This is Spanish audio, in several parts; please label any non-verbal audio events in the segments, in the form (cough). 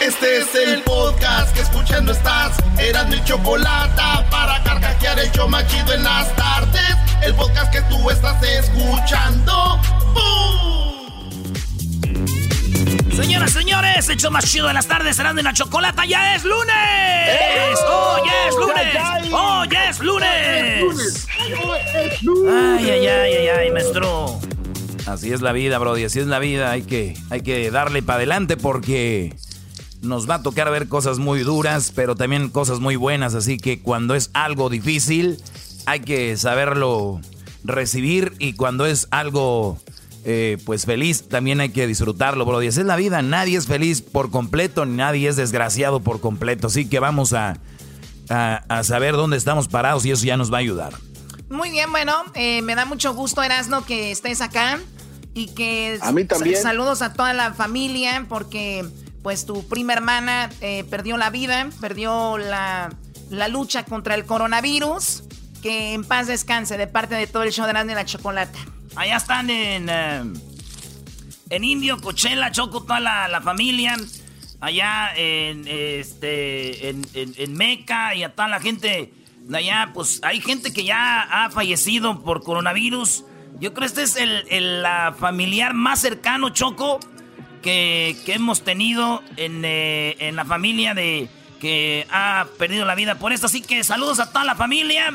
Este es el podcast que escuchando estás. Eran mi chocolate para carcajear el yo machido en las tardes. El podcast que tú estás escuchando. Señoras, señores, el show más chido de las tardes serán de la chocolata. ¡Ya es lunes! ¡Oh, ya es lunes! ¡Oh, ya es lunes! Ay, ay, ay, ay, ay, maestro. Así es la vida, Brody, así es la vida. Hay que, hay que darle para adelante porque nos va a tocar ver cosas muy duras, pero también cosas muy buenas. Así que cuando es algo difícil, hay que saberlo recibir y cuando es algo eh, pues feliz, también hay que disfrutarlo, Brody. Esa es la vida, nadie es feliz por completo, nadie es desgraciado por completo. Así que vamos a, a, saber dónde estamos parados y eso ya nos va a ayudar. Muy bien, bueno, eh, me da mucho gusto, Erasno, que estés acá y que... A mí también. Saludos a toda la familia porque pues tu prima hermana eh, perdió la vida, perdió la, la, lucha contra el coronavirus. Que en paz descanse de parte de todo el show de la Chocolata. Allá están en, eh, en Indio, Cochela, Choco, toda la, familia. Allá en, este, en, en, Meca y a toda la gente allá. Pues hay gente que ya ha fallecido por coronavirus. Yo creo que este es el, el la familiar más cercano, Choco, que, hemos tenido eh, en, la familia de que ha perdido la vida por esto. Así que saludos a toda la familia.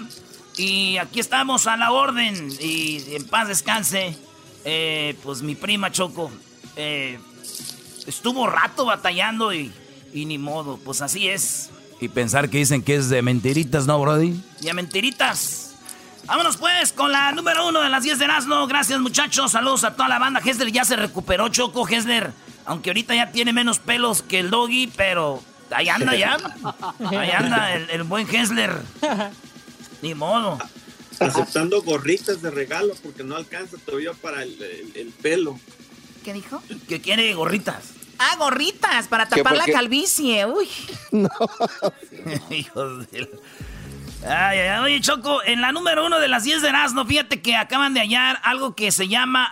Y aquí estamos a la orden. Y en paz descanse. Eh, pues mi prima Choco. Eh, estuvo rato batallando y, y ni modo. Pues así es. Y pensar que dicen que es de mentiritas, ¿no, Brody? Y a mentiritas. Vámonos pues con la número uno de las 10 de Erasmo. Gracias muchachos, saludos a toda la banda. Hesler ya se recuperó, Choco Hesler. Aunque ahorita ya tiene menos pelos que el doggy, pero ahí anda ya. (laughs) Ahí anda el, buen Hesler. Ni modo. Aceptando gorritas de regalo porque no alcanza todavía para el, pelo. ¿Qué dijo? Que quiere gorritas. Ah, gorritas para tapar la calvicie. Uy. (laughs) No. (laughs) Hijos de... Ay, ay, oye, Choco, en la número uno de las 10 de Erasmo, fíjate que acaban de hallar algo que se llama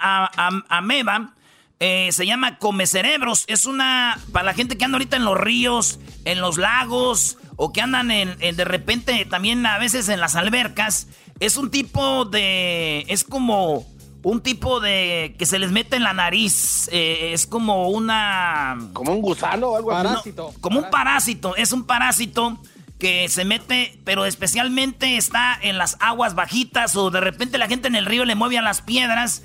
ameba. Eh, se llama come cerebros. Es una. Para la gente que anda ahorita en los ríos, en los lagos, o que andan en, de repente también a veces en las albercas. Es un tipo de. Es como. Un tipo de. que se les mete en la nariz. Eh, es como una. Como un gusano o algo así. Parásito. como un parásito. Es un parásito que se mete, pero especialmente está en las aguas bajitas o de repente la gente en el río le mueve a las piedras.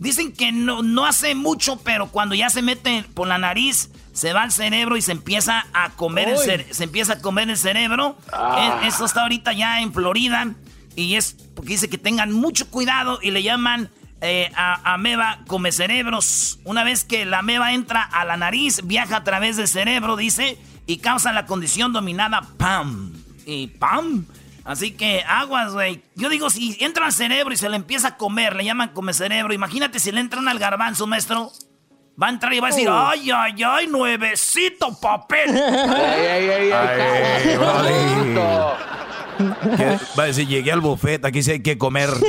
Dicen que no, no hace mucho, pero cuando ya se mete por la nariz, se va al cerebro y se empieza a comer, el, se empieza a comer el cerebro. Ah. Eso está ahorita ya en Florida y es porque dice que tengan mucho cuidado y le llaman eh, a ameba come cerebros. Una vez que la ameba entra a la nariz, viaja a través del cerebro, dice, y causa la condición dominada PAM. Y PAM. Así que aguas, güey. Yo digo, si entra al cerebro y se le empieza a comer, le llaman come cerebro. Imagínate si le entran al garbanzo, maestro. Va a entrar y va a decir, oh. ay, ay, ay, nuevecito papel. (laughs) ay, ay, ay, ay, Va a decir, llegué al buffet, aquí sí hay que comer. (laughs)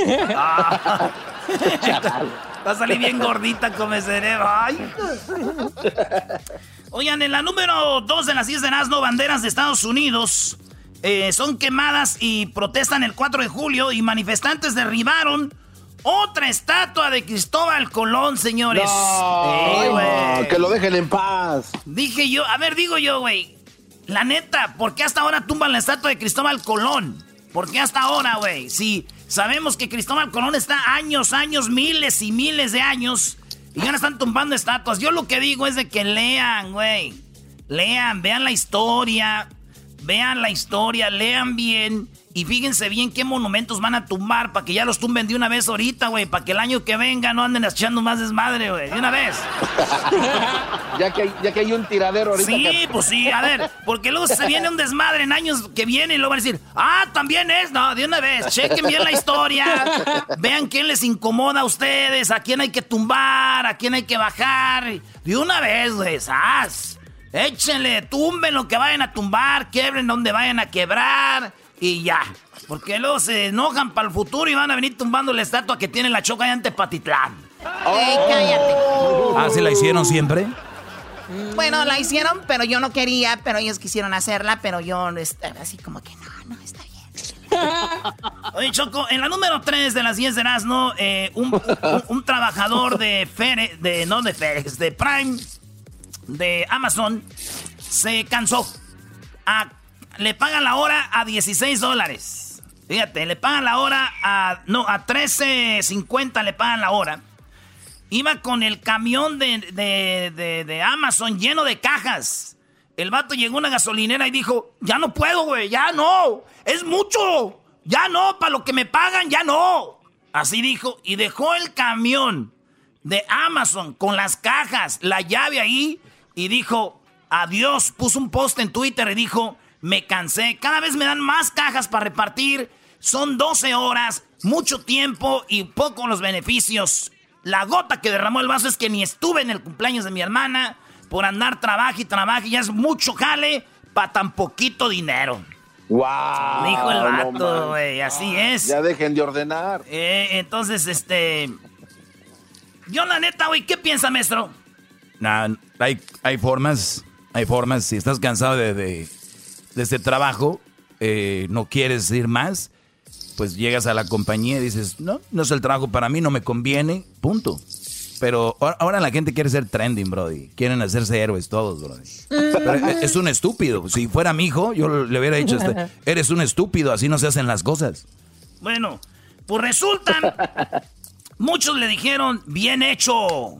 (laughs) Va a salir bien gordita come cerebro. Ay. Oigan, en la número 2 de las 10 de Nazno, banderas de Estados Unidos eh, son quemadas y protestan el 4 de julio y manifestantes derribaron otra estatua de Cristóbal Colón, señores. No, que lo dejen en paz. Dije yo, a ver, digo yo, güey. La neta, ¿por qué hasta ahora tumban la estatua de Cristóbal Colón? ¿Por qué hasta ahora, güey? Si sabemos que Cristóbal Colón está años, años, miles y miles de años Y ya están tumbando estatuas. Yo lo que digo es de que lean, güey. Lean, vean la historia. Vean la historia, lean bien. Y fíjense bien qué monumentos van a tumbar para que ya los tumben de una vez ahorita, güey. Para que el año que venga no anden echando más desmadre, güey. De una vez. (laughs) ya, que hay, ya que hay un tiradero ahorita. Sí, pues sí, a ver. Porque luego se viene un desmadre en años que viene y luego van a decir, ah, también es. No, de una vez. Chequen bien la historia. Vean quién les incomoda a ustedes. A quién hay que tumbar. A quién hay que bajar. De una vez, güey. ¡Sas! Échenle, tumben lo que vayan a tumbar. Quiebren donde vayan a quebrar y ya. Porque luego se enojan para el futuro y van a venir tumbando la estatua que tiene la choca allá ante Patitlán. cállate. ¿Ah, sí la hicieron siempre? Bueno, la hicieron, pero yo no quería, pero ellos quisieron hacerla, pero yo así como que no, no, está bien. (laughs) Oye, Choco, en la número 3 de las 10 de Erasmo, eh, un, un, trabajador de Fere, de, no de Ferex, de Prime, de Amazon, se cansó. A le pagan la hora a 16 dólares. Fíjate, le pagan la hora a. No, a 13.50 le pagan la hora. Iba con el camión de, de, de, Amazon lleno de cajas. El vato llegó a una gasolinera y dijo: Ya no puedo, güey, ya no. Es mucho. Ya no, para lo que me pagan, ya no. Así dijo. Y dejó el camión de Amazon con las cajas, la llave ahí. Y dijo: Adiós. Puso un post en Twitter y dijo: me cansé. Cada vez me dan más cajas para repartir. Son 12 horas, mucho tiempo y poco los beneficios. La gota que derramó el vaso es que ni estuve en el cumpleaños de mi hermana por andar trabajo y trabajo y ya es mucho jale para tan poquito dinero. ¡Wow! Me dijo el vato, güey, así es. Ya dejen de ordenar. Eh, entonces, este. Yo, la neta, güey, ¿qué piensa, maestro? Nah, hay, hay formas, hay formas. Si estás cansado de de este trabajo, eh, no quieres ir más, pues llegas a la compañía y dices, no, no es el trabajo para mí, no me conviene, punto. Pero ahora la gente quiere ser trending, Brody. Quieren hacerse héroes todos, Brody. es un estúpido. Si fuera mi hijo, yo le hubiera dicho, este, (laughs) eres un estúpido, así no se hacen las cosas. Bueno, pues resultan, (laughs) muchos le dijeron, bien hecho.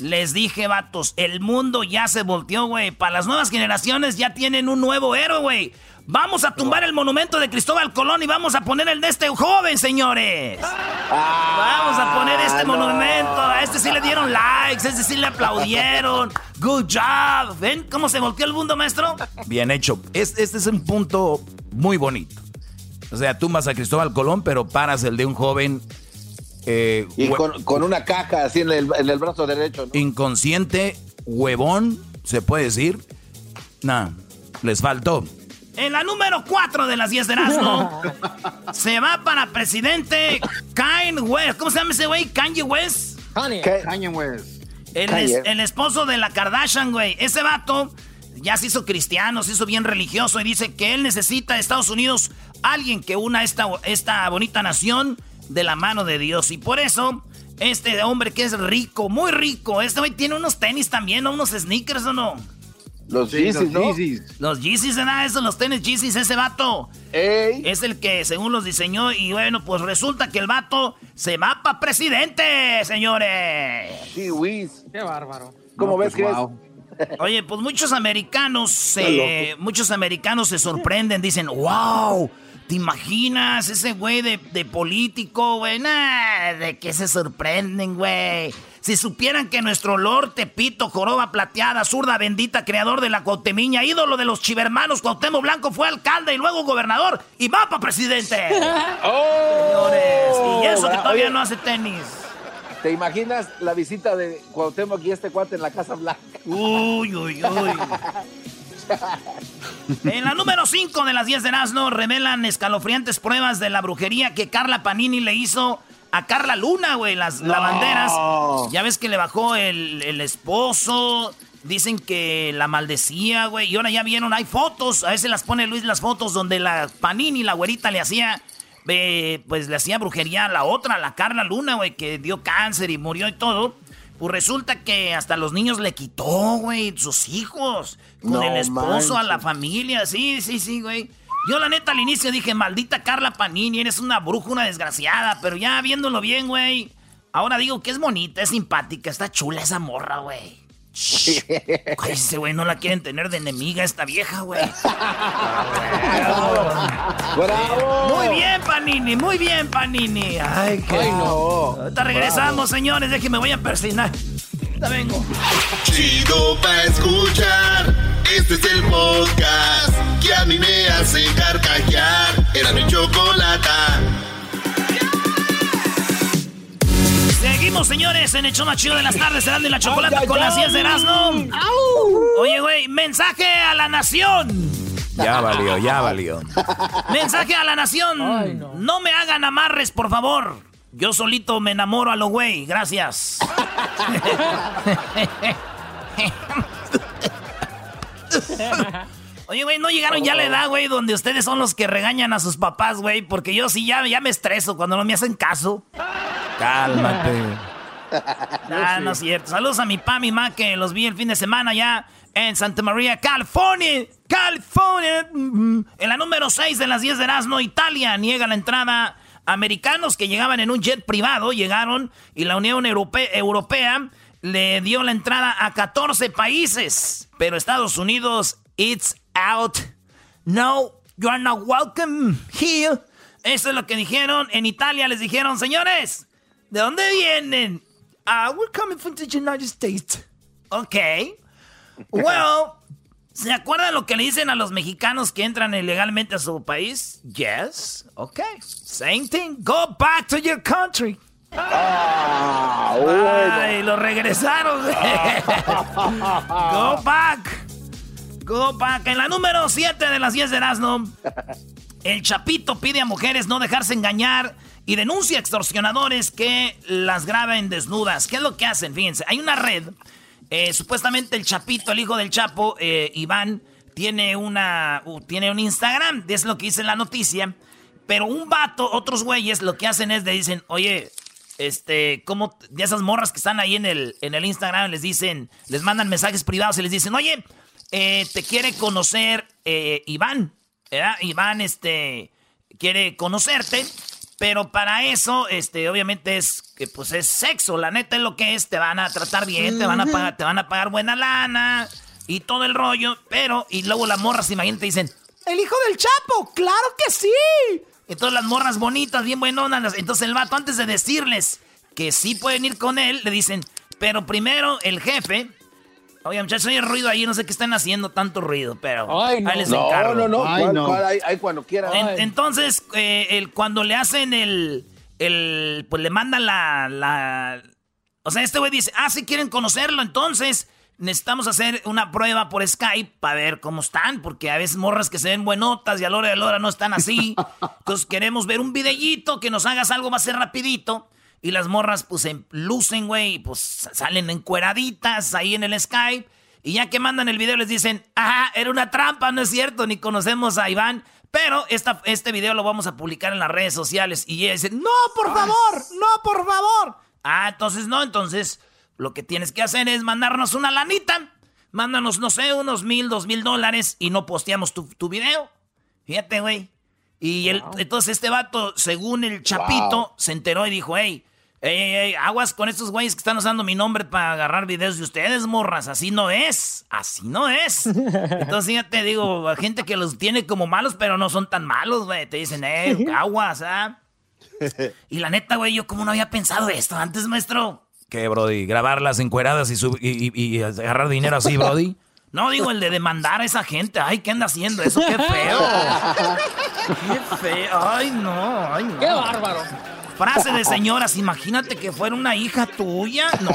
Les dije, vatos, el mundo ya se volteó, güey. Para las nuevas generaciones ya tienen un nuevo héroe, güey. Vamos a tumbar el monumento de Cristóbal Colón y vamos a poner el de este joven, señores. vamos a poner este monumento. A este sí le dieron likes, a este sí le aplaudieron. Good job. ¿Ven cómo se volteó el mundo, maestro? Bien hecho. Este, este es un punto muy bonito. O sea, tumbas a Cristóbal Colón, pero paras el de un joven eh, y con, una caja así en el, brazo derecho. Inconsciente, huevón, se puede decir. Nah, les faltó. En la número 4 de las 10 de Erasmo, se va para presidente Kanye West. ¿Cómo se llama ese güey? Kanye West. Kanye, West. El, el, esposo de la Kardashian, güey. Ese vato ya se hizo cristiano, se hizo bien religioso y dice que él necesita de Estados Unidos alguien que una esta, esta bonita nación de la mano de Dios. Y por eso, este hombre que es rico, muy rico, este güey tiene unos tenis también, ¿no? Unos sneakers o no. Los Yeezys, ¿no? Los Yeezys, nada, eso, los tenis Yeezys, ese vato. Es el que según los diseñó y bueno, pues resulta que el vato se va para presidente, señores. Sí, Wiz. Qué bárbaro. ¿Cómo ves pues, que es? (laughs) Oye, pues muchos americanos, muchos americanos se sorprenden, dicen, wow, ¿Te imaginas ese güey de, político, güey? ¿de qué se sorprenden, güey? Si supieran que nuestro Lord Tepito, joroba plateada, zurda bendita, creador de la Cuauhtemiña, ídolo de los chivermanos, Cuauhtémoc Blanco fue alcalde y luego gobernador y va para presidente. (laughs) ¡Oh! Señores, y eso que todavía no hace tenis. ¿Te imaginas la visita de Cuauhtémoc y este cuate en la Casa Blanca? Uy, uy, uy. (laughs) (laughs) En la número 5 de las 10 de Nazno revelan escalofriantes pruebas de la brujería que Carla Panini le hizo a Carla Luna, güey, las lavanderas. Ya ves que le bajó el, esposo. Dicen que la maldecía, güey. Y ahora ya vieron, hay fotos. A veces las pone Luis las fotos donde la Panini, la güerita, le hacía. Eh, pues le hacía brujería a la otra, la Carla Luna, güey, que dio cáncer y murió y todo. Pues resulta que hasta los niños le quitó, güey, sus hijos. Con el esposo, a la familia. Sí, sí, sí, güey. Yo la neta al inicio dije, maldita Carla Panini, eres una bruja, una desgraciada. Pero ya viéndolo bien, güey, Ahora digo que es bonita, es simpática, está chula esa morra, güey. (laughs) ese güey, no la quieren tener de enemiga esta vieja, güey. (laughs) ¡Bravo! Muy bien, Panini, muy bien, Panini. Ay, qué. Ay, no. Ahorita regresamos, señores, déjenme voy a persignar. Ya vengo. Chido pa' escuchar. Este es el podcast que a mí me hace carcajear. Era mi chocolata. Seguimos, señores, en el show más chido de las tardes, se dan de la chocolata con las 10 de Erasmo. Oye, güey, mensaje a la nación. Ya valió, ya valió. Mensaje a la nación. no. me hagan amarres, por favor. Yo solito me enamoro a lo güey. Gracias. Oye, güey, no llegaron ya a la edad, güey, donde ustedes son los que regañan a sus papás, güey, porque yo sí ya, ya me estreso cuando no me hacen caso. Cálmate. Ah, no es cierto. Saludos a mi pa, mi ma, que los vi el fin de semana ya en Santa María, California. California. En la número 6 de las 10 de Erasmo, Italia niega la entrada. Americanos que llegaban en un jet privado llegaron y la Unión Europea le dio la entrada a 14 países. Pero Estados Unidos, it's out. No, you are not welcome here. Eso es lo que dijeron. En Italia les dijeron, señores, ¿de dónde vienen? Ah, we're coming from the United States. Ok. (laughs) Well, ¿se acuerdan lo que le dicen a los mexicanos que entran ilegalmente a su país? Yes. Ok. Same thing. Go back to your country. Ah, bueno. Ay, lo regresaron. (laughs) Go back. Go back. En la número 7 de las 10 de Erasmo, el Chapito pide a mujeres no dejarse engañar y denuncia a extorsionadores que las graben desnudas. ¿Qué es lo que hacen? Fíjense, hay una red. Eh, supuestamente el Chapito, el hijo del Chapo, eh, Iván, tiene, una, tiene un Instagram. Es lo que dice en la noticia. Pero un vato, otros güeyes, lo que hacen es le dicen, oye, este, como de esas morras que están ahí en el, en el Instagram, les dicen, les mandan mensajes privados y les dicen, oye, eh, te quiere conocer Iván. Iván, este, quiere conocerte, pero para eso, este, obviamente es que, pues, es sexo, la neta es lo que es, te van a tratar bien, te van a pagar, te van a pagar buena lana y todo el rollo, pero, y luego las morras, imagínate, dicen, el hijo del Chapo, claro que sí. Entonces las morras bonitas, bien buenonas. Entonces el vato, antes de decirles que sí pueden ir con él, le dicen, pero primero el jefe. Oye, muchachos, oye ruido ahí, no sé qué están haciendo tanto ruido, pero Ay, no. ahí les no, encargo. no, no, Ay, ¿Cuál- no. cuál? Ahí- ahí cuando quiera. En- entonces, eh, el, cuando le hacen el, el. Pues le mandan la. la o sea, este güey dice, ah, si quieren conocerlo, entonces necesitamos hacer una prueba por Skype para ver cómo están, porque a veces morras que se ven buenotas y a la hora de la hora no están así. (laughs) Entonces queremos ver un videíto que nos hagas algo, ser rapidito. Y las morras, pues, se lucen, güey, y pues salen encueraditas ahí en el Skype. Y ya que mandan el video les dicen, ajá, era una trampa, no es cierto, ni conocemos a Iván. Pero esta, este video lo vamos a publicar en las redes sociales. Y ella dice, no, por favor, no, por favor. Ah, entonces no, entonces lo que tienes que hacer es mandarnos una lanita. Mándanos, no sé, unos mil, dos mil dólares y no posteamos tu, tu video. Fíjate, güey. Y el- entonces este vato, según el chapito, Wow. se enteró y dijo, hey, hey, hey, hey, aguas con estos güeyes que están usando mi nombre para agarrar videos de ustedes, morras. Así no es. Así no es. Entonces, fíjate, digo, a gente que los tiene como malos, pero no son tan malos, güey. Te dicen, eh, aguas, ¿ah? Y la neta, güey, yo como no había pensado esto antes, maestro. ¿Qué, Brody? ¿Grabar las encueradas y, sub- y, y- y agarrar dinero así, Brody? No, digo, el de demandar a esa gente. Ay, ¿qué anda haciendo eso? ¡Qué feo! (laughs) ¡Qué feo! ¡Ay, no! ¡Ay, no! ¡Qué bárbaro! Frase de señoras, imagínate que fuera una hija tuya. No.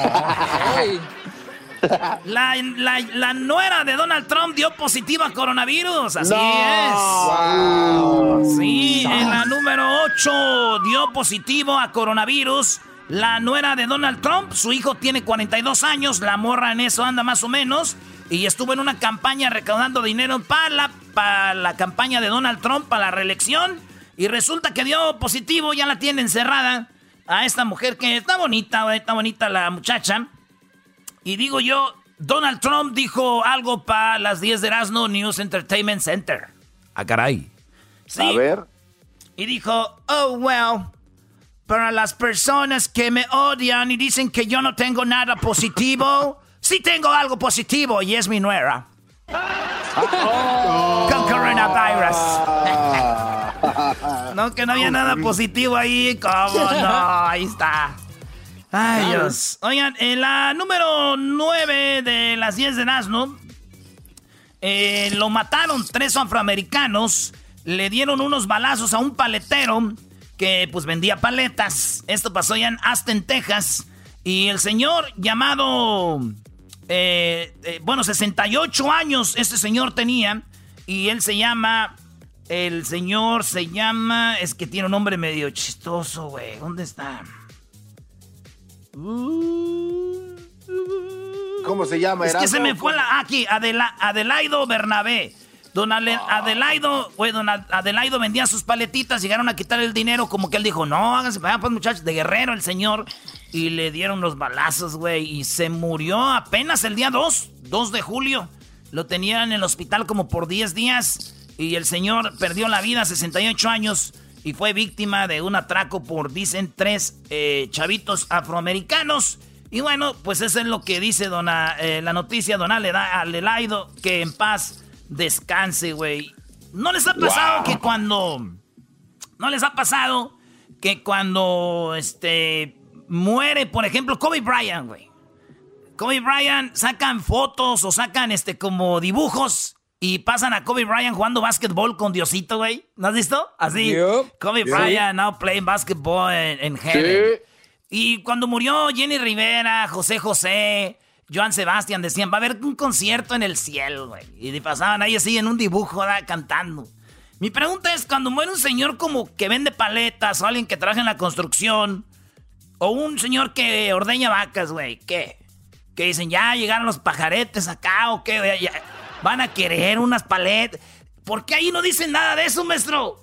La, la, la nuera de Donald Trump dio positiva a coronavirus. Así No. es. Sí, en la número 8 dio positivo a coronavirus. La nuera de Donald Trump, su hijo tiene 42 años, la morra en eso anda más o menos. Y estuvo en una campaña recaudando dinero para la, para la campaña de Donald Trump para la reelección. Y resulta que dio positivo, ya la tiene encerrada a esta mujer que está bonita, está bonita la muchacha. Y digo yo, Donald Trump dijo algo para las 10 de Erasmo News Entertainment Center. Ah, caray. Sí. A ver. Y dijo, oh, well, para las personas que me odian y dicen que yo no tengo nada positivo, (laughs) sí tengo algo positivo y es mi nuera. (laughs) Con coronavirus. No, que no había nada positivo ahí. ¿Cómo no? Ahí está. Ay, Dios. Oigan, en la número 9 de las 10 de Nazno, eh, lo mataron tres afroamericanos. Le dieron unos balazos a un paletero que pues vendía paletas. Esto pasó ya en Aston, Texas. Y el señor llamado, eh, eh, bueno, 68 años este señor tenía. Y él se llama, el señor se llama, es que tiene un nombre medio chistoso, güey. ¿Dónde está? ¿Cómo se llama? Es que se me fue la, aquí, Adelaido Bernabé. Don Adelaido, güey, don Adelaido vendía sus paletitas, llegaron a quitar el dinero, como que él dijo, no, háganse para pues muchachos, de guerrero el señor. Y le dieron los balazos, güey, y se murió apenas el día 2, 2 de julio. Lo tenían en el hospital como por 10 días y el señor perdió la vida, 68 años, y fue víctima de un atraco por, dicen, tres eh, chavitos afroamericanos. Y bueno, pues eso es lo que dice dona, eh, la noticia, don Adelaido, que en paz descanse, güey. ¿No les ha pasado que cuando... ¿No les ha pasado que cuando, este, muere, por ejemplo, Kobe Bryant, güey? Kobe Bryant sacan fotos o sacan, este, como dibujos y pasan a Kobe Bryant jugando básquetbol con Diosito, güey. ¿No has visto? Así. Kobe Bryant now playing basketball en heaven. Y cuando murió Jenny Rivera, José José, Joan Sebastián decían, va a haber un concierto en el cielo, güey. Y pasaban ahí así en un dibujo, cantando. Mi pregunta es, cuando muere un señor como que vende paletas o alguien que trabaja en la construcción, o un señor que ordeña vacas, güey, ¿qué? Que dicen, ya llegaron los pajaretes acá o qué, van a querer unas paletas. ¿Por qué ahí no dicen nada de eso, maestro?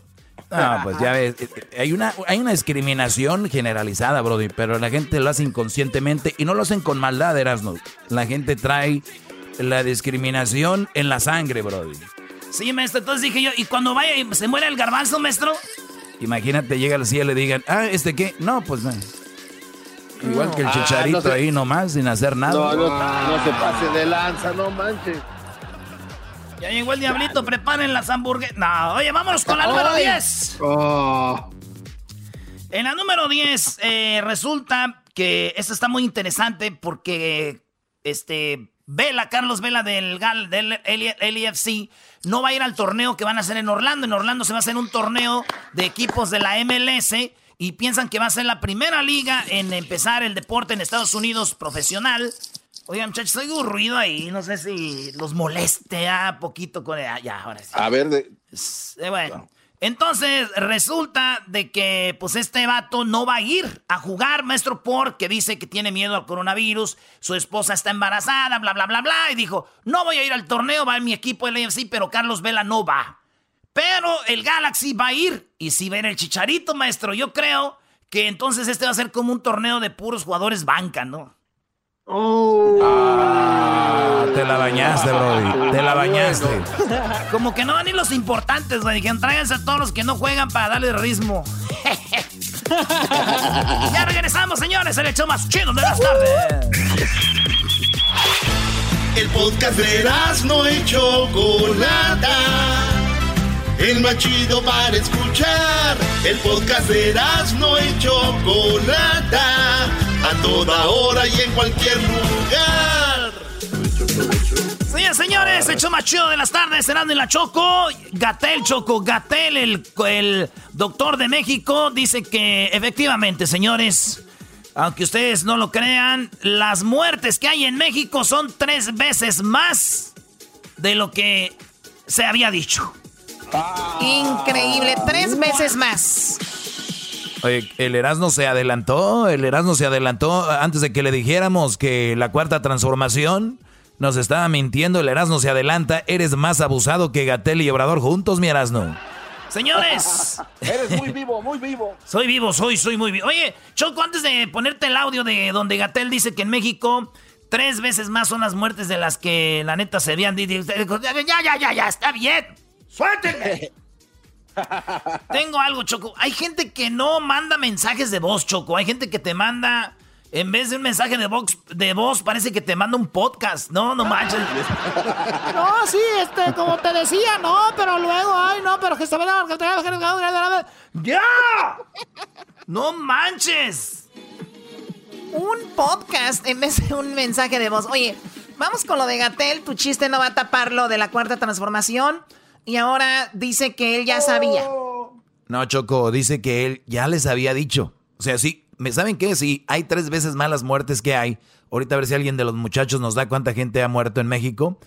No, pues ya ves, eh, eh, hay una, hay una discriminación generalizada, Brody, pero la gente lo hace inconscientemente y no lo hacen con maldad, Erasmo. La gente trae la discriminación en la sangre, Brody. Sí, maestro, entonces dije yo, ¿y cuando vaya y se muere el garbanzo, maestro? Imagínate, llega al cielo y le digan, ah, ¿este qué? No, pues no. Igual que el ah, chicharito ahí nomás, sin hacer nada. No, no, no se pase de lanza, no manches. Ya llegó el diablito, preparen las hamburguesas. No, oye, vámonos con la número 10. En la número 10 eh, resulta que esta está muy interesante porque este Vela, Carlos Vela del, Gal, del LFC, no va a ir al torneo que van a hacer en Orlando. En Orlando se va a hacer un torneo de equipos de la MLS y piensan que va a ser la primera liga en empezar el deporte en Estados Unidos profesional. Oigan, muchachos, oigo ruido ahí. No sé si los moleste a poquito con. Ah, ya, ahora sí. A ver, de... Eh, bueno. Entonces, resulta de que, pues, este vato no va a ir a jugar, maestro, porque dice que tiene miedo al coronavirus, su esposa está embarazada, bla, bla, bla, bla, y dijo, no voy a ir al torneo, va en mi equipo el AFC, pero Carlos Vela no va. Pero el Galaxy va a ir, y si ven el chicharito, maestro, yo creo que entonces este va a ser como un torneo de puros jugadores banca, ¿no? Oh. Ah, te la bañaste, Brody. Te la bañaste. (laughs) Como que no van ni los importantes, güey. Dijeron, tráiganse a todos los que no juegan para darle ritmo. (laughs) ya regresamos, señores. El hecho más chido de las tardes. El podcast de no hecho Chocolata. El más chido para escuchar. El podcast de no hecho Chocolata a toda hora y en cualquier lugar. Señores, señores, el show más chido de las tardes, cenando en la Choco. Gatel, Choco, Gatel, el, el doctor de México, dice que efectivamente, señores, aunque ustedes no lo crean, las muertes que hay en México son tres veces más de lo que se había dicho. Increíble, tres veces más. Oye, el Erasmo se adelantó, el Erasmo se adelantó antes de que le dijéramos que la cuarta transformación nos estaba mintiendo, el Erasmo se adelanta, eres más abusado que Gatel y Obrador juntos, mi Erasmo. Señores. (laughs) Eres muy vivo, muy vivo. Soy vivo, soy, soy muy vivo. Oye, Choco, antes de ponerte el audio de donde Gatel dice que en México tres veces más son las muertes de las que la neta se habían dicho. Ya, ya, ya, ya, está bien. Suéltenme. (laughs) Tengo algo, Choco. Hay gente que no manda mensajes de voz, Choco. Hay gente que te manda, en vez de un mensaje de voz, de voz parece que te manda un podcast. No, no manches. No, sí, este, como te decía, no, pero luego, ay, no, pero que estaba... ¡Ya! ¡No manches! Un podcast en vez de un mensaje de voz. Oye, vamos con lo de Gatel. Tu chiste no va a tapar lo de la cuarta transformación. Y ahora dice que él ya sabía. No, Choco, dice que él ya les había dicho. O sea, sí, ¿me saben qué? Si hay tres veces más las muertes que hay. Ahorita a ver si alguien de los muchachos nos da cuánta gente ha muerto en México.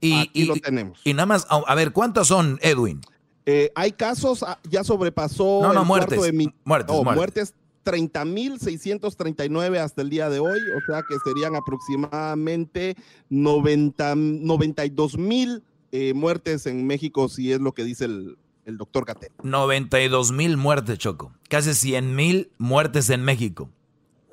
Y, Aquí lo tenemos. Y nada más, a ver, ¿cuántos son, Edwin? Eh, hay casos, ah, ya sobrepasó. No, no, el muertes. de mi- Muertes, oh, muertes. muertes. 30.639 hasta el día de hoy, o sea que serían aproximadamente 90, 92 mil eh, muertes en México, si es lo que dice el, el doctor Gatel. 92 mil muertes, Choco. Casi 100 mil muertes en México.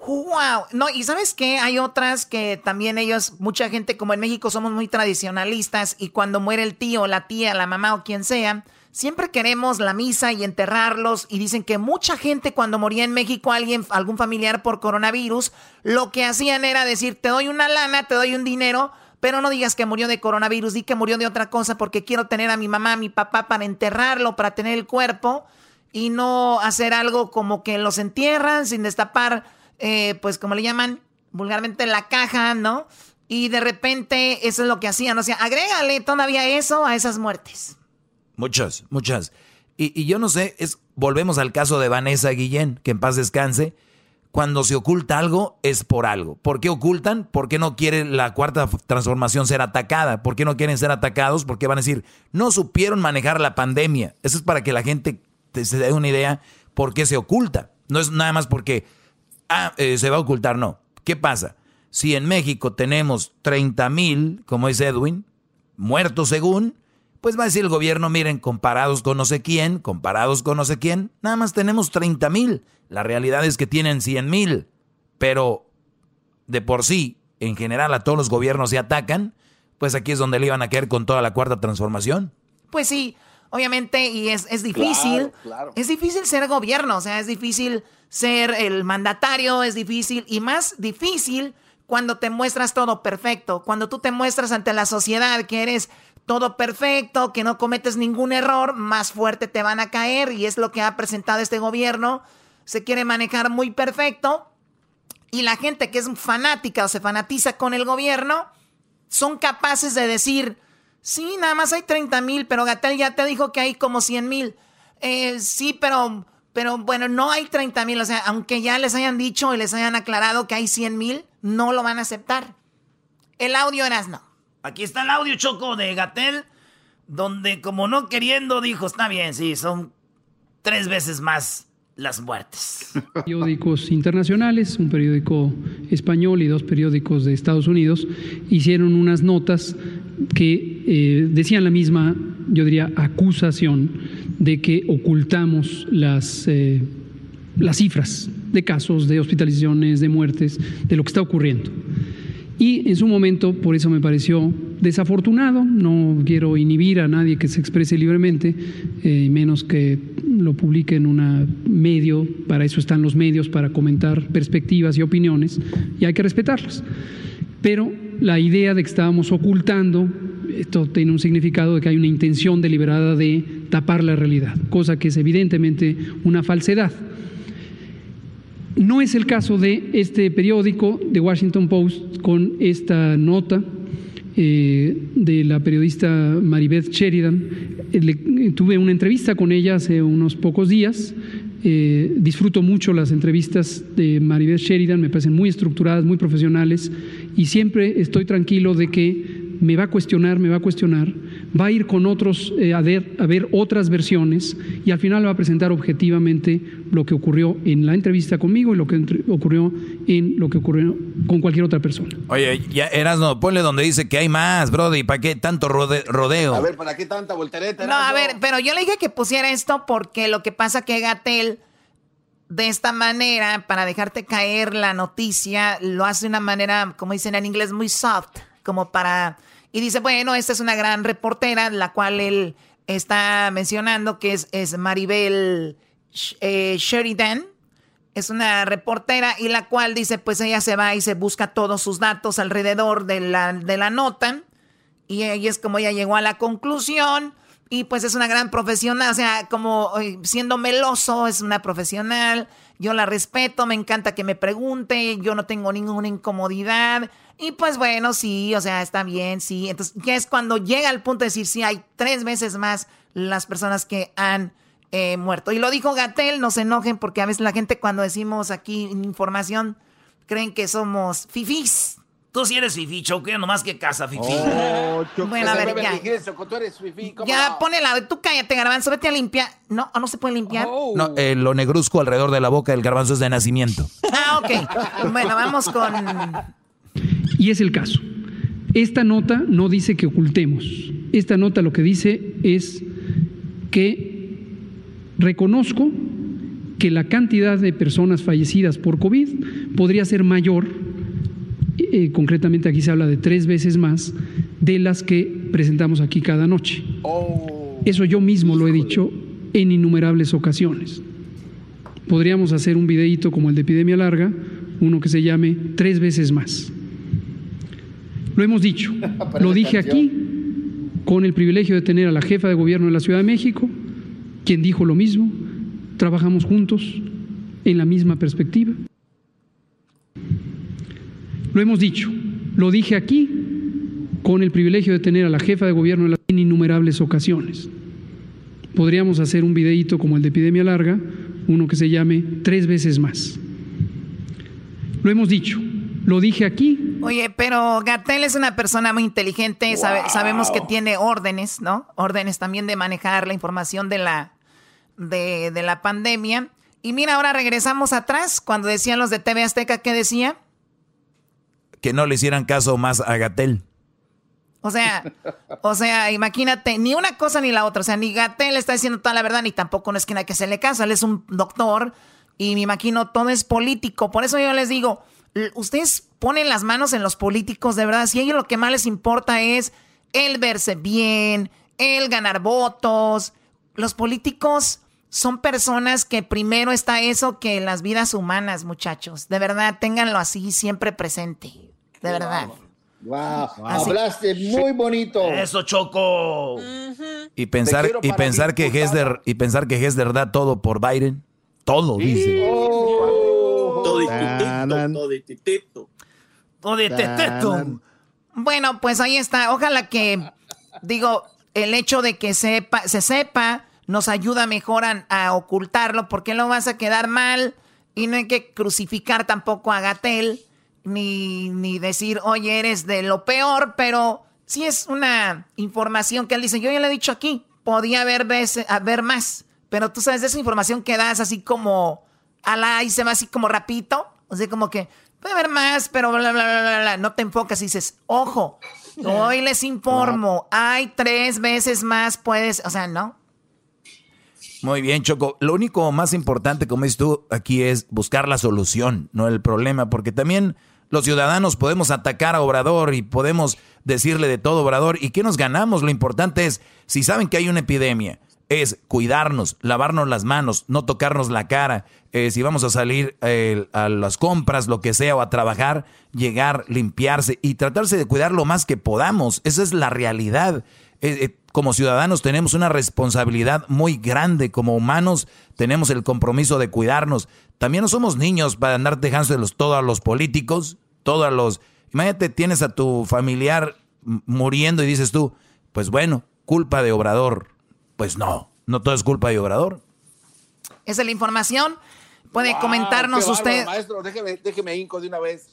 ¡Wow! No, y ¿sabes qué? Hay otras que también ellos, mucha gente como en México somos muy tradicionalistas y cuando muere el tío, la tía, la mamá o quien sea, siempre queremos la misa y enterrarlos y dicen que mucha gente cuando moría en México alguien, algún familiar por coronavirus, lo que hacían era decir, te doy una lana, te doy un dinero, pero no digas que murió de coronavirus, di que murió de otra cosa porque quiero tener a mi mamá, a mi papá para enterrarlo, para tener el cuerpo y no hacer algo como que los entierran sin destapar, eh, pues como le llaman vulgarmente la caja, ¿no? Y de repente eso es lo que hacían, o sea, agrégale todavía eso a esas muertes. Muchas, muchas. Y, y yo no sé, es volvemos al caso de Vanessa Guillén, que en paz descanse. Cuando se oculta algo, es por algo. ¿Por qué ocultan? ¿Por qué no quieren la cuarta transformación ser atacada? ¿Por qué no quieren ser atacados? Porque van a decir, no supieron manejar la pandemia. Eso es para que la gente te- se dé una idea por qué se oculta. No es nada más porque, ah, eh, se va a ocultar, no. ¿Qué pasa? Si en México tenemos 30 mil, como dice Edwin, muertos según, pues va a decir el gobierno, miren, comparados con no sé quién, comparados con no sé quién, nada más tenemos 30 mil. La realidad es que tienen 100 mil, pero de por sí, en general a todos los gobiernos se atacan, pues aquí es donde le iban a caer con toda la cuarta transformación. Pues sí, obviamente, y es, es difícil. Claro, claro. Es difícil ser gobierno, o sea, es difícil ser el mandatario, es difícil, y más difícil cuando te muestras todo perfecto, cuando tú te muestras ante la sociedad que eres todo perfecto, que no cometes ningún error, más fuerte te van a caer, y es lo que ha presentado este gobierno. Se quiere manejar muy perfecto, y la gente que es fanática o se fanatiza con el gobierno, son capaces de decir, sí, nada más hay 30 mil, pero Gatel ya te dijo que hay como 100 mil. Eh, sí, pero, pero bueno, no hay 30 mil. O sea, aunque ya les hayan dicho y les hayan aclarado que hay 100 mil, no lo van a aceptar. El audio eras no. Aquí está el audio choco de Gatel, donde como no queriendo dijo, está bien, sí, son tres veces más las muertes. (laughs) periódicos internacionales, un periódico español y dos periódicos de Estados Unidos, hicieron unas notas que eh, decían la misma, yo diría, acusación de que ocultamos las, eh, las cifras de casos, de hospitalizaciones, de muertes, de lo que está ocurriendo. Y en su momento, por eso me pareció desafortunado, no quiero inhibir a nadie que se exprese libremente, eh, menos que lo publique en un medio, para eso están los medios, para comentar perspectivas y opiniones, y hay que respetarlas. Pero la idea de que estábamos ocultando, esto tiene un significado de que hay una intención deliberada de tapar la realidad, cosa que es evidentemente una falsedad. No es el caso de este periódico, The Washington Post, con esta nota eh, de la periodista Maribeth Sheridan. Eh, le- tuve una entrevista con ella hace unos pocos días. Eh, disfruto mucho las entrevistas de Maribeth Sheridan, me parecen muy estructuradas, muy profesionales y siempre estoy tranquilo de que me va a cuestionar, me va a cuestionar, va a ir con otros eh, a, ver, a ver otras versiones y al final va a presentar objetivamente lo que ocurrió en la entrevista conmigo y lo que entre- ocurrió en lo que ocurrió con cualquier otra persona. Oye, ya Erasno, ponle donde dice que hay más, Brody, ¿para qué tanto rode- rodeo? A ver, ¿para qué tanta voltereta? No, a ver, pero yo le dije que pusiera esto porque lo que pasa que Gatel, de esta manera, para dejarte caer la noticia, lo hace de una manera, como dicen en inglés, muy soft, como para... Y dice, bueno, esta es una gran reportera, la cual él está mencionando que es, es Maribel eh, Sheridan. Es una reportera y la cual dice, pues ella se va y se busca todos sus datos alrededor de la, de la nota. Y ahí es como ella llegó a la conclusión. Y pues es una gran profesional, o sea, como eh, siendo meloso, es una profesional. Yo la respeto, me encanta que me pregunte, yo no tengo ninguna incomodidad. Y pues bueno, sí, o sea, está bien, sí. Entonces ya es cuando llega al punto de decir, sí, hay tres veces más las personas que han eh, muerto. Y lo dijo Gatel, no se enojen porque a veces la gente cuando decimos aquí información creen que somos fifís. Tú sí eres fifi, Choco, nomás que casa, fifi. Oh, bueno, a ver, ya. ya, ponela, tú cállate, garbanzo, vete a limpiar. No, no se puede limpiar. Oh. No, eh, lo negruzco alrededor de la boca del garbanzo es de nacimiento. Ah, ok. bueno, vamos con... Y es el caso. Esta nota no dice que ocultemos. Esta nota lo que dice es que reconozco que la cantidad de personas fallecidas por COVID podría ser mayor eh, concretamente aquí se habla de tres veces más de las que presentamos aquí cada noche. Oh. Eso yo mismo lo he dicho en innumerables ocasiones. Podríamos hacer un videíto como el de epidemia larga, uno que se llame tres veces más. Lo hemos dicho, (laughs) lo dije aquí con el privilegio de tener a la jefa de gobierno de la Ciudad de México, quien dijo lo mismo, trabajamos juntos en la misma perspectiva. Lo hemos dicho, lo dije aquí con el privilegio de tener a la jefa de gobierno en innumerables ocasiones. Podríamos hacer un videíto como el de epidemia larga, uno que se llame tres veces más. Lo hemos dicho, lo dije aquí. Oye, pero Gatel es una persona muy inteligente, sabemos que tiene órdenes, ¿no? Órdenes también de manejar la información de la, de, de la pandemia. Y mira, ahora regresamos atrás, cuando decían los de TV Azteca, ¿qué decía? que no le hicieran caso más a Gatel. O sea, o sea, imagínate, ni una cosa ni la otra. O sea, ni Gatel está diciendo toda la verdad, ni tampoco no es que hay que hacerle caso. Él es un doctor y me imagino todo es político. Por eso yo les digo, ustedes ponen las manos en los políticos, de verdad. Si a ellos lo que más les importa es el verse bien, el ganar votos. Los políticos son personas que primero está eso que las vidas humanas, muchachos. De verdad, ténganlo así siempre presente de verdad. Wow, hablaste muy bonito. Eso Choco. Y pensar y pensar que Hesder y pensar que Hesder da todo por Biden, todo dice. Oh. Todo todo Bueno, pues ahí está. Ojalá que digo el hecho de que sepa se sepa nos ayuda mejor a, a ocultarlo porque no vas a quedar mal y no hay que crucificar tampoco a Gatel ni, ni decir, oye, eres de lo peor, pero sí es una información que él dice, yo ya le he dicho aquí, podía haber, haber más, pero tú sabes de esa información que das así como a la y se va así como rapito, o sea, como que puede haber más, pero bla, bla, bla, bla, bla. no te enfocas y dices, ojo, hoy (laughs) les informo, hay tres veces más, puedes, o sea, no. Muy bien, Choco. Lo único más importante, como dices tú, aquí es buscar la solución, no el problema, porque también los ciudadanos podemos atacar a Obrador y podemos decirle de todo Obrador. ¿Y qué nos ganamos? Lo importante es, si saben que hay una epidemia, es cuidarnos, lavarnos las manos, no tocarnos la cara. Eh, si vamos a salir eh, a las compras, lo que sea, o a trabajar, llegar, limpiarse y tratarse de cuidar lo más que podamos. Esa es la realidad. Eh, como ciudadanos tenemos una responsabilidad muy grande, como humanos tenemos el compromiso de cuidarnos. También no somos niños para andar dejándoselos todo a los políticos, todos los... Imagínate, tienes a tu familiar muriendo y dices tú, pues bueno, culpa de Obrador. Pues no, no todo es culpa de Obrador. Esa es la información. Puede comentarnos usted. Maestro, déjeme, déjeme inco de una vez.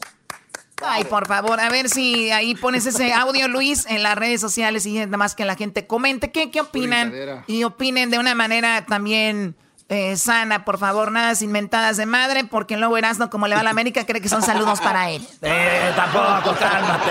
Ay, por favor, a ver si ahí pones ese audio, Luis, en las redes sociales y nada más que la gente comente qué, qué opinan y opinen de una manera también eh, sana, por favor, nada sin mentadas de madre, porque luego Erasmo, como le va a la América, cree que son saludos para él. Eh, tampoco, cálmate.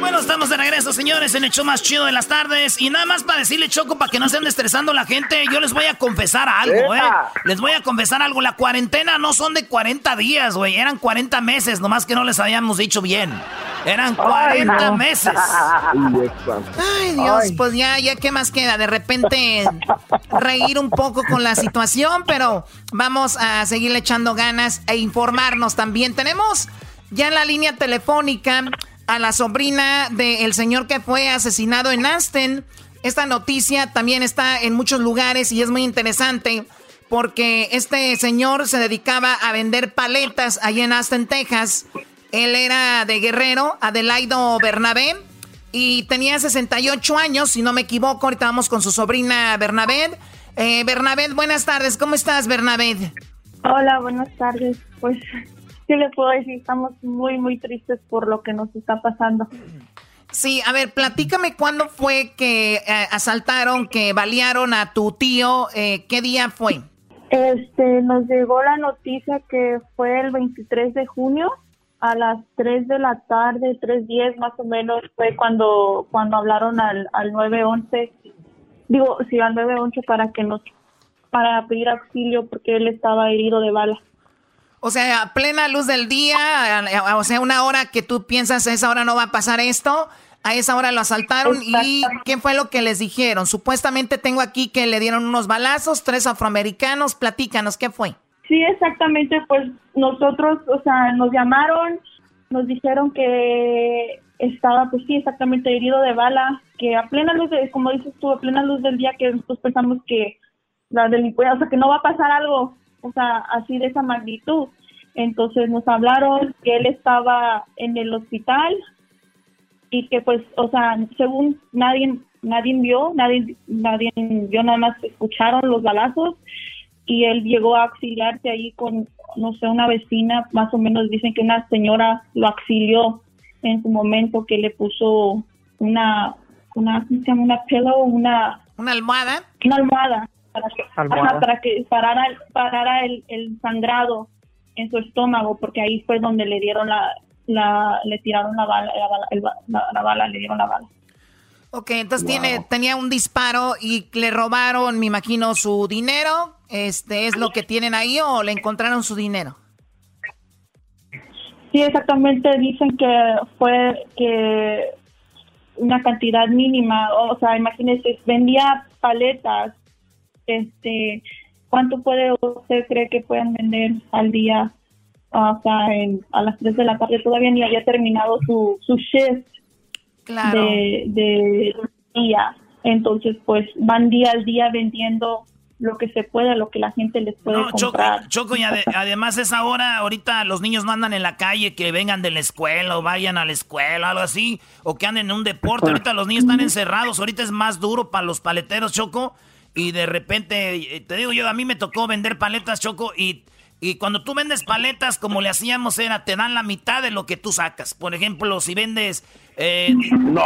Bueno, estamos de regreso, señores, en el show más chido de las tardes. Y nada más para decirle, Choco, para que no se estresando la gente, yo les voy a confesar algo, ¿eh? Les voy a confesar algo. La cuarentena no son de 40 días, güey. Eran 40 meses, nomás que no les habíamos dicho bien. Eran 40 meses. (laughs) Ay, Dios, pues ya, ya, ¿qué más queda? De repente reír un poco con la situación, pero vamos a seguirle echando ganas e informarnos también. Tenemos ya en la línea telefónica a la sobrina del señor que fue asesinado en Aston. Esta noticia también está en muchos lugares y es muy interesante porque este señor se dedicaba a vender paletas allá en Aston, Texas. Él era de Guerrero, Adelaido Bernabé, y tenía 68 años, si no me equivoco. Ahorita vamos con su sobrina Bernabé. Eh, Bernabé, buenas tardes. ¿Cómo estás, Bernabé? Hola, buenas tardes. Pues ¿qué le puedo decir? Estamos muy, muy tristes por lo que nos está pasando. Sí, a ver, platícame cuándo fue que eh, asaltaron, que balearon a tu tío, eh, ¿qué día fue? Este, nos llegó la noticia que fue el 23 de junio a las 3 de la tarde, 3.10 más o menos, fue cuando, cuando hablaron al, al 911, digo, sí, al 911 para que nos, para pedir auxilio porque él estaba herido de bala. O sea, a plena luz del día, o sea, una hora que tú piensas, a esa hora no va a pasar esto, a esa hora lo asaltaron y ¿qué fue lo que les dijeron? Supuestamente tengo aquí que le dieron unos balazos, tres afroamericanos, platícanos, ¿qué fue? Sí, exactamente, pues nosotros, o sea, nos llamaron, nos dijeron que estaba, pues sí, exactamente herido de bala, que a plena luz, de, como dices tú, a plena luz del día que nosotros pensamos que la delincuencia, o sea, que no va a pasar algo o sea, así de esa magnitud. Entonces nos hablaron que él estaba en el hospital y que pues, o sea, según nadie nadie vio, nadie nadie vio, nada más escucharon los balazos y él llegó a auxiliarse ahí con, no sé, una vecina, más o menos dicen que una señora lo auxilió en su momento que le puso una, una, ¿cómo se llama? Una pillow, una... ¿Una almohada? Una almohada para que, parara, parara el, sangrado en su estómago, porque ahí fue donde le dieron la, la le tiraron la bala, la bala, le dieron la bala. Ok, entonces tiene, tenía un disparo y le robaron, me imagino, su dinero. Este es lo que tienen ahí o le encontraron su dinero. Sí, exactamente. Dicen que fue que una cantidad mínima, o sea, imagínese, vendía paletas este, ¿cuánto puede usted cree que pueden vender al día? O sea, a las 3 de la tarde todavía ni había terminado su, su shift de, día. Entonces, pues van día al día vendiendo lo que se pueda, lo que la gente les puede comprar. Choco, y además es ahora, ahorita los niños no andan en la calle, que vengan de la escuela o vayan a la escuela, algo así, o que anden en un deporte. Ahorita los niños están encerrados, ahorita es más duro para los paleteros, Choco, y de repente, eh, te digo yo, a mí me tocó vender paletas, Choco, y, y cuando tú vendes paletas, como le hacíamos era, te dan la mitad de lo que tú sacas. Por ejemplo, si vendes... Eh, ¡No!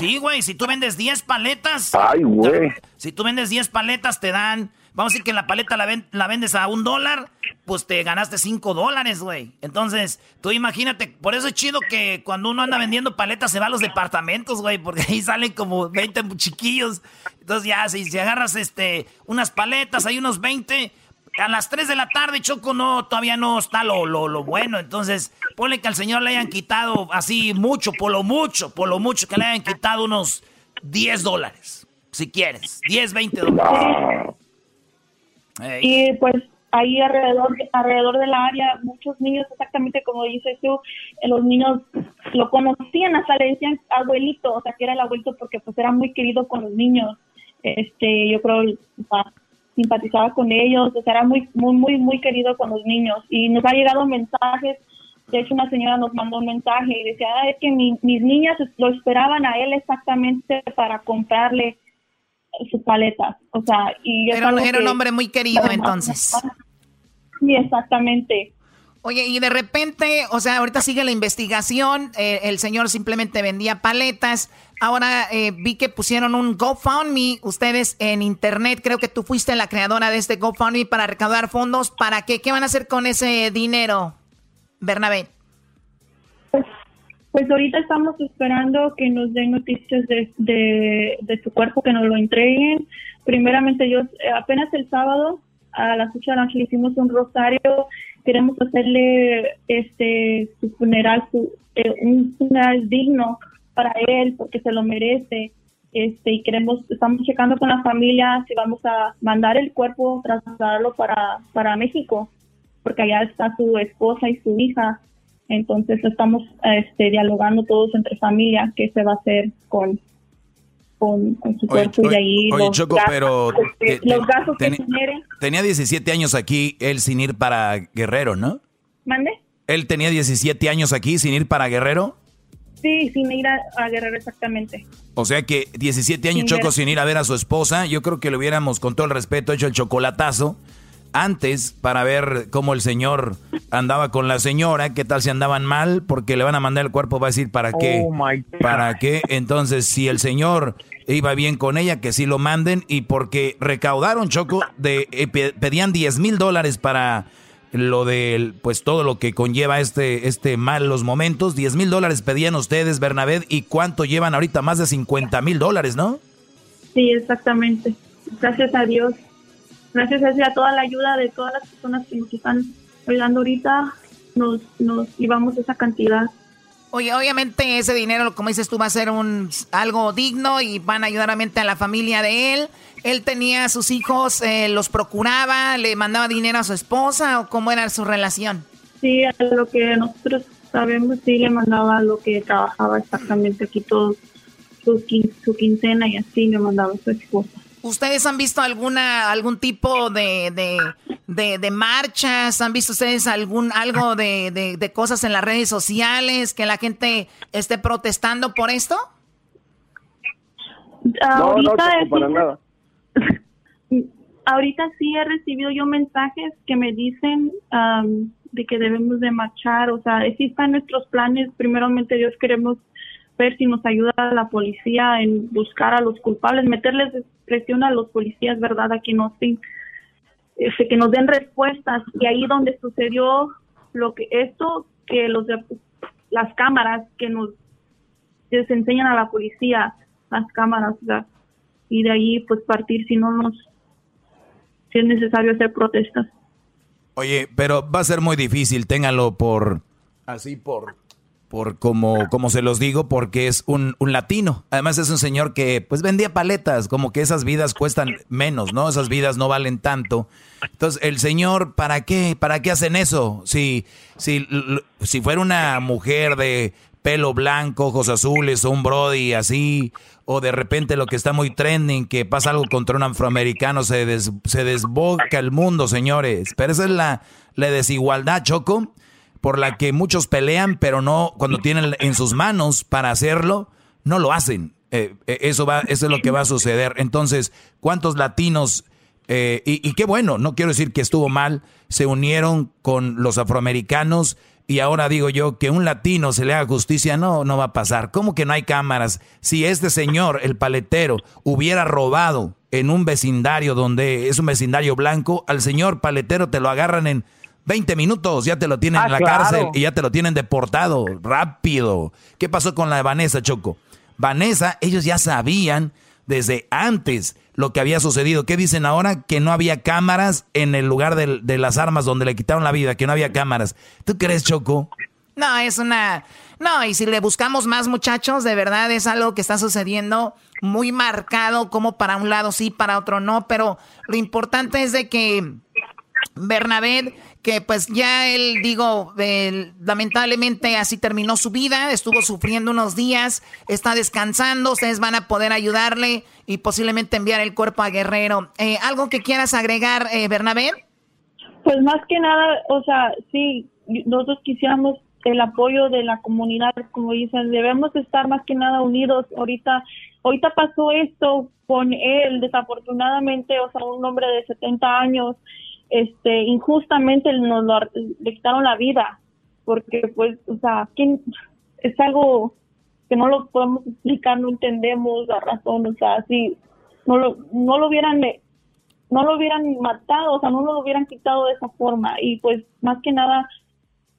Sí, güey, si tú vendes 10 paletas... ¡Ay, güey! Si tú vendes 10 paletas, te dan... Vamos a decir que la paleta la, vendes a un dólar, pues te ganaste 5 dólares, güey. Entonces, tú imagínate, por eso es chido que cuando uno anda vendiendo paletas se va a los departamentos, güey, porque ahí salen como 20 chiquillos. Entonces ya, si, si agarras este, unas paletas, hay unos 20, a las 3 de la tarde, Choco, no, todavía no está lo, lo, lo, bueno. Entonces, ponle que al señor le hayan quitado así mucho, por lo mucho, por lo mucho, que le hayan quitado unos 10 dólares, si quieres. 10, 20 dólares. Y pues ahí alrededor, alrededor del área, muchos niños, exactamente como dices tú, eh, los niños lo conocían, hasta le decían abuelito, o sea, que era el abuelito porque pues era muy querido con los niños. Este, yo creo, simpatizaba con ellos, o sea, era muy, muy, muy, muy querido con los niños. Y nos ha llegado mensajes, de hecho una señora nos mandó un mensaje y decía, ah, es que mis niñas lo esperaban a él exactamente para comprarle sus paletas. O sea, y era, era un hombre muy querido entonces. Sí, exactamente. Oye, y de repente, o sea, ahorita sigue la investigación, eh, el señor simplemente vendía paletas, ahora eh, vi que pusieron un GoFundMe, ustedes en internet, creo que tú fuiste la creadora de este GoFundMe para recaudar fondos, ¿para qué? ¿Qué van a hacer con ese dinero, Bernabé? Pues, ahorita estamos esperando que nos den noticias de, de, de su cuerpo, que nos lo entreguen. Primeramente, yo eh, apenas el sábado a las 8 de la noche le hicimos un rosario. Queremos hacerle este su funeral, su, eh, un funeral digno para él, porque se lo merece. Este, y queremos, estamos checando con la familia si vamos a mandar el cuerpo, trasladarlo para, para México, porque allá está su esposa y su hija. Entonces estamos este, dialogando todos entre familia qué se va a hacer con, con, con su cuerpo y de ahí Oye, los Choco, gastos, pero te- los gastos que genere. tenía 17 años aquí, él sin ir para Guerrero, ¿no? ¿Mande? Él tenía 17 años aquí sin ir para Guerrero. Sí, sin ir a, a Guerrero exactamente. O sea que 17 años Sin Choco ver. sin ir a ver a su esposa. Yo creo que le hubiéramos, con todo el respeto, hecho el chocolatazo antes para ver cómo el señor andaba con la señora, qué tal si andaban mal, porque le van a mandar el cuerpo, va a decir para qué. Oh. ¿Para qué? Entonces, si el señor iba bien con ella, que sí lo manden, y porque recaudaron, Choco, de, eh, pe- pedían 10 mil dólares para lo del, pues todo lo que conlleva este, este malos momentos. 10 mil dólares pedían ustedes, Bernabé, y cuánto llevan ahorita, más de 50 mil dólares, ¿no? Sí, exactamente. Gracias a Dios. Gracias a, toda la ayuda de todas las personas que nos están ayudando ahorita, nos, nos llevamos esa cantidad. Oye, obviamente ese dinero, como dices tú, va a ser un algo digno y van a ayudar obviamente a la familia de él. Él tenía a sus hijos, eh, los procuraba, le mandaba dinero a su esposa o cómo era su relación. Sí, a lo que nosotros sabemos, sí le mandaba lo que trabajaba exactamente aquí todo, su, quin- su quincena y así le mandaba a su esposa. ¿Ustedes han visto alguna algún tipo de, de, de- de marchas? ¿Han visto ustedes algún algo de, de- de cosas en las redes sociales que la gente esté protestando por esto? No, no, Choco, es- para nada. (laughs) ahorita sí he recibido yo mensajes que me dicen am, de que debemos de marchar, o sea, sí están nuestros planes, primeramente Dios queremos ver si nos ayuda la policía en buscar a los culpables, meterles presión a los policías, ¿verdad? A que nos, este, que nos den respuestas. Y ahí donde sucedió lo que esto, que los de, las cámaras que nos les enseñan a la policía, las cámaras, y de ahí pues partir si no nos si es necesario hacer protestas. Oye, pero va a ser muy difícil, ténganlo por así por por como como se los digo porque es un, un latino. Además es un señor que pues vendía paletas, como que esas vidas cuestan menos, ¿no? Esas vidas no valen tanto. Entonces, el señor, ¿para qué? ¿Para qué hacen eso? Si si si fuera una mujer de pelo blanco, ojos azules o un brody así o de repente lo que está muy trending, que pasa algo contra un afroamericano, se, des- se desboca el mundo, señores. Pero esa es la, la desigualdad, Choco, por la que muchos pelean, pero no, cuando tienen en sus manos para hacerlo, no lo hacen. Eh, eh, eso, va, eso es lo que va a suceder. Entonces, ¿cuántos latinos, eh, y, y qué bueno, no quiero decir que estuvo mal, se unieron con los afroamericanos y ahora digo yo que un latino se le haga justicia, no, no va a pasar. ¿Cómo que no hay cámaras? Si este señor, el paletero, hubiera robado en un vecindario donde es un vecindario blanco, al señor paletero te lo agarran en 20 minutos, ya te lo tienen Ah, en la claro. cárcel y ya te lo tienen deportado, rápido. ¿Qué pasó con la de Vanessa, Choco? Vanessa, ellos ya sabían desde antes lo que había sucedido. ¿Qué dicen ahora? Que no había cámaras en el lugar del- de las armas donde le quitaron la vida, que no había cámaras. ¿Tú crees, Choco? No, es una... No, y si le buscamos más muchachos, de verdad es algo que está sucediendo muy marcado, como para un lado sí, para otro no, pero lo importante es de que Bernabé, que pues ya él, digo, él, lamentablemente así terminó su vida, estuvo sufriendo unos días, está descansando, ustedes van a poder ayudarle y posiblemente enviar el cuerpo a Guerrero. Eh, ¿Algo que quieras agregar, eh, Bernabé? Pues más que nada, o sea, sí, nosotros quisiéramos el apoyo de la comunidad, como dicen, debemos estar más que nada unidos. Ahorita, ahorita pasó esto con él, desafortunadamente, o sea, un hombre de 70 años, este, injustamente nos lo, le quitaron la vida, porque pues, o sea, ¿quién? es algo que no lo podemos explicar, no entendemos la razón, o sea, si no lo, no lo hubieran no lo hubieran matado, o sea, no lo hubieran quitado de esa forma. Y pues más que nada,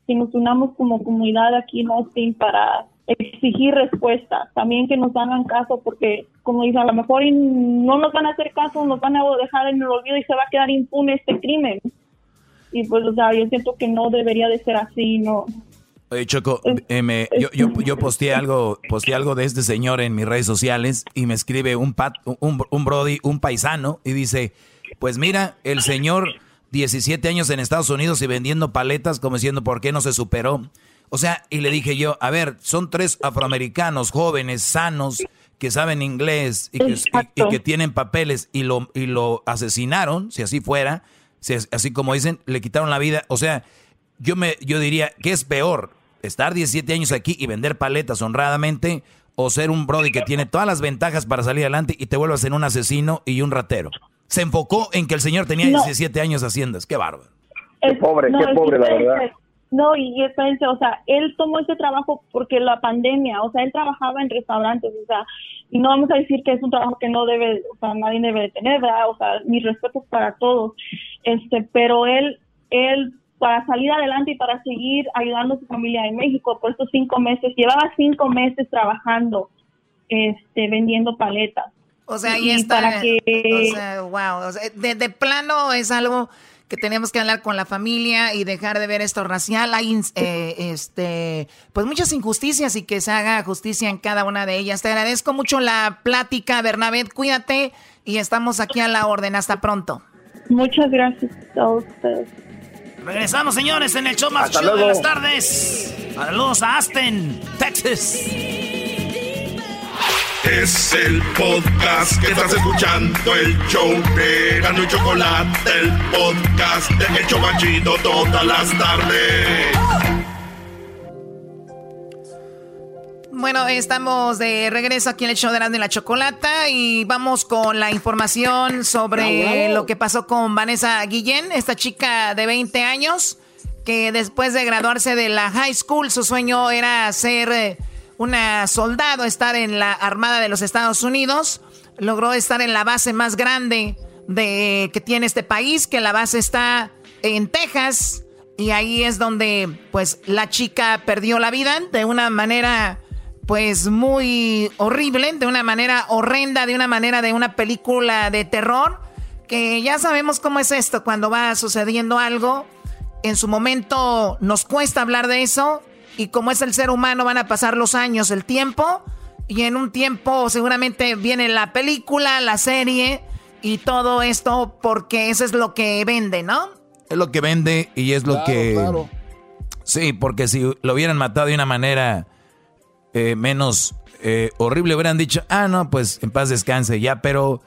si nos unamos como comunidad aquí en Austin para, exigir respuestas, también que nos hagan caso, porque como dice, a lo mejor no nos van a hacer caso, nos van a dejar en el olvido y se va a quedar impune este crimen. Y pues, o sea, yo siento que no debería de ser así, no. Oye, Choco, eh, yo, yo, yo posteé algo, posteé algo de este señor en mis redes sociales y me escribe un, pat, un, un brody, un paisano, y dice, pues mira, el señor 17 años en Estados Unidos y vendiendo paletas como diciendo, ¿por qué no se superó? O sea, y le dije yo, a ver, son tres afroamericanos jóvenes, sanos, que saben inglés y que, tienen papeles y lo, y lo asesinaron, si así fuera, si, así como dicen, le quitaron la vida. O sea, yo, me, yo diría, ¿qué es peor? ¿Estar 17 años aquí y vender paletas honradamente o ser un brody que tiene todas las ventajas para salir adelante y te vuelvas en un asesino y un ratero? Se enfocó en que el señor tenía 17 años haciendo. Qué bárbaro. Qué pobre, qué pobre, la verdad. No, y espérense, o sea, él tomó ese trabajo porque la pandemia, o sea, él trabajaba en restaurantes, o sea, y no vamos a decir que es un trabajo que no debe, o sea, nadie debe de tener, ¿verdad? O sea, mis respetos para todos, este, pero él, él, para salir adelante y para seguir ayudando a su familia en México por estos cinco meses, llevaba cinco meses trabajando, este, vendiendo paletas. O sea, y, está, para que... o sea, wow, o sea, de plano es algo que tenemos que hablar con la familia y dejar de ver esto racial. Hay eh, este, pues muchas injusticias y que se haga justicia en cada una de ellas. Te agradezco mucho la plática, Bernabé. Cuídate y estamos aquí a la orden. Hasta pronto. Muchas gracias a ustedes. Regresamos, señores, en el show más chido de las tardes. Saludos a Aston, Texas. Es el podcast que estás escuchando, el show de Gano y Chocolate, el podcast de Hecho Machito todas las tardes. Bueno, estamos de regreso aquí en el show de Gano y la Chocolata y vamos con la información sobre lo que pasó con Vanessa Guillén, esta chica de 20 años que después de graduarse de la high school su sueño era ser eh, una soldado, estar en la Armada de los Estados Unidos. Logró estar en la base más grande de, que tiene este país, que la base está en Texas. Y ahí es donde, pues, la chica perdió la vida de una manera, pues, muy horrible, de una manera horrenda, de una manera de una película de terror. Que ya sabemos cómo es esto, cuando va sucediendo algo. En su momento nos cuesta hablar de eso, y como es el ser humano, van a pasar los años, el tiempo, y en un tiempo seguramente viene la película, la serie y todo esto porque eso es lo que vende, ¿no? Es lo que vende y es lo que... Claro. Sí, porque si lo hubieran matado de una manera eh, menos eh, horrible, hubieran dicho, ah, no, pues en paz descanse ya, pero...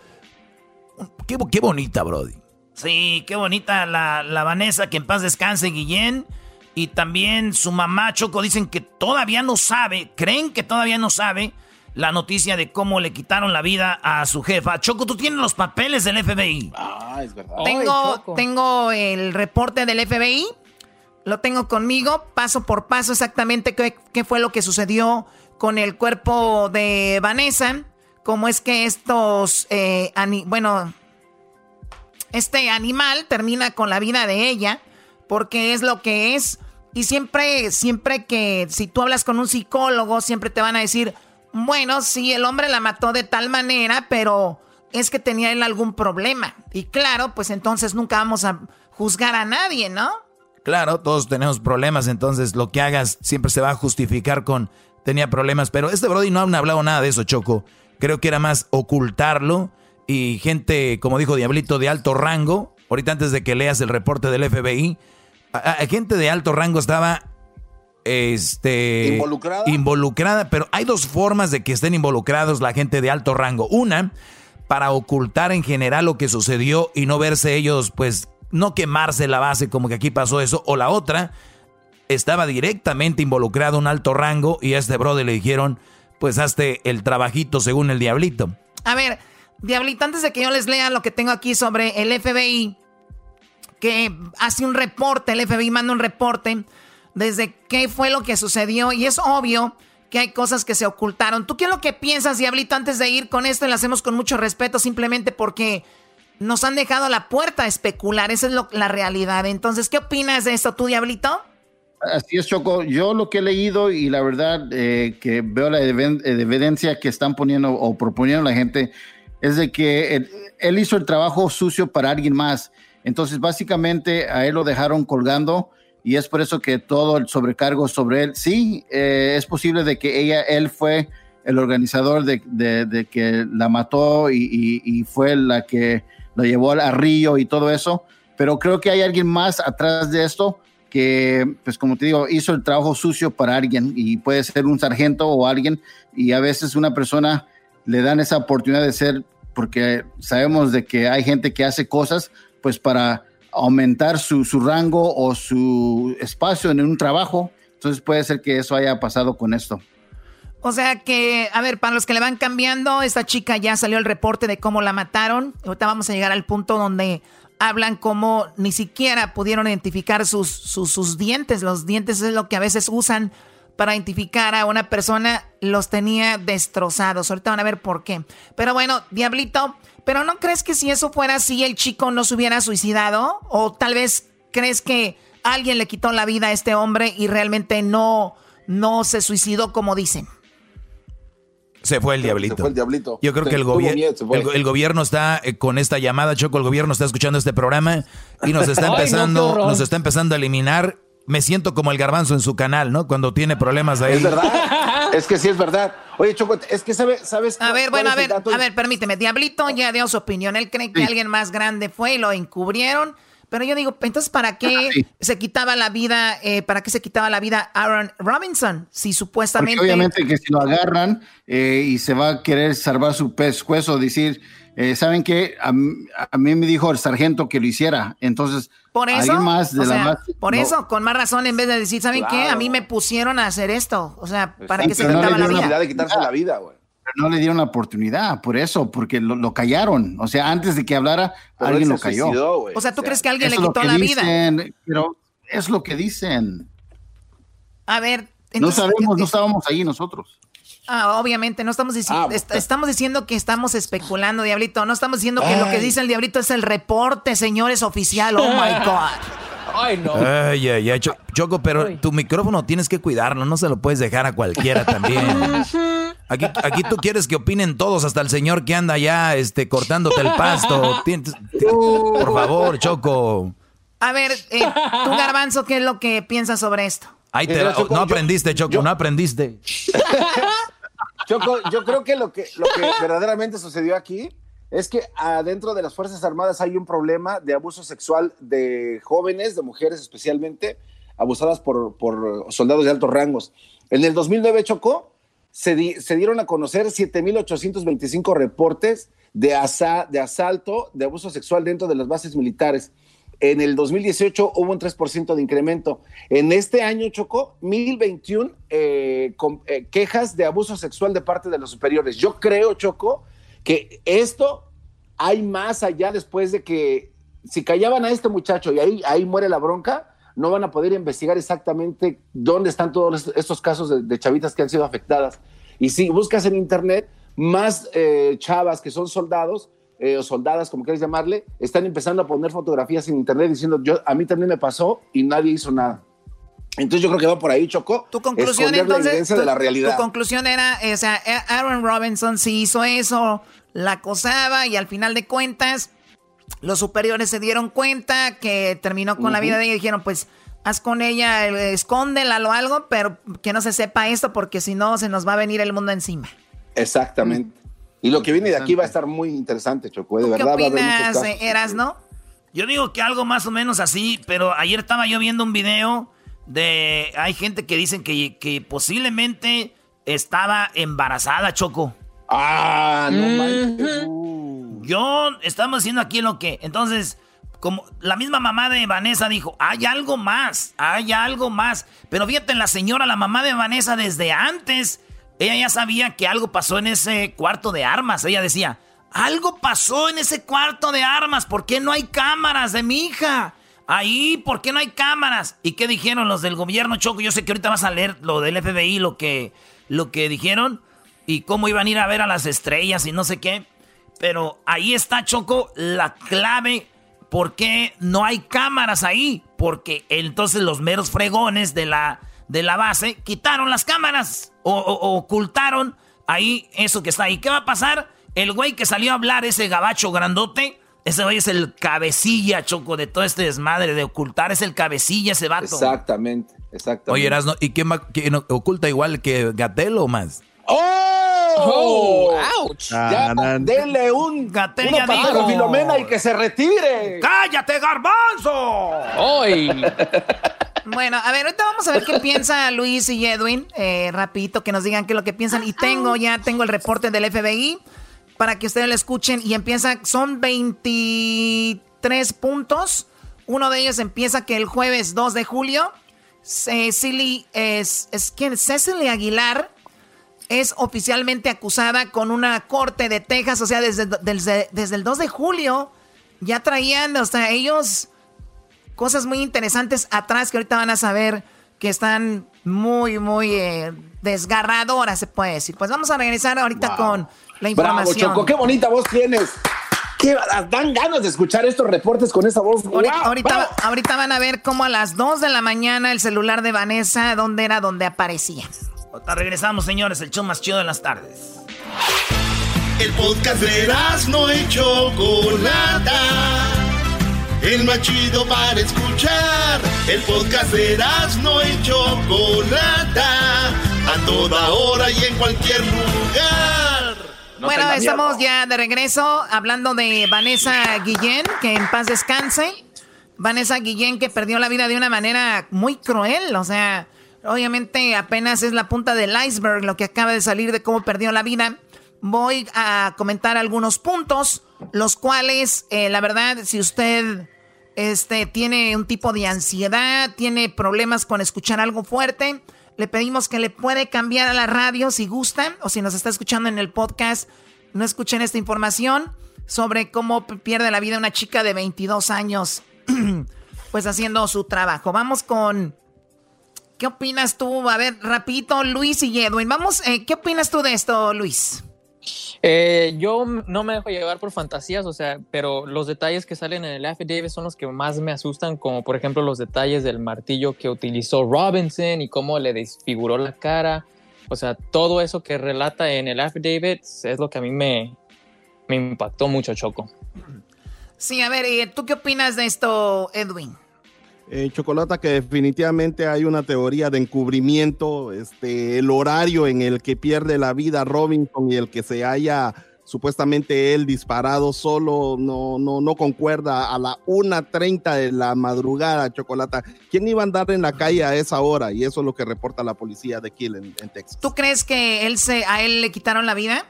Qué, qué bonita, Brody. Sí, qué bonita la, la Vanessa, que en paz descanse, Guillén. Y también su mamá Choco dicen que todavía no sabe, creen que todavía no sabe la noticia de cómo le quitaron la vida a su jefa. Choco, tú tienes los papeles del FBI. Ah, es verdad. Tengo, tengo el reporte del FBI, lo tengo conmigo, paso por paso exactamente qué, fue lo que sucedió con el cuerpo de Vanessa, cómo es que estos, eh, bueno, este animal termina con la vida de ella porque es lo que es. Y siempre, siempre que si tú hablas con un psicólogo, siempre te van a decir, bueno, sí, el hombre la mató de tal manera, pero es que tenía él algún problema. Y claro, pues entonces nunca vamos a juzgar a nadie, ¿no? Claro, todos tenemos problemas, entonces lo que hagas siempre se va a justificar con tenía problemas, pero este Brody no ha hablado nada de eso, Choco. Creo que era más ocultarlo y gente, como dijo Diablito, de alto rango. Ahorita antes de que leas el reporte del FBI, gente de alto rango estaba este, ¿Involucrada? involucrada, pero hay dos formas de que estén involucrados la gente de alto rango. Una, para ocultar en general lo que sucedió y no verse ellos, pues, no quemarse la base como que aquí pasó eso. O la otra, estaba directamente involucrado un alto rango y a este brother le dijeron, pues, hazte el trabajito según el diablito. A ver, diablito, antes de que yo les lea lo que tengo aquí sobre el FBI, que hace un reporte, el FBI manda un reporte desde qué fue lo que sucedió y es obvio que hay cosas que se ocultaron. ¿Tú qué es lo que piensas, Diablito, antes de ir con esto? Y lo hacemos con mucho respeto simplemente porque nos han dejado la puerta a especular. Esa es la realidad. Entonces, ¿qué opinas de esto tú, Diablito? así es, Choco. Yo lo que he leído y la verdad eh, que veo la evidencia que están poniendo o proponiendo la gente es de que él, hizo el trabajo sucio para alguien más. Entonces, básicamente, a él lo dejaron colgando y es por eso que todo el sobrecargo sobre él. Sí, eh, es posible de que ella, él fue el organizador de, de, que la mató y, fue la que lo llevó al río y todo eso, pero creo que hay alguien más atrás de esto que, pues como te digo, hizo el trabajo sucio para alguien y puede ser un sargento o alguien y a veces una persona le dan esa oportunidad de ser porque sabemos de que hay gente que hace cosas pues para aumentar su, su rango o su espacio en un trabajo. Entonces puede ser que eso haya pasado con esto. O sea que, a ver, para los que le van cambiando, esta chica ya salió el reporte de cómo la mataron. Ahorita vamos a llegar al punto donde hablan como ni siquiera pudieron identificar sus, sus, sus dientes. Los dientes es lo que a veces usan para identificar a una persona los tenía destrozados. Ahorita van a ver por qué. Pero bueno, Diablito, ¿pero no crees que si eso fuera así el chico no se hubiera suicidado? ¿O tal vez crees que alguien le quitó la vida a este hombre y realmente no, no se suicidó como dicen? Se fue el diablito. Se fue el diablito. Yo creo que el, el, gobierno está eh, con esta llamada, Choco, el gobierno está escuchando este programa y nos está (laughs) empezando, nos está empezando a eliminar me siento como el garbanzo en su canal, ¿no? Cuando tiene problemas ahí. Es verdad. (laughs) es que sí es verdad. Oye, Choco, es que sabe, sabes. A ver, bueno, a ver, a ver, permíteme. Diablito ya dio su opinión. Él cree que alguien más grande fue y lo encubrieron. Pero yo digo, entonces, ¿para qué se quitaba la vida, eh, para qué se quitaba la vida Aaron Robinson? Si supuestamente. obviamente que si lo agarran eh, y se va a querer salvar su pescuezo, decir, eh, ¿saben qué? A, mí me dijo el sargento que lo hiciera. Entonces, por eso, más de la por eso, con más razón, en vez de decir, ¿saben qué? A mí me pusieron a hacer esto. O sea, ¿para qué se quitaba no la vida? de quitarse la vida, güey. No le dieron la oportunidad, por eso, porque lo, callaron. O sea, antes de que hablara, alguien lo cayó. o sea, ¿tú crees que alguien le quitó la vida? Pero es lo que dicen. A ver. no sabemos, no estábamos ahí nosotros. Ah, obviamente, no estamos diciendo, ah, estamos diciendo que estamos especulando, Diablito. No estamos diciendo que lo que dice el Diablito es el reporte, señores, oficial. Oh my (laughs) God. Ay, no. Ay, ay, ay, Choco, pero tu micrófono tienes que cuidarlo, no se lo puedes dejar a cualquiera también. (laughs) Aquí, aquí tú quieres que opinen todos, hasta el señor que anda ya este, cortándote el pasto. (laughs) Por favor, Choco. A ver, eh, tú, Garbanzo, ¿qué es lo que piensas sobre esto? Ahí te, no aprendiste, Choco, no aprendiste. Choco, yo creo que lo, que lo que verdaderamente sucedió aquí es que adentro de las Fuerzas Armadas hay un problema de abuso sexual de jóvenes, de mujeres especialmente, abusadas por, por soldados de altos rangos. En el 2009, Choco, se, se dieron a conocer 7.825 reportes de, asa, de asalto, de abuso sexual dentro de las bases militares. En el 2018 hubo un 3% de incremento. En este año, Chocó, 1021 eh, eh, quejas de abuso sexual de parte de los superiores. Yo creo, Choco, que esto hay más allá después de que si callaban a este muchacho y ahí, ahí muere la bronca, no van a poder investigar exactamente dónde están todos estos casos de, chavitas que han sido afectadas. Y si buscas en internet, más eh, chavas que son soldados eh, o soldadas, como quieras llamarle, están empezando a poner fotografías en internet diciendo, yo, a mí también me pasó y nadie hizo nada. Entonces yo creo que va por ahí, Choco. Tu conclusión entonces, de la realidad. Tu conclusión era, o sea, Aaron Robinson sí hizo eso, la acosaba y al final de cuentas los superiores se dieron cuenta que terminó con la vida de ella y dijeron, pues haz con ella, escóndela o algo, pero que no se sepa esto porque si no se nos va a venir el mundo encima. Exactamente. Y lo que viene de aquí va a estar muy interesante, Choco. ¿eh? De verdad, ¿Qué opinas, Eras, no? Yo digo que algo más o menos así, pero ayer estaba yo viendo un video de. Hay gente que dicen que, que posiblemente estaba embarazada, Choco. Ah, no manches. Yo estamos haciendo aquí lo que. Entonces, como la misma mamá de Vanessa dijo, hay algo más, hay algo más. Pero fíjate, la señora, la mamá de Vanessa, desde antes ella ya sabía que algo pasó en ese cuarto de armas. Ella decía, algo pasó en ese cuarto de armas. ¿Por qué no hay cámaras de mi hija? Ahí, ¿por qué no hay cámaras? ¿Y qué dijeron los del gobierno, Choco? Yo sé que ahorita vas a leer lo del FBI, lo que, lo que dijeron y cómo iban a ir a ver a las estrellas y no sé qué. Pero ahí está, Choco, la clave ¿por qué no hay cámaras ahí? Porque entonces los meros fregones de la, de la base quitaron las cámaras o, o ocultaron ahí eso que está ahí. ¿Qué va a pasar? El güey que salió a hablar, ese gabacho grandote, ese güey es el cabecilla, Choco, de todo este desmadre de ocultar. Es el cabecilla ese vato. Exactamente, exactamente. Oye, Erasno, ¿y quién, va- quién oculta igual que Gatel o más? ¡Oh! ¡Ouch! Ya, denle un Gatel ya dijo. a Filomena y que se retire. ¡Cállate, garbanzo! ¡Hoy! (laughs) Bueno, a ver, ahorita vamos a ver qué piensa Luis y Edwin. Eh, rapidito, que nos digan qué es lo que piensan. Y tengo, ya tengo el reporte del FBI para que ustedes lo escuchen. Y empieza, son 23 puntos. Uno de ellos empieza que el jueves 2 de julio, Cecily, es, es. Cecily Aguilar es oficialmente acusada con una corte de Texas. O sea, desde, desde, desde el 2 de julio ya traían, o sea, ellos cosas muy interesantes atrás que ahorita van a saber que están muy, muy eh, desgarradoras, se puede decir. Pues vamos a regresar ahorita con la Bravo, información. Choco, qué bonita voz tienes. Qué dan ganas de escuchar estos reportes con esa voz. Ahorita, ¡Guau! ahorita, ahorita van a ver cómo a las 2 de la mañana el celular de Vanessa, ¿dónde era donde aparecía? Ahorita regresamos, señores, el show más chido de las tardes. El podcast de no y Chocolata. El más chido para escuchar. El podcast de no y Chocolata. A toda hora y en cualquier lugar. bueno, estamos ya de regreso hablando de Vanessa Guillén, que en paz descanse. Vanessa Guillén que perdió la vida de una manera muy cruel, o sea, obviamente apenas es la punta del iceberg lo que acaba de salir de cómo perdió la vida. Voy a comentar algunos puntos, los cuales, eh, la verdad, si usted este, tiene un tipo de ansiedad, tiene problemas con escuchar algo fuerte, le pedimos que le puede cambiar a la radio si gusta o si nos está escuchando en el podcast, no escuchen esta información sobre cómo pierde la vida una chica de 22 años, (clears throat) pues haciendo su trabajo. Vamos con... ¿Qué opinas tú? A ver, rapidito, Luis y Edwin. Vamos, eh, ¿qué opinas tú de esto, Luis? Eh, yo no me dejo llevar por fantasías, o sea, pero los detalles que salen en el affidavit son los que más me asustan, como por ejemplo los detalles del martillo que utilizó Robinson y cómo le desfiguró la cara. O sea, todo eso que relata en el affidavit es lo que a mí me, impactó mucho, Choco. Sí, a ver, eh, ¿tú qué opinas de esto, Edwin? Eh, Chocolata, que definitivamente hay una teoría de encubrimiento, este, el horario en el que pierde la vida Robinson y el que se haya supuestamente él disparado solo no, no, no concuerda a la 1.30 de la madrugada, Chocolata. ¿Quién iba a andar en la calle a esa hora? Y eso es lo que reporta la policía de Kill en, en Texas. ¿Tú crees que él se, a él le quitaron la vida?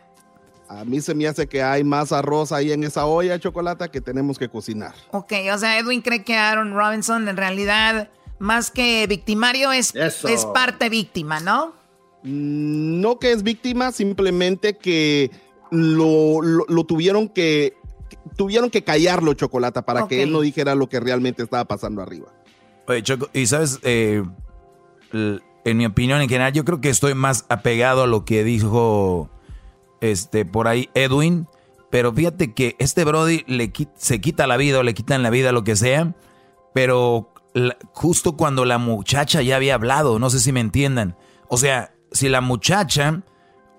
A mí se me hace que hay más arroz ahí en esa olla, Chocolata, que tenemos que cocinar. Ok, o sea, Edwin cree que Aaron Robinson en realidad, más que victimario, es, Eso. es parte víctima, ¿no? Mm, No que es víctima, simplemente que lo, lo- lo tuvieron que tuvieron que callarlo, Chocolata, para que él no dijera lo que realmente estaba pasando arriba. Oye, Choco, y sabes, Eh, en mi opinión en general, yo creo que estoy más apegado a lo que dijo este por ahí Edwin, pero fíjate que este Brody le se quita la vida o le quitan la vida, lo que sea, pero justo cuando la muchacha ya había hablado, no sé si me entiendan. O sea, si la muchacha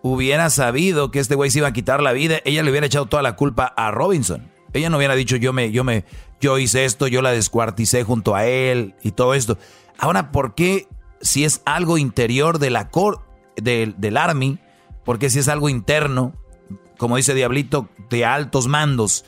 hubiera sabido que este güey se iba a quitar la vida, ella le hubiera echado toda la culpa a Robinson. Ella no hubiera dicho yo me, yo me, yo hice esto, yo la descuarticé junto a él y todo esto. Ahora, ¿por qué si es algo interior de la cor del, del army? Porque si es algo interno, como dice Diablito, de altos mandos,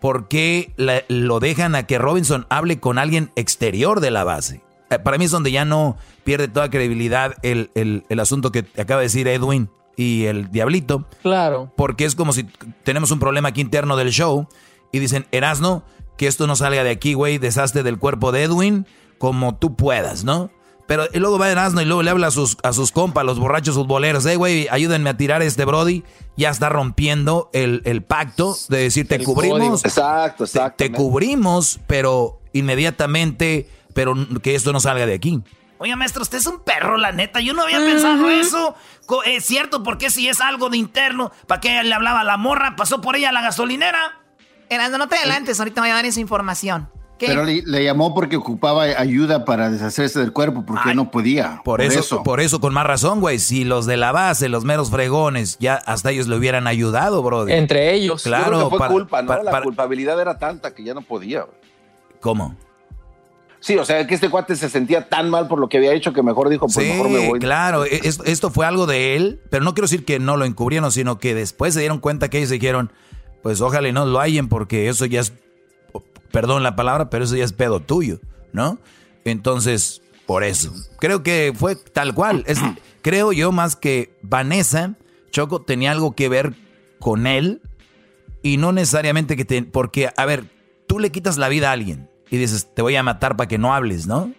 ¿por qué la- lo dejan a que Robinson hable con alguien exterior de la base? Eh, Para mí es donde ya no pierde toda credibilidad el, el- el asunto que acaba de decir Edwin y el Diablito. Claro. Porque es como si tenemos un problema aquí interno del show y dicen, Erasno, que esto no salga de aquí, güey, deshazte del cuerpo de Edwin como tú puedas, ¿no? Pero y luego va Erasno y luego le habla a sus, a sus compas, los borrachos futboleros, eh, güey, ayúdenme a tirar este Brody. Ya está rompiendo el, el pacto de decir, te El cubrimos. código. Exacto, Te- Te, cubrimos, pero inmediatamente, pero que esto no salga de aquí. Oiga, maestro, usted es un perro, la neta. Yo no había pensado eso. Es cierto, porque si es algo de interno, ¿para qué le hablaba a la morra? ¿Pasó por ella a la gasolinera? Erasmo, no te adelantes, ahorita voy a dar esa información. Pero le, llamó porque ocupaba ayuda para deshacerse del cuerpo, porque no podía. Por, eso, por eso, con más razón, güey. Si los de la base, los meros fregones, ya hasta ellos le hubieran ayudado, bro. Entre ellos. Claro. fue culpa, ¿no? la culpabilidad era tanta que ya no podía. ¿Cómo? Sí, o sea, que este cuate se sentía tan mal por lo que había hecho que mejor dijo, pues mejor me voy. Claro, e, esto, fue algo de él, pero no quiero decir que no lo encubrieron, sino que después se dieron cuenta que ellos dijeron, pues ojalá y no lo hayan porque eso ya es perdón la palabra, pero eso ya es pedo tuyo, ¿no? Entonces, por eso. Creo que fue tal cual. Es, creo yo más que Vanessa, Choco, tenía algo que ver con él y no necesariamente que te... Porque, a ver, tú le quitas la vida a alguien y dices, te voy a matar para que no hables, ¿no?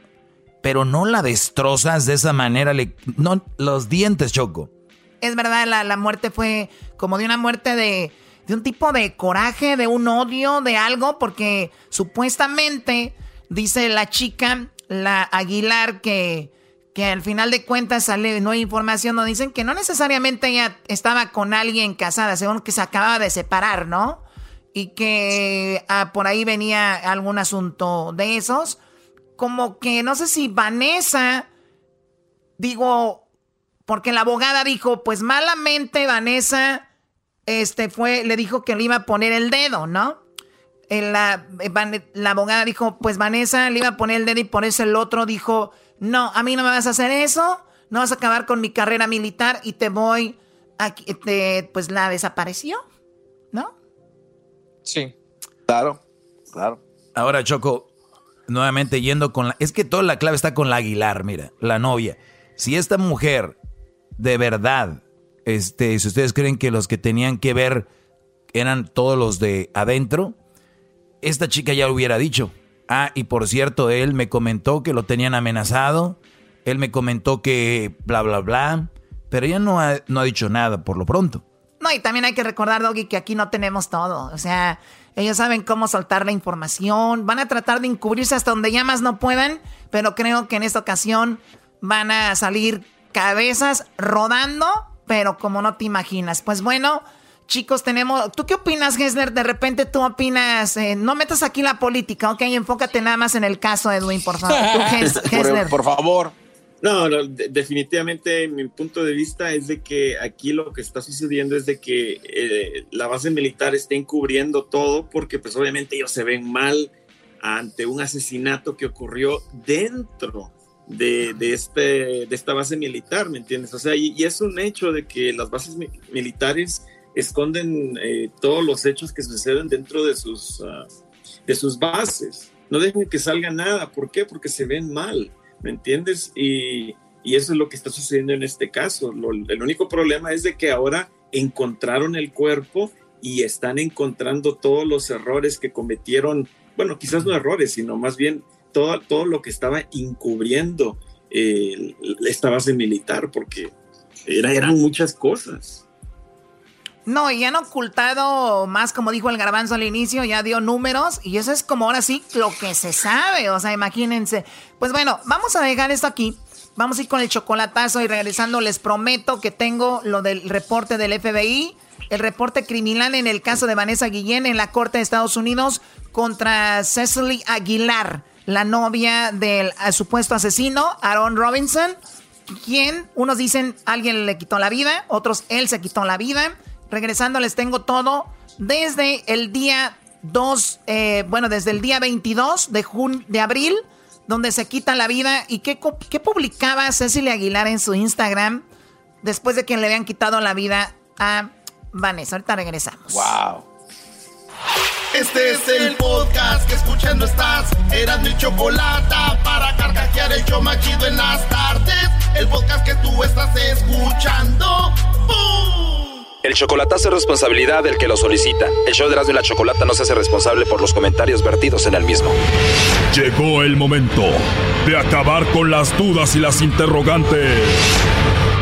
Pero no la destrozas de esa manera, le, no, los dientes, Choco. Es verdad, la, la muerte fue como de una muerte de de un tipo de coraje, de un odio, de algo, porque supuestamente dice la chica, la Aguilar, que, que al final de cuentas sale no hay información, no dicen que no necesariamente ella estaba con alguien casada, según que se acababa de separar, ¿no? Y que ah, por ahí venía algún asunto de esos. Como que no sé si Vanessa, digo, porque la abogada dijo, pues malamente Vanessa este fue, le dijo que le iba a poner el dedo, ¿no? La, la, abogada dijo, pues Vanessa le iba a poner el dedo y por eso el otro dijo, no, a mí no me vas a hacer eso, no vas a acabar con mi carrera militar y te voy a... Te, pues la desapareció, ¿no? Sí. Claro, claro. Ahora, Choco, nuevamente yendo con la... Es que toda la clave está con la Aguilar, mira, la novia. Si esta mujer de verdad este, si ustedes creen que los que tenían que ver eran todos los de adentro, esta chica ya lo hubiera dicho. Ah, y por cierto, él me comentó que lo tenían amenazado, él me comentó que bla, bla, bla, pero ella no ha, no ha dicho nada por lo pronto. No, y también hay que recordar, Doggy, que aquí no tenemos todo. O sea, ellos saben cómo soltar la información, van a tratar de encubrirse hasta donde ya más no puedan, pero creo que en esta ocasión van a salir cabezas rodando pero como no te imaginas. Pues bueno, chicos, tenemos... ¿Tú qué opinas, Gessler? De repente tú opinas... Eh, no metas aquí la política, ok, enfócate nada más en el caso, Edwin, (laughs) por favor. Por, por, favor. No, definitivamente mi punto de vista es de que aquí lo que está sucediendo es de que eh, la base militar está encubriendo todo porque pues obviamente ellos se ven mal ante un asesinato que ocurrió dentro de, este, de esta base militar, ¿me entiendes? O sea, y, es un hecho de que las bases militares esconden eh, todos los hechos que suceden dentro de sus, ah, de sus bases. No dejen que salga nada. ¿Por qué? Porque se ven mal, ¿me entiendes? Y, y eso es lo que está sucediendo en este caso. el único problema es de que ahora encontraron el cuerpo y están encontrando todos los errores que cometieron, bueno, quizás no errores, sino más bien todo, todo lo que estaba encubriendo eh, esta base militar, porque era, eran muchas cosas. No, y han ocultado más, como dijo el garbanzo al inicio, ya dio números, y eso es como ahora sí lo que se sabe, o sea, imagínense. Pues bueno, vamos a dejar esto aquí. Vamos a ir con el chocolatazo y regresando les prometo que tengo lo del reporte del FBI, el reporte criminal en el caso de Vanessa Guillén en la Corte de Estados Unidos contra Cecily Aguilar la novia del eh, supuesto asesino, Aaron Robinson, quien unos dicen alguien le quitó la vida, otros él se quitó la vida. Regresando les tengo todo desde el día 2, eh, bueno, desde el día 22 de, de abril, donde se quita la vida. ¿Y qué, qué publicaba Cecilia Aguilar en su Instagram después de que le habían quitado la vida a Vanessa? Ahorita regresamos. ¡Wow! Este es el podcast que escuchando estás. Eran mi chocolate para carcajear el yo machido en las tardes. El podcast que tú estás escuchando. El chocolatazo es responsabilidad del que lo solicita. El show de Erasmo y la Chocolata no se hace responsable por los comentarios vertidos en el mismo. Llegó el momento de acabar con las dudas y las interrogantes.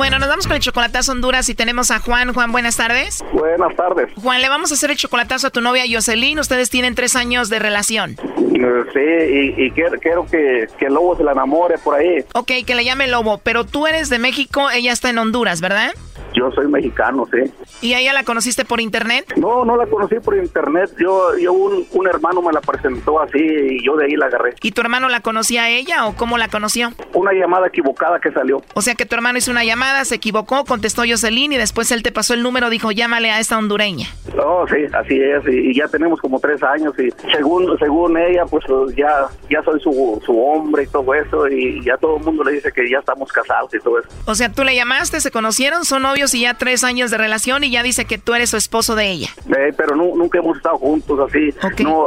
Bueno, nos vamos con el chocolatazo Honduras y tenemos a Juan. Juan, buenas tardes. Buenas tardes. Juan, le vamos a hacer el chocolatazo a tu novia Jocelyn. Ustedes tienen tres años de relación. Sí, y, y quiero, quiero que, que el lobo se la enamore por ahí. Ok, que le llame Lobo, pero tú eres de México, ella está en Honduras, ¿verdad? Yo soy mexicano, sí. ¿Y a ella la conociste por internet? No, no la conocí por internet. Yo, yo un, un hermano me la presentó así y yo de ahí la agarré. ¿Y tu hermano la conocía a ella o cómo la conoció? Una llamada equivocada que salió. O sea que tu hermano hizo una llamada, se equivocó, contestó Jocelyn y después él te pasó el número, dijo llámale a esta hondureña. Oh, sí, así es. Y, y ya tenemos como tres años y según según ella, pues ya ya soy su, su hombre y todo eso y ya todo el mundo le dice que ya estamos casados y todo eso. O sea, tú le llamaste, se conocieron, son novios y ya tres años de relación y ya dice que tú eres su esposo de ella. Eh, pero nu- nunca hemos estado juntos así. No,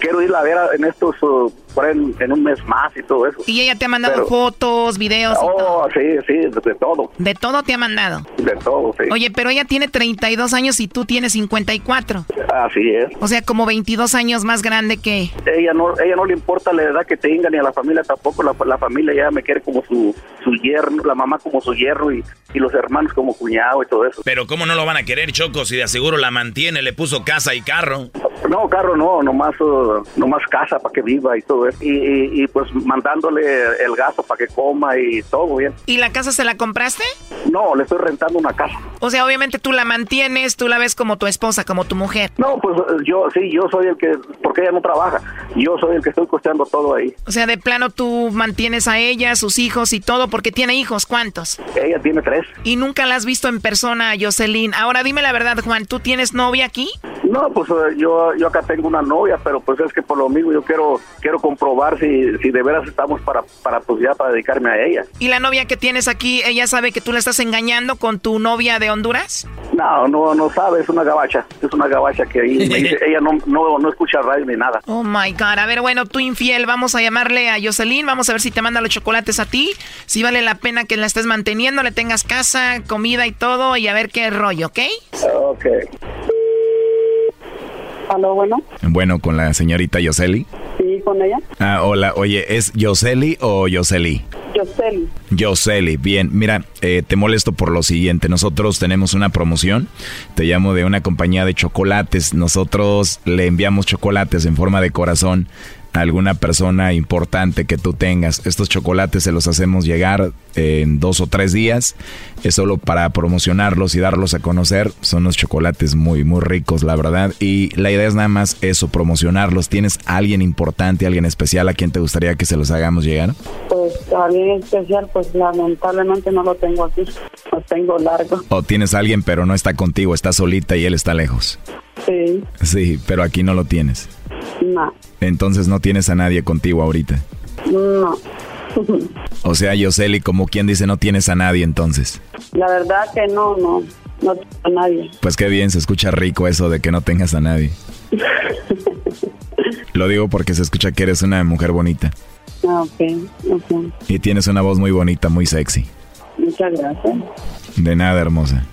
quiero ir a ver en estos, uh, por ahí en, en un mes más y todo eso. Y ella te ha mandado Pero- fotos, videos, y todo. Oh, sí, sí, de, de todo, de todo te ha mandado. de todo, sí. Oye, pero ella tiene 32 años y tú tienes 54. Así es. O sea, como 22 años más grande que... Ella no, ella no le importa la edad que tenga ni a la familia tampoco. La, la familia ya me quiere como su, su yerno, la mamá como su yerno y, y los hermanos como cuñado y todo eso. Pero ¿cómo no lo van a querer, Choco, si de aseguro la mantiene, le puso casa y carro? No, carro no, nomás, uh, nomás casa para que viva y todo Y, y, y, pues mandándole el gasto para que coma y todo bien. ¿Y la casa se la compraste? No, le estoy rentando una casa. O sea, obviamente tú la mantienes, tú la ves como tu esposa, como tu mujer. No, pues yo sí, yo soy el que, porque ella no trabaja, yo soy el que estoy costeando todo ahí. O sea, de plano tú mantienes a ella, sus hijos y todo, porque tiene hijos, ¿cuántos? Ella tiene tres. Y nunca la has visto en persona, Jocelyn. Ahora dime la verdad, Juan, ¿tú tienes novia aquí? No, pues eh, yo, yo acá tengo una novia, pero pues es que por lo mismo yo quiero, quiero comprobar si, si de veras estamos para, para pues ya para dedicarme a ella. ¿Y la novia que tienes aquí, ella sabe que tú la estás engañando con tu novia de Honduras? No, no, no sabe, es una gabacha, es una gabacha que ahí me dice, (laughs) ella no, no, no escucha radio ni nada. Oh my God. A ver, bueno, tú infiel, vamos a llamarle a Jocelyn, vamos a ver si te manda los chocolates a ti, si vale la pena que la estés manteniendo, le tengas casa, comida y todo, y a ver qué rollo, ¿ok? Ok. Aló, bueno, Bueno, con la señorita Yoseli. sí, con ella. Ah, hola, oye, ¿es Yoseli o Yoseli? Yoseli. Yoseli, bien, mira, eh, te molesto por lo siguiente, nosotros tenemos una promoción, te llamo de una compañía de chocolates, nosotros le enviamos chocolates en forma de corazón alguna persona importante que tú tengas. Estos chocolates se los hacemos llegar en dos o tres días, es solo para promocionarlos y darlos a conocer, son unos chocolates muy, muy ricos, la verdad, y la idea es nada más eso, promocionarlos. ¿Tienes alguien importante, alguien especial a quien te gustaría que se los hagamos llegar? Pues alguien especial, pues lamentablemente no lo tengo aquí. Lo tengo largo. O tienes a alguien pero no está contigo, está solita y él está lejos. Sí, Sí, pero aquí no lo tienes. No, Entonces no tienes a nadie contigo ahorita. no. O sea, Yoseli, como quien dice, no tienes a nadie entonces. La verdad que no, no, no tengo a nadie. Pues qué bien, se escucha rico eso de que no tengas a nadie. (laughs) Lo digo porque se escucha que eres una mujer bonita. Ah, ok, ok. Y tienes una voz muy bonita, muy sexy. Muchas gracias. De nada, hermosa.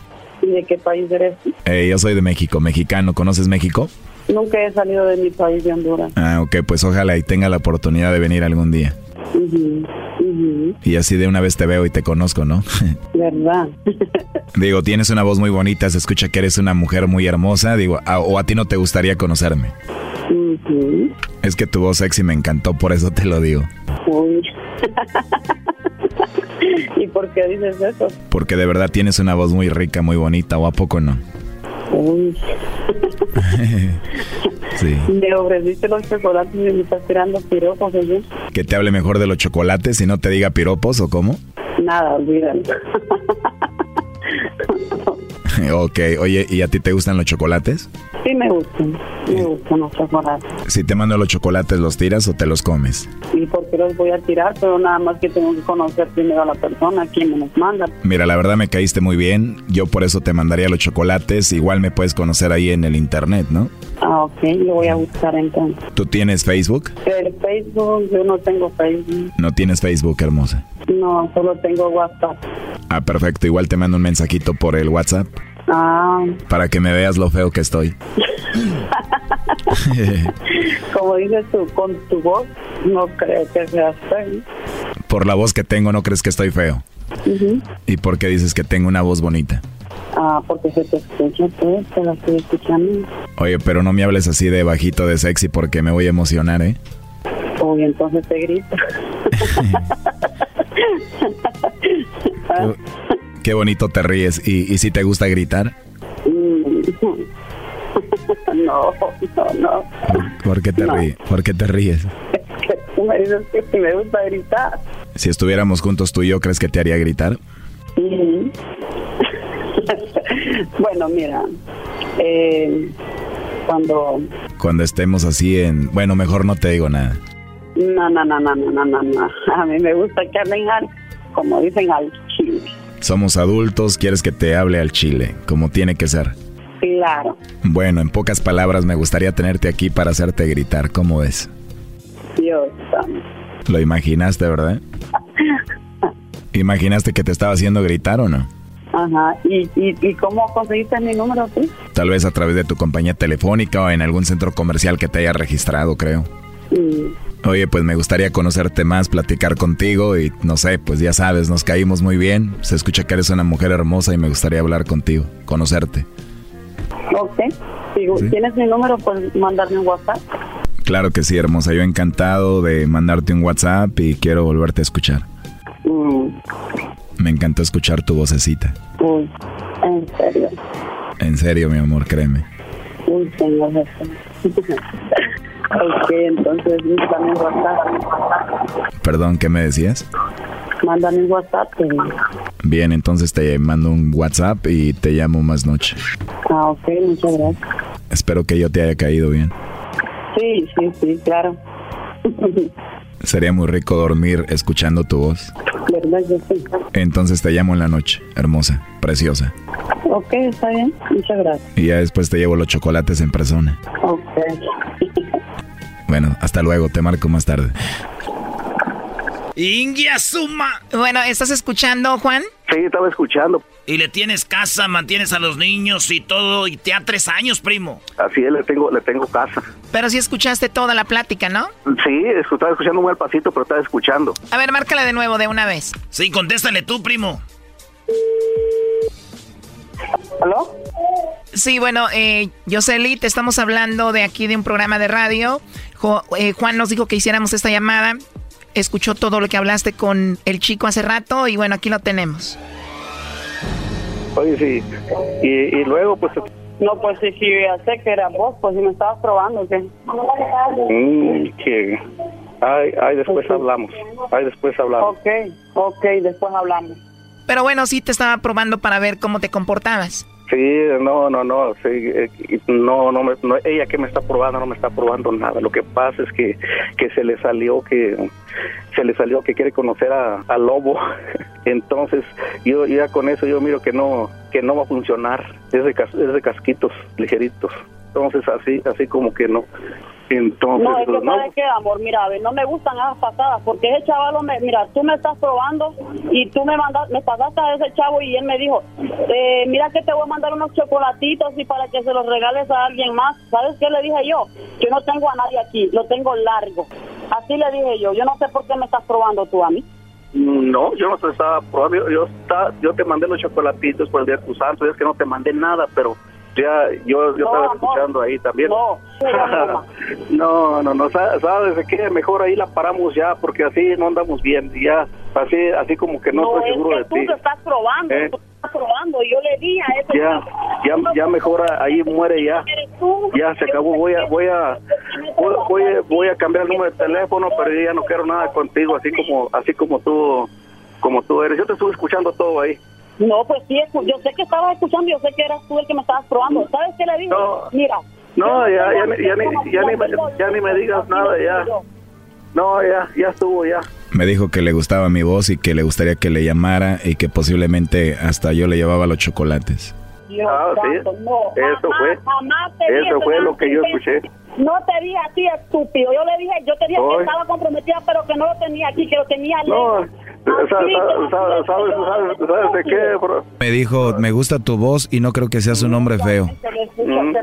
¿Y de qué país eres? Eh, yo soy de México, mexicano. ¿Conoces México? Nunca he salido de mi país de Honduras. Ah, ok, pues ojalá y tenga la oportunidad de venir algún día. Y así de una vez te veo y te conozco, ¿no? (laughs) ¿Verdad? Digo, tienes una voz muy bonita, se escucha que eres una mujer muy hermosa, digo, a- o a ti no te gustaría conocerme. Es que tu voz sexy me encantó, por eso te lo digo. Uy. (laughs) ¿Y por qué dices eso? Porque de verdad tienes una voz muy rica, muy bonita, o a poco no. Uy. (laughs) Sí. Me ofreciste los chocolates y me estás tirando piropos, oye. Que te hable mejor de los chocolates y no te diga piropos o cómo. Nada, olvídalo. (laughs) (laughs) ok, oye, ¿y a ti te gustan los chocolates? Sí me gustan, me gustan los chocolates. Si te mando los chocolates, ¿los tiras o te los comes? ¿Y por qué los voy a tirar? Pero nada más que tengo que conocer primero a la persona, quien me los manda. Mira, la verdad me caíste muy bien, yo por eso te mandaría los chocolates, igual me puedes conocer ahí en el internet, ¿no? Ah, ok, lo voy a buscar entonces. ¿Tú tienes Facebook? El Facebook, yo no tengo Facebook. No tienes Facebook, hermosa. No, solo tengo WhatsApp. Ah, perfecto, igual te mando un mensajito por el WhatsApp Ah, para que me veas lo feo que estoy. (laughs) como dices tú, con tu voz, no creo que seas feo. por la voz que tengo, ¿no crees que estoy feo? ¿Y por qué dices que tengo una voz bonita? Ah, porque se te escucha, pues, te la estoy escuchando. Oye, pero no me hables así de bajito de sexy porque me voy a emocionar, ¿eh? Uy, entonces te grito. (laughs) (laughs) Qué bonito te ríes. ¿Y, y si te gusta gritar? (laughs) No, no, no. ¿Por qué te, No. ríes? ¿Por qué te ríes? Dices que si me gusta gritar. Si estuviéramos juntos tú y yo, ¿crees que te haría gritar? Mm. (laughs) bueno, mira, eh, cuando... Cuando estemos así en... Bueno, mejor no te digo nada. No, no, no, no, no, no, no, no. A mí me gusta que hablen al, como dicen, al chile. Somos adultos, quieres que te hable al chile, como tiene que ser. Claro. Bueno, en pocas palabras, me gustaría tenerte aquí para hacerte gritar. ¿Cómo ves? Dios. Lo imaginaste, ¿verdad? (laughs) ¿Imaginaste que te estaba haciendo gritar o no? Ajá. ¿Y, y, y cómo conseguiste mi número tú? Tal vez a través de tu compañía telefónica o en algún centro comercial que te haya registrado, creo. Mm. Oye, pues me gustaría conocerte más, platicar contigo y no sé, pues ya sabes, nos caímos muy bien. Se escucha que eres una mujer hermosa y me gustaría hablar contigo, conocerte. Ok. Si tienes mi número, pues mandarme un WhatsApp. Claro que sí, hermosa. Yo encantado de mandarte un WhatsApp y quiero volverte a escuchar. Mm. Me encanta escuchar tu vocecita. Uy, en serio. En serio, mi amor, créeme. Uy, señor. (laughs) ok, entonces mándame un WhatsApp. Perdón, ¿qué me decías? Mándame un WhatsApp. que- Bien, entonces te mando un WhatsApp y te llamo más noche. Ah, ok, muchas gracias. Espero que yo te haya caído bien. Sí, sí, sí, claro. Sería muy rico dormir escuchando tu voz. ¿Verdad sí? Entonces te llamo en la noche, hermosa, preciosa. Ok, está bien. Muchas gracias. Y ya después te llevo los chocolates en persona. Ok. (laughs) Bueno, hasta luego, te marco más tarde. Ingia suma. Bueno, ¿estás escuchando, Juan? Sí, estaba escuchando. Y le tienes casa, mantienes a los niños y todo, y te da tres años, primo. Así es, le tengo, le tengo casa. Pero sí escuchaste toda la plática, ¿no? Sí, estaba escuchando muy al pasito, pero estaba escuchando. A ver, márcala de nuevo de una vez. Sí, contéstale tú, primo. ¿Aló? Sí, bueno, eh, Yoseli, te estamos hablando de aquí de un programa de radio. Jo- eh, Juan nos dijo que hiciéramos esta llamada. Escuchó todo lo que hablaste con el chico hace rato y bueno, aquí lo tenemos. Oye, sí. Y, y luego, pues, No, pues sí, sí, ya sé que era vos, pues si me estabas probando, ¿qué? mm, que... Ay, ay, después hablamos. Ay, después hablamos. Ok, ok, después hablamos. Pero bueno, sí te estaba probando para ver cómo te comportabas. Sí, no, no, no, sí, eh, no, no, no, ella que me está probando no me está probando nada. Lo que pasa es que, que se le salió que se le salió que quiere conocer a, a Lobo. (laughs) Entonces, yo ya con eso yo miro que no que no va a funcionar. Es de, cas- es de casquitos ligeritos. Entonces, así así como que no. Entonces, No, es que no. sabes qué, amor, mira, a ver, no me gustan esas pasadas, porque ese chaval, me, mira, tú me estás probando y tú me mandas, me pasaste a ese chavo y él me dijo, eh, mira que te voy a mandar unos chocolatitos y para que se los regales a alguien más. ¿Sabes qué le dije yo? Yo no tengo a nadie aquí, lo tengo largo. Así le dije yo, yo no sé por qué me estás probando tú a mí. No, yo no te estaba probando. Yo, yo, yo te mandé los chocolatitos por el día de tu santo. Es que no te mandé nada, pero ya yo, yo No, estaba escuchando ahí también. No, (laughs) no, no, no. sa- ¿Sabes de qué? Mejor ahí la paramos ya, porque así no andamos bien. Ya, así, así como que no, No, estoy es seguro que de tú ti. te estás probando, ¿Eh? tú te estás probando. Yo le di a ese Ya, ya, ya mejor ahí muere ya. Ya se acabó. Voy a, voy a, voy, voy, voy a cambiar el número de teléfono, pero yo ya no quiero nada contigo, así como, así como tú, como tú eres. Yo te estuve escuchando todo ahí. No, pues sí, escu- yo sé que estabas escuchando, yo sé que eras tú el que me estabas probando. ¿Sabes qué le dije? Mira. No, ya, ya, ni- ya, ni, ya, ni, me, ya ni me digas nada, ya. No, ya, ya estuvo, ya. Me dijo que le gustaba mi voz y que le gustaría que le llamara y que posiblemente hasta yo le llevaba los chocolates. Dios Ah, sí. no, Eso jamás, fue. jamás te di Eso fue lo que yo escuché. No te di a ti, estúpido. Yo le dije, yo te dije que estaba comprometida, pero que no lo tenía aquí, que lo tenía No, lejos. ¿Sabes, sabes, de qué, bro? Me dijo, me gusta tu voz y no creo que seas un hombre feo. Mm.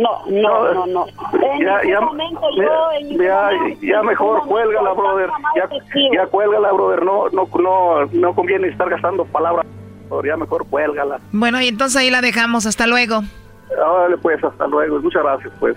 No, no, no, no. En Ya, ningún ya, momento yo, en ningún ya, ya mejor cuélgala, brother. Ya, ya cuélgala, brother. No, no, no, no conviene estar gastando palabras. brother. Ya mejor cuélgala. Bueno, y entonces ahí la dejamos. Hasta luego. Órale, pues, hasta luego. Muchas gracias, pues.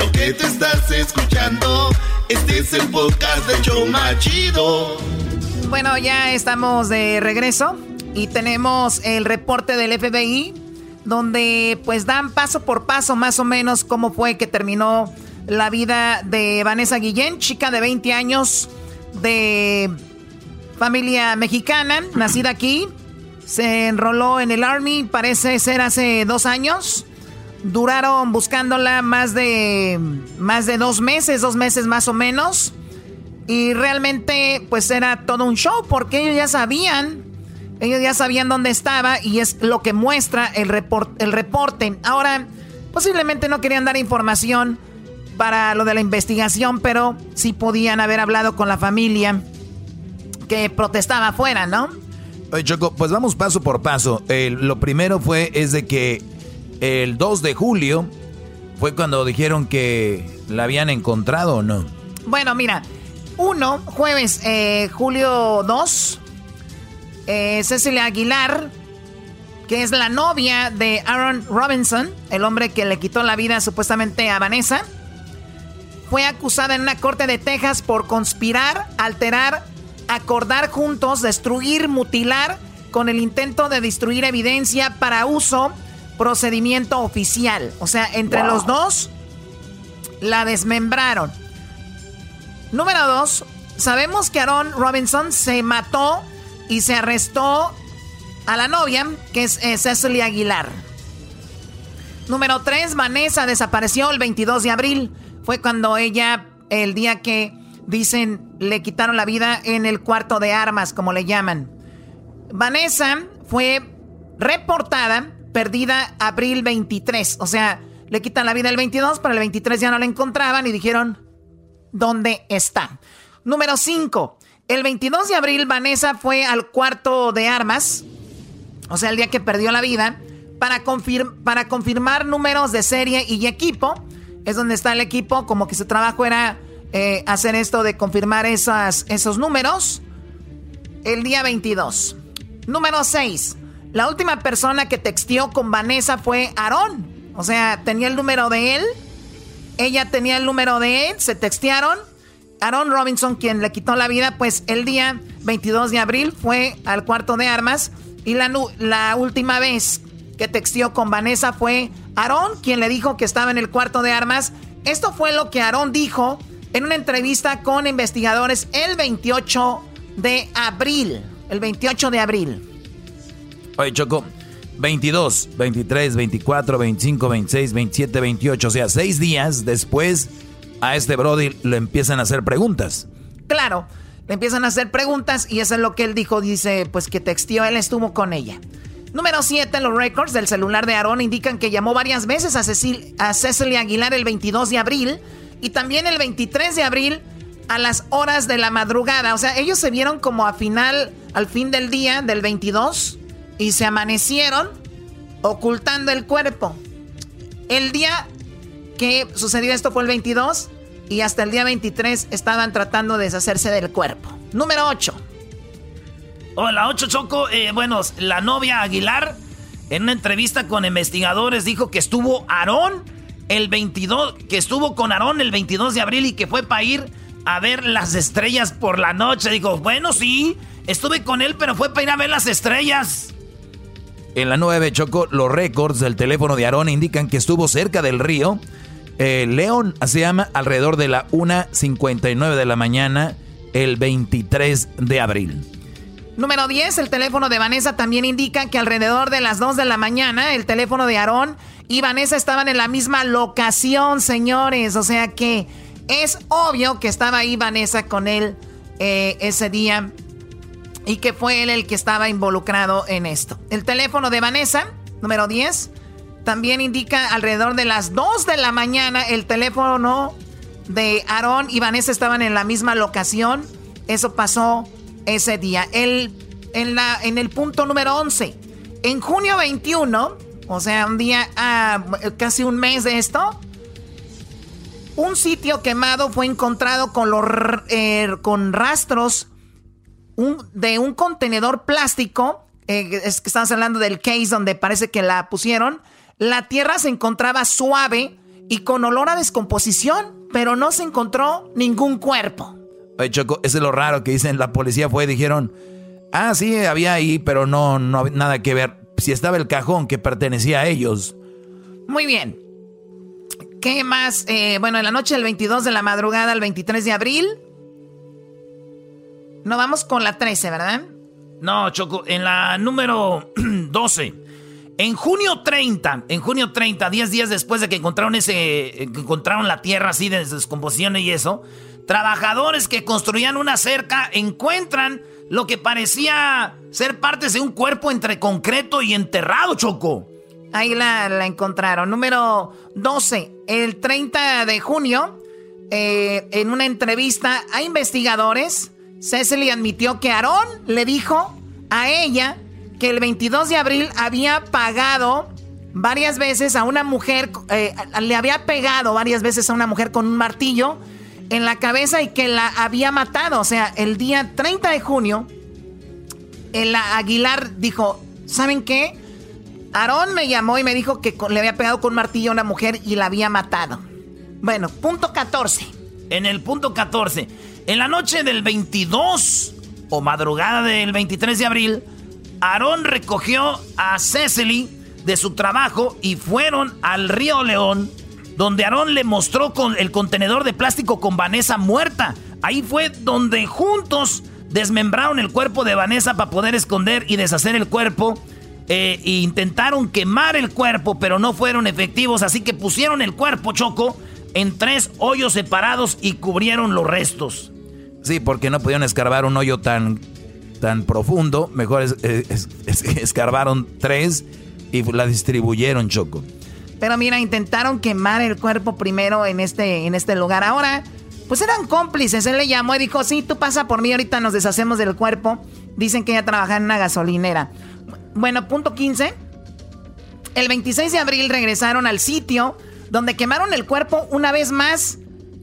Lo que te estás escuchando, este es el podcast de Choma Chido. Bueno, ya estamos de regreso y tenemos el reporte del FBI donde pues dan paso por paso más o menos cómo fue que terminó la vida de Vanessa Guillén, chica de 20 años de familia mexicana, nacida aquí. Se enroló en el Army, parece ser hace dos años. Duraron buscándola más de, más de dos meses, dos meses más o menos. Y realmente pues era todo un show porque ellos ya sabían, ellos ya sabían dónde estaba y es lo que muestra el, report- el reporte. Ahora, posiblemente no querían dar información para lo de la investigación, pero sí podían haber hablado con la familia que protestaba afuera, ¿no? Choco, pues vamos paso por paso. Eh, lo primero fue es de que el 2 de julio fue cuando dijeron que la habían encontrado o no. Bueno, mira, uno, jueves, eh, julio 2, eh, Cecilia Aguilar, que es la novia de Aaron Robinson, el hombre que le quitó la vida supuestamente a Vanessa, fue acusada en una corte de Texas por conspirar, alterar, acordar juntos, destruir, mutilar, con el intento de destruir evidencia para uso, procedimiento oficial. O sea, entre los dos la desmembraron. Número dos, sabemos que Aaron Robinson se mató y se arrestó a la novia, que es eh, Cecily Aguilar. Número tres, Vanessa desapareció el 22 de abril. Fue cuando ella, el día que dicen le quitaron la vida en el cuarto de armas, como le llaman. Vanessa fue reportada perdida abril 23. O sea, le quitan la vida el 22, pero el 23 ya no la encontraban y dijeron, ¿dónde está? Número 5. El 22 de abril Vanessa fue al cuarto de armas, o sea, el día que perdió la vida, para, confir- para confirmar números de serie y equipo. Es donde está el equipo, como que su trabajo era eh, hacer esto de confirmar esos números. El día 22. Número 6. La última persona que texteó con Vanessa fue Aarón. O sea, tenía el número de él. Ella tenía el número de él. Se textearon. Aaron Robinson, quien le quitó la vida, pues el día 22 de abril fue al cuarto de armas. Y la, la última vez que texteó con Vanessa fue Aaron, quien le dijo que estaba en el cuarto de armas. Esto fue lo que Aaron dijo en una entrevista con investigadores el 28 de abril. El 28 de abril. Oye, Choco, 22, 23, 24, 25, 26, 27, 28. O sea, seis días después a este Brody le empiezan a hacer preguntas. Claro, le empiezan a hacer preguntas y eso es lo que él dijo. Dice, pues que texteó, él estuvo con ella. Número 7, los récords del celular de Aarón indican que llamó varias veces a, Cecil, a Cecily Aguilar el 22 de abril y también el 23 de abril a las horas de la madrugada. O sea, ellos se vieron como a final, al fin del día del 22 y se amanecieron ocultando el cuerpo. El día que sucedió esto fue el 22 y hasta el día 23 estaban tratando de deshacerse del cuerpo. Número 8. Hola, 8 Choco. Eh, bueno, la novia Aguilar en una entrevista con investigadores dijo que estuvo Aarón el 22, que estuvo con Aarón el 22 de abril y que fue para ir a ver las estrellas por la noche. Dijo, bueno, sí, estuve con él, pero fue para ir a ver las estrellas. En la 9, Choco, los récords del teléfono de Aarón indican que estuvo cerca del río. eh, León se llama alrededor de la 1.59 de la mañana el 23 de abril. Número 10, el teléfono de Vanessa también indica que alrededor de las 2 de la mañana el teléfono de Aarón y Vanessa estaban en la misma locación, señores. O sea que es obvio que estaba ahí Vanessa con él eh, ese día y que fue él el que estaba involucrado en esto. El teléfono de Vanessa, número 10, también indica alrededor de las 2 de la mañana el teléfono de Aarón y Vanessa estaban en la misma locación. Eso pasó ese día. El, en, la, en el punto número 11, en junio 21, o sea, un día, ah, casi un mes de esto, un sitio quemado fue encontrado con, los, eh, con rastros de un contenedor plástico. Eh, es que estamos hablando del case donde parece que la pusieron. La tierra se encontraba suave y con olor a descomposición, pero no se encontró ningún cuerpo. Oye, Choco, eso es lo raro que dicen. La policía fue y dijeron, ah, sí, había ahí, pero no, no nada que ver. Si estaba el cajón que pertenecía a ellos. Muy bien. ¿Qué más? Eh, bueno, en la noche del 22 de la madrugada al 23 de abril. No vamos con la 13, ¿verdad? No, Choco, en la número (clears throat) 12. En junio 30, en junio 30, 10 días después de que encontraron ese, encontraron la tierra así de descomposición y eso, trabajadores que construían una cerca encuentran lo que parecía ser partes de un cuerpo entre concreto y enterrado, Choco. Ahí la, encontraron. Número 12. El 30 de junio, eh, en una entrevista a investigadores, Cecily admitió que Aarón le dijo a ella que el 22 de abril había pagado varias veces a una mujer, eh, le había pegado varias veces a una mujer con un martillo en la cabeza y que la había matado. O sea, el día 30 de junio, el Aguilar dijo, ¿saben qué? Aarón me llamó y me dijo que le había pegado con un martillo a una mujer y la había matado. Bueno, punto 14. En el punto 14, en la noche del 22 o madrugada del 23 de abril, Aarón recogió a Cecily de su trabajo y fueron al río León, donde Aarón le mostró el contenedor de plástico con Vanessa muerta. Ahí fue donde juntos desmembraron el cuerpo de Vanessa para poder esconder y deshacer el cuerpo eh, e intentaron quemar el cuerpo, pero no fueron efectivos, así que pusieron el cuerpo, Choco, en tres hoyos separados y cubrieron los restos. Sí, porque no pudieron escarbar un hoyo tan, tan profundo, mejor (laughs) escarbaron tres y la distribuyeron, Choco. Pero mira, intentaron quemar el cuerpo primero en este, en este lugar. Ahora, pues eran cómplices. Él le llamó y dijo, sí, tú pasa por mí, ahorita nos deshacemos del cuerpo. Dicen que ella trabajaba en una gasolinera. Bueno, punto 15. El 26 de abril regresaron al sitio donde quemaron el cuerpo una vez más.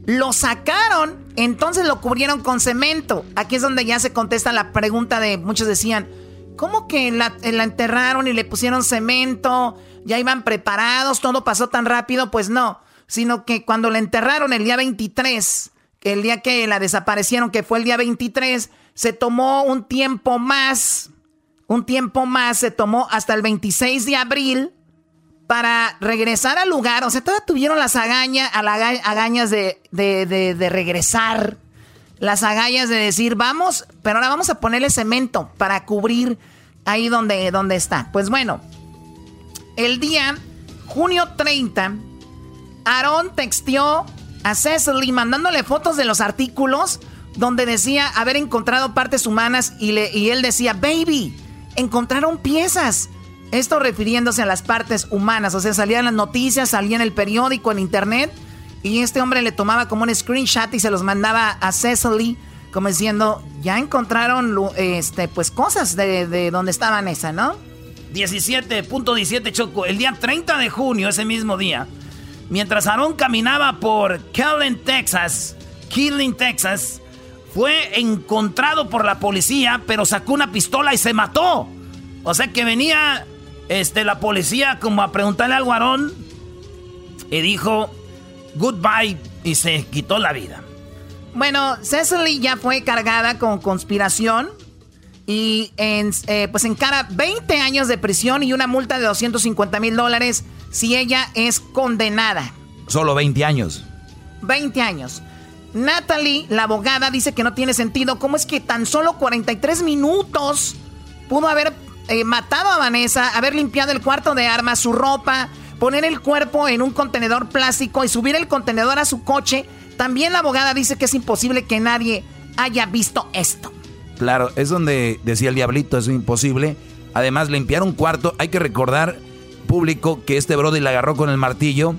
Lo sacaron, entonces lo cubrieron con cemento. Aquí es donde ya se contesta la pregunta de muchos decían, ¿cómo que la, la enterraron y le pusieron cemento? Ya iban preparados, todo pasó tan rápido. Pues no, sino que cuando la enterraron el día 23, el día que la desaparecieron, que fue el día 23, se tomó un tiempo más un tiempo más, se tomó hasta el 26 de abril para regresar al lugar. O sea, todavía tuvieron las agañas, agañas de, de, regresar. Las agallas de decir, vamos, pero ahora vamos a ponerle cemento para cubrir ahí donde, está. Pues bueno, el día junio 30, Aaron texteó a Cecily mandándole fotos de los artículos donde decía haber encontrado partes humanas y, le, y él decía, baby, encontraron piezas. Esto refiriéndose a las partes humanas, o sea, salían las noticias, salía en el periódico, en internet, y este hombre le tomaba como un screenshot y se los mandaba a Cecily, como diciendo, ya encontraron este, pues cosas de, de donde estaba esa, ¿no? 17.17 Choco, el día 30 de junio, ese mismo día, mientras Aaron caminaba por Killing, Texas, Killing, Texas, fue encontrado por la policía, pero sacó una pistola y se mató. O sea que venía este, la policía como a preguntarle al guarón y dijo goodbye y se quitó la vida. Bueno, Cecily ya fue cargada con conspiración y en, eh, pues encara 20 años de prisión y una multa de 250 mil dólares si ella es condenada. Solo 20 años. 20 años. Natalie, la abogada, dice que no tiene sentido. ¿Cómo es que tan solo 43 minutos pudo haber eh, matado a Vanessa, haber limpiado el cuarto de armas, su ropa, poner el cuerpo en un contenedor plástico y subir el contenedor a su coche? También la abogada dice que es imposible que nadie haya visto esto. Claro, es donde decía el diablito, es imposible. Además, limpiar un cuarto, hay que recordar, público, que este Brody le agarró con el martillo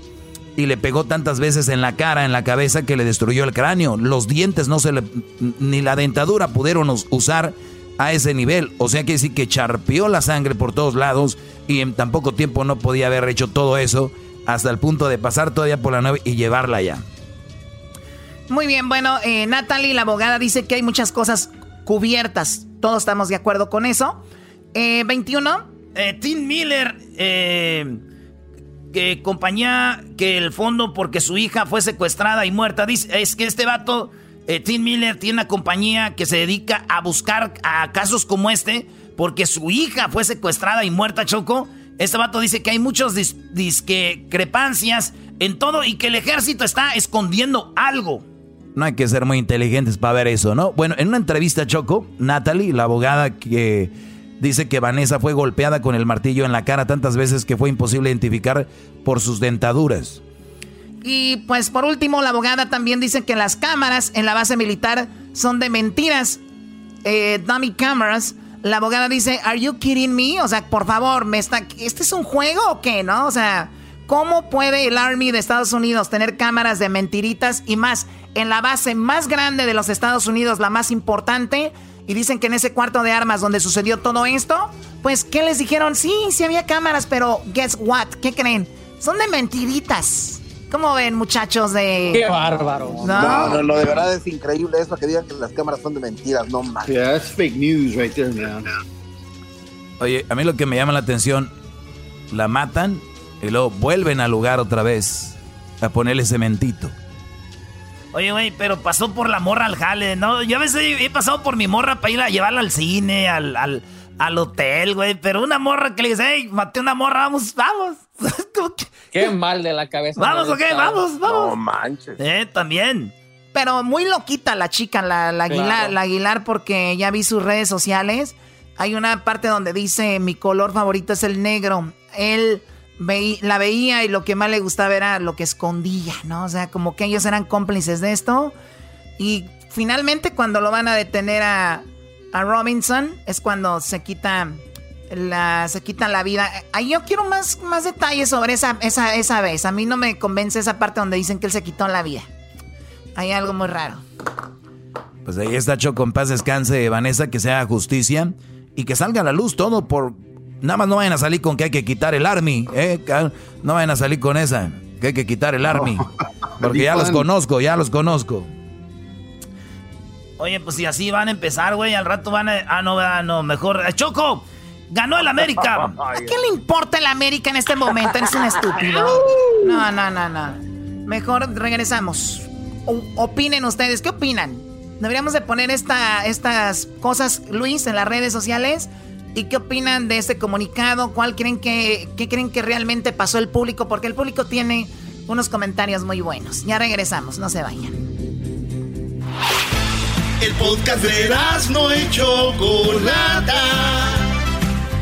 y le pegó tantas veces en la cara, en la cabeza, que le destruyó el cráneo. Los dientes no se le. ni la dentadura pudieron usar a ese nivel. O sea que sí que charpió la sangre por todos lados y en tan poco tiempo no podía haber hecho todo eso hasta el punto de pasar todavía por la nueve y llevarla ya. Muy bien, bueno, eh, Natalie, la abogada, dice que hay muchas cosas cubiertas. Todos estamos de acuerdo con eso. Eh, 21. Eh, Tim Miller, eh, que compañía que el fondo porque su hija fue secuestrada y muerta. Dice, es que este vato, eh, Tim Miller, tiene una compañía que se dedica a buscar a casos como este porque su hija fue secuestrada y muerta, Choco. Este vato dice que hay muchas discrepancias en todo y que el ejército está escondiendo algo. No hay que ser muy inteligentes para ver eso, ¿no? Bueno, en una entrevista, Choco, Natalie, la abogada que dice que Vanessa fue golpeada con el martillo en la cara tantas veces que fue imposible identificar por sus dentaduras. Y pues por último, la abogada también dice que las cámaras en la base militar son de mentiras, eh, dummy cameras. La abogada dice, ¿Are you kidding me? O sea, por favor, me está, ¿este es un juego o qué, no? O sea, ¿cómo puede el Army de Estados Unidos tener cámaras de mentiritas y más en la base más grande de los Estados Unidos, la más importante? Y dicen que en ese cuarto de armas donde sucedió todo esto, pues, ¿qué les dijeron? Sí, sí había cámaras, pero guess what? ¿Qué creen? Son de mentiritas. ¿Cómo ven, muchachos de...? ¡Qué bárbaro! No, no, no, de verdad es increíble eso, que digan que las cámaras son de mentiras, no más. Yeah, that's fake news right there now. Oye, a mí lo que me llama la atención, la matan y luego vuelven al lugar otra vez a ponerle cementito. Oye, güey, pero pasó por la morra al jale, ¿no? Yo a veces he pasado por mi morra para ir a llevarla al cine, al, al, al hotel, güey. Pero una morra que le dice, hey, maté una morra, vamos, vamos. (laughs) Qué mal de la cabeza. Vamos, ok, vamos, vamos. No manches. Eh, también. Pero muy loquita la chica, la, la, Aguilar, Claro. la Aguilar, porque ya vi sus redes sociales. Hay una parte donde dice, mi color favorito es el negro. Él veí- la veía y lo que más le gustaba era lo que escondía, ¿no? O sea, como que ellos eran cómplices de esto. Y finalmente cuando lo van a detener a, a Robinson es cuando se quita la, se quitan la vida. Ahí yo quiero más, más detalles sobre esa, esa, esa vez. A mí no me convence esa parte donde dicen que él se quitó la vida. Hay algo muy raro. Pues ahí está Choco, en paz descanse, Vanessa, que se haga justicia y que salga a la luz todo por... Nada más no vayan a salir con que hay que quitar el army, ¿eh? No vayan a salir con esa, que hay que quitar el army. (laughs) Porque ya los conozco, ya los conozco. Oye, pues si así van a empezar, güey, al rato van a... Ah, no, ah, no, mejor... Eh, ¡Choco! ¡Ganó el América! (laughs) ¿A qué le importa el América en este momento? Eres un estúpido. (laughs) No, no, no, no. Mejor regresamos. O- opinen ustedes, ¿qué opinan? Deberíamos de poner esta, estas cosas, Luis, en las redes sociales. ¿Y qué opinan de este comunicado? ¿Cuál creen que, qué creen que realmente pasó el público? Porque el público tiene unos comentarios muy buenos. Ya regresamos, no se vayan. El podcast de no y Chocolata.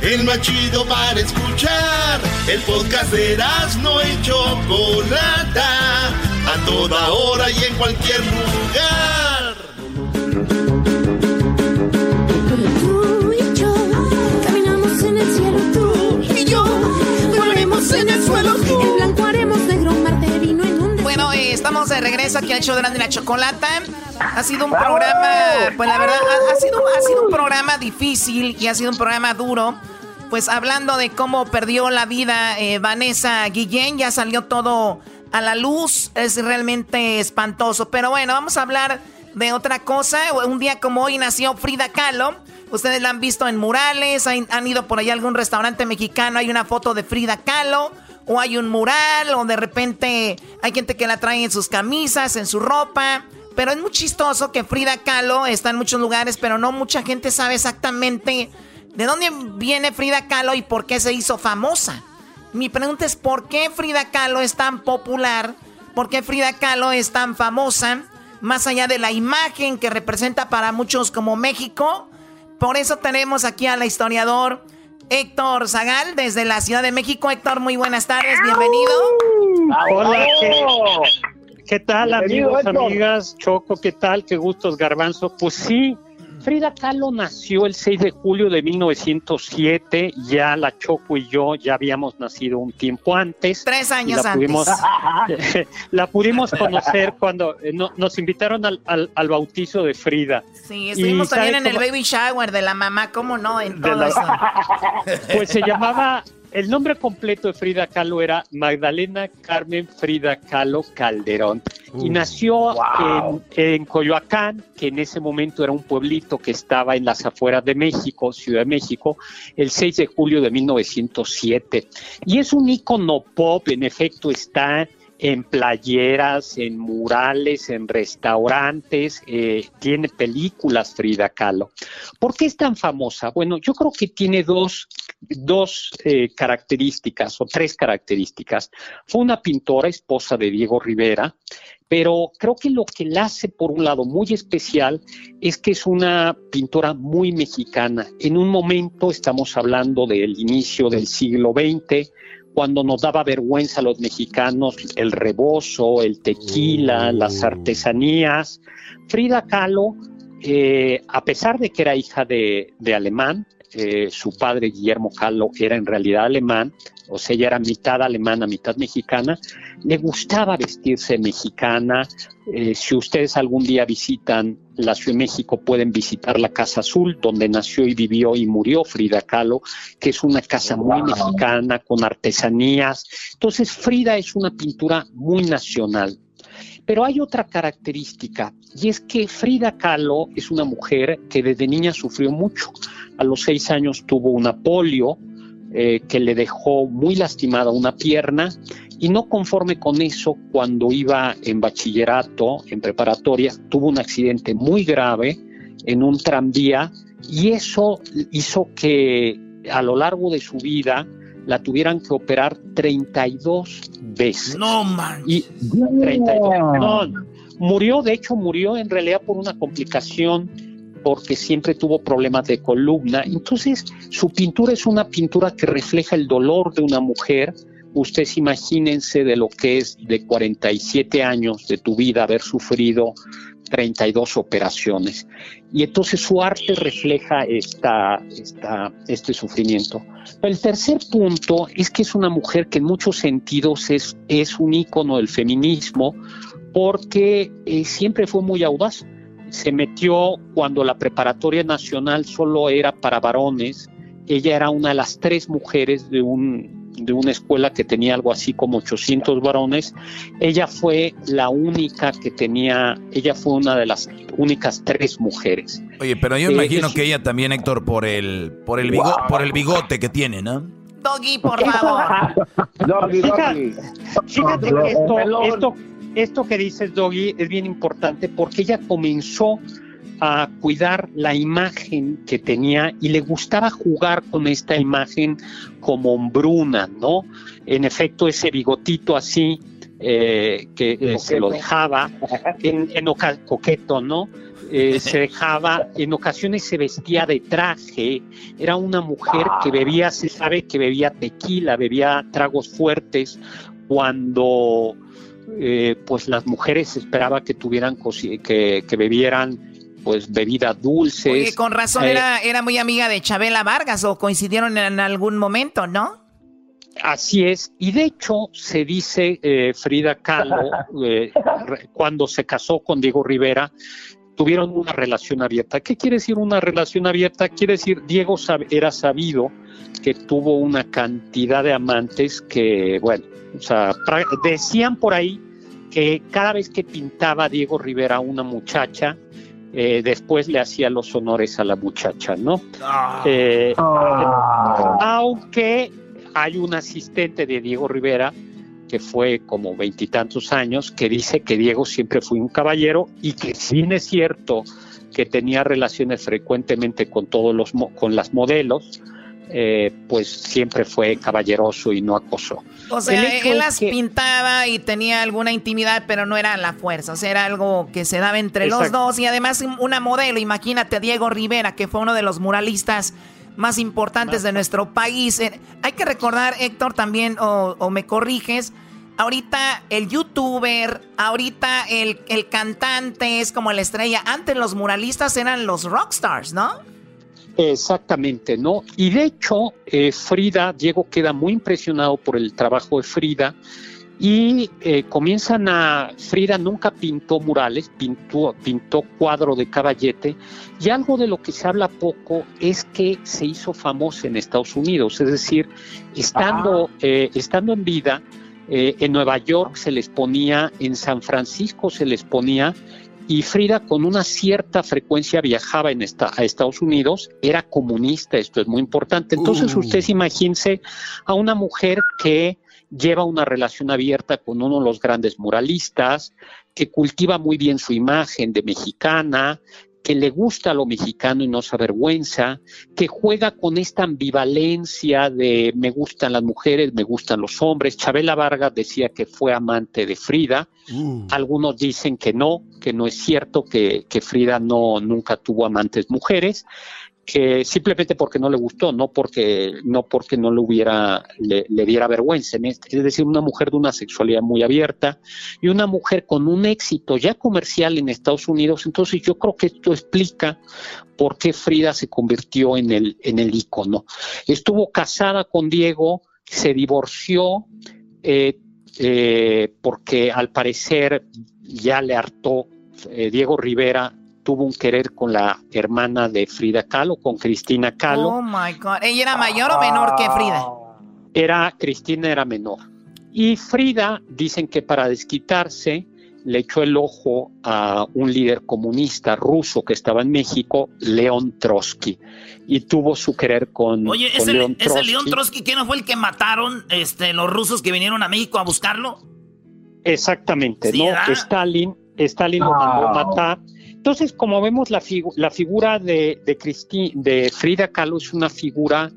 El más chido para escuchar. El podcast de no y Chocolata. A toda hora y en cualquier lugar. Tú y yo caminamos en el cielo, tú y yo volaremos en el estamos de regreso aquí al show de Grande y la Chocolata. Ha sido un programa, pues la verdad, ha, ha sido, ha sido un programa difícil y ha sido un programa duro. Pues hablando de cómo perdió la vida eh, Vanessa Guillén, ya salió todo a la luz. Es realmente espantoso. Pero bueno, vamos a hablar de otra cosa. Un día como hoy nació Frida Kahlo. Ustedes la han visto en murales, han, han ido por ahí a algún restaurante mexicano, hay una foto de Frida Kahlo, o hay un mural, o de repente hay gente que la trae en sus camisas, en su ropa. Pero es muy chistoso que Frida Kahlo está en muchos lugares, pero no mucha gente sabe exactamente de dónde viene Frida Kahlo y por qué se hizo famosa. Mi pregunta es, ¿por qué Frida Kahlo es tan popular? ¿Por qué Frida Kahlo es tan famosa? más allá de la imagen que representa para muchos como México. Por eso tenemos aquí al historiador Héctor Zagal desde la Ciudad de México. Héctor, muy buenas tardes, bienvenido. Hola, ¿qué, qué tal amigos, amigas? Choco, ¿qué tal? Qué gustos, Garbanzo. Pues sí, Frida Kahlo nació el 6 de julio de 1907, ya la Choco y yo ya habíamos nacido un tiempo antes. Tres años la antes. Pudimos, (laughs) la pudimos conocer cuando eh, no- nos invitaron al, al- al bautizo de Frida. Sí, estuvimos Y también ¿sabe en el baby shower de la mamá, ¿cómo no? En todo la- eso. (laughs) Pues se llamaba, el nombre completo de Frida Kahlo era Magdalena Carmen Frida Kahlo Calderón. y Uh, nació wow. en, en Coyoacán, que en ese momento era un pueblito que estaba en las afueras de México, Ciudad de México, el 6 de julio de 1907. Y es un ícono pop, en efecto está en playeras, en murales, en restaurantes, eh, tiene películas Frida Kahlo. ¿Por qué es tan famosa? Bueno, yo creo que tiene dos, dos eh, características o tres características. Fue una pintora, esposa de Diego Rivera, pero creo que lo que la hace, por un lado, muy especial es que es una pintora muy mexicana. En un momento, estamos hablando del inicio del siglo XX, cuando nos daba vergüenza a los mexicanos el rebozo, el tequila, las artesanías. Frida Kahlo, eh, a pesar de que era hija de, de alemán, eh, su padre Guillermo Kahlo era en realidad alemán, o sea, ella era mitad alemana, mitad mexicana, le gustaba vestirse mexicana. Eh, si ustedes algún día visitan la Ciudad de México, pueden visitar la Casa Azul, donde nació y vivió y murió Frida Kahlo, que es una casa muy mexicana, con artesanías. Entonces, Frida es una pintura muy nacional. Pero hay otra característica, y es que Frida Kahlo es una mujer que desde niña sufrió mucho. A los seis años tuvo una polio eh, que le dejó muy lastimada una pierna, y no conforme con eso, cuando iba en bachillerato, en preparatoria, tuvo un accidente muy grave en un tranvía, y eso hizo que a lo largo de su vida la tuvieran que operar 32 veces. No, man. Y 32, perdón. Murió, de hecho, murió en realidad por una complicación porque siempre tuvo problemas de columna. Entonces, su pintura es una pintura que refleja el dolor de una mujer. Ustedes imagínense de lo que es de 47 años de tu vida haber sufrido 32 operaciones. Y entonces su arte refleja esta, este sufrimiento. El tercer punto es que es una mujer que en muchos sentidos es, es un ícono del feminismo porque eh, siempre fue muy audaz. Se metió cuando la preparatoria nacional solo era para varones. Ella era una de las tres mujeres de, un, de una escuela que tenía algo así como 800 varones. Ella fue la única que tenía, ella fue una de las únicas tres mujeres. Oye, pero yo Eh, imagino es- que ella también, Héctor, por el, por el, bigo- por el bigote que tiene, ¿no? Doggy, por favor. (laughs) Fíjate, fíjate que esto, esto, esto que dices, Doggy, es bien importante porque ella comenzó a cuidar la imagen que tenía y le gustaba jugar con esta imagen como hombruna, ¿no? En efecto, ese bigotito así eh, que, se lo dejaba en, coqueto, ¿no? Eh, (laughs) se dejaba, en ocasiones se vestía de traje, era una mujer que bebía, se sabe que bebía tequila, bebía tragos fuertes, cuando eh, pues las mujeres esperaba que tuvieran que bebieran pues bebidas dulces. Oye, con razón Eh, era, era muy amiga de Chabela Vargas o coincidieron en algún momento, ¿no? Así es, y de hecho se dice eh, Frida Kahlo, eh, cuando se casó con Diego Rivera, tuvieron una relación abierta. ¿Qué quiere decir una relación abierta? Quiere decir, Diego sab- era sabido que tuvo una cantidad de amantes que, bueno, o sea, decían por ahí que cada vez que pintaba Diego Rivera a una muchacha, eh, después le hacía los honores a la muchacha, ¿no? Eh, aunque hay un asistente de Diego Rivera que fue como veintitantos años, que dice que Diego siempre fue un caballero y que si bien es cierto que tenía relaciones frecuentemente con todos los mo- con las modelos, eh, pues siempre fue caballeroso y no acosó. O sea, él las pintaba y tenía alguna intimidad, pero no era la fuerza, o sea, era algo que se daba entre los dos y además una modelo, imagínate Diego Rivera, que fue uno de los muralistas más importantes de nuestro país. Eh, hay que recordar, Héctor, también, o, me corriges, ahorita el youtuber, ahorita el, el cantante es como la estrella. Antes los muralistas eran los rockstars, ¿no? Exactamente, ¿no? Y de hecho, eh, Frida, Diego queda muy impresionado por el trabajo de Frida y eh, comienzan a, Frida nunca pintó murales, pintó, pintó cuadro de caballete y algo de lo que se habla poco es que se hizo famosa en Estados Unidos, es decir, estando, eh, estando en vida, en Nueva York se les ponía, en San Francisco se les ponía y Frida con una cierta frecuencia viajaba en esta, a Estados Unidos, era comunista, esto es muy importante. Entonces uh. ustedes imagínense a una mujer que lleva una relación abierta con uno de los grandes muralistas, que cultiva muy bien su imagen de mexicana, que le gusta lo mexicano y no se avergüenza, que juega con esta ambivalencia de me gustan las mujeres, me gustan los hombres. Chabela Vargas decía que fue amante de Frida. Uh. Algunos dicen que no, que no es cierto, que, que Frida no, nunca tuvo amantes mujeres que simplemente porque no le gustó, no porque no porque no le hubiera le, diera vergüenza, es decir, una mujer de una sexualidad muy abierta y una mujer con un éxito ya comercial en Estados Unidos, entonces yo creo que esto explica por qué Frida se convirtió en el en el ícono. Estuvo casada con Diego, se divorció eh, eh, porque al parecer ya le hartó eh, Diego Rivera tuvo un querer con la hermana de Frida Kahlo, con Cristina Kahlo. Oh my God. ¿Ella era mayor o menor que Frida? Era, Cristina era menor. Y Frida, dicen que para desquitarse, le echó el ojo a un líder comunista ruso que estaba en México, León Trotsky, y tuvo su querer con, Oye, ese, León Trotsky. León Trotsky, ¿quién no fue el que mataron este, los rusos que vinieron a México a buscarlo? Exactamente, ¿no? Stalin, Stalin lo mandó a matar entonces, como vemos, la, la figura de, Frida Kahlo es una figura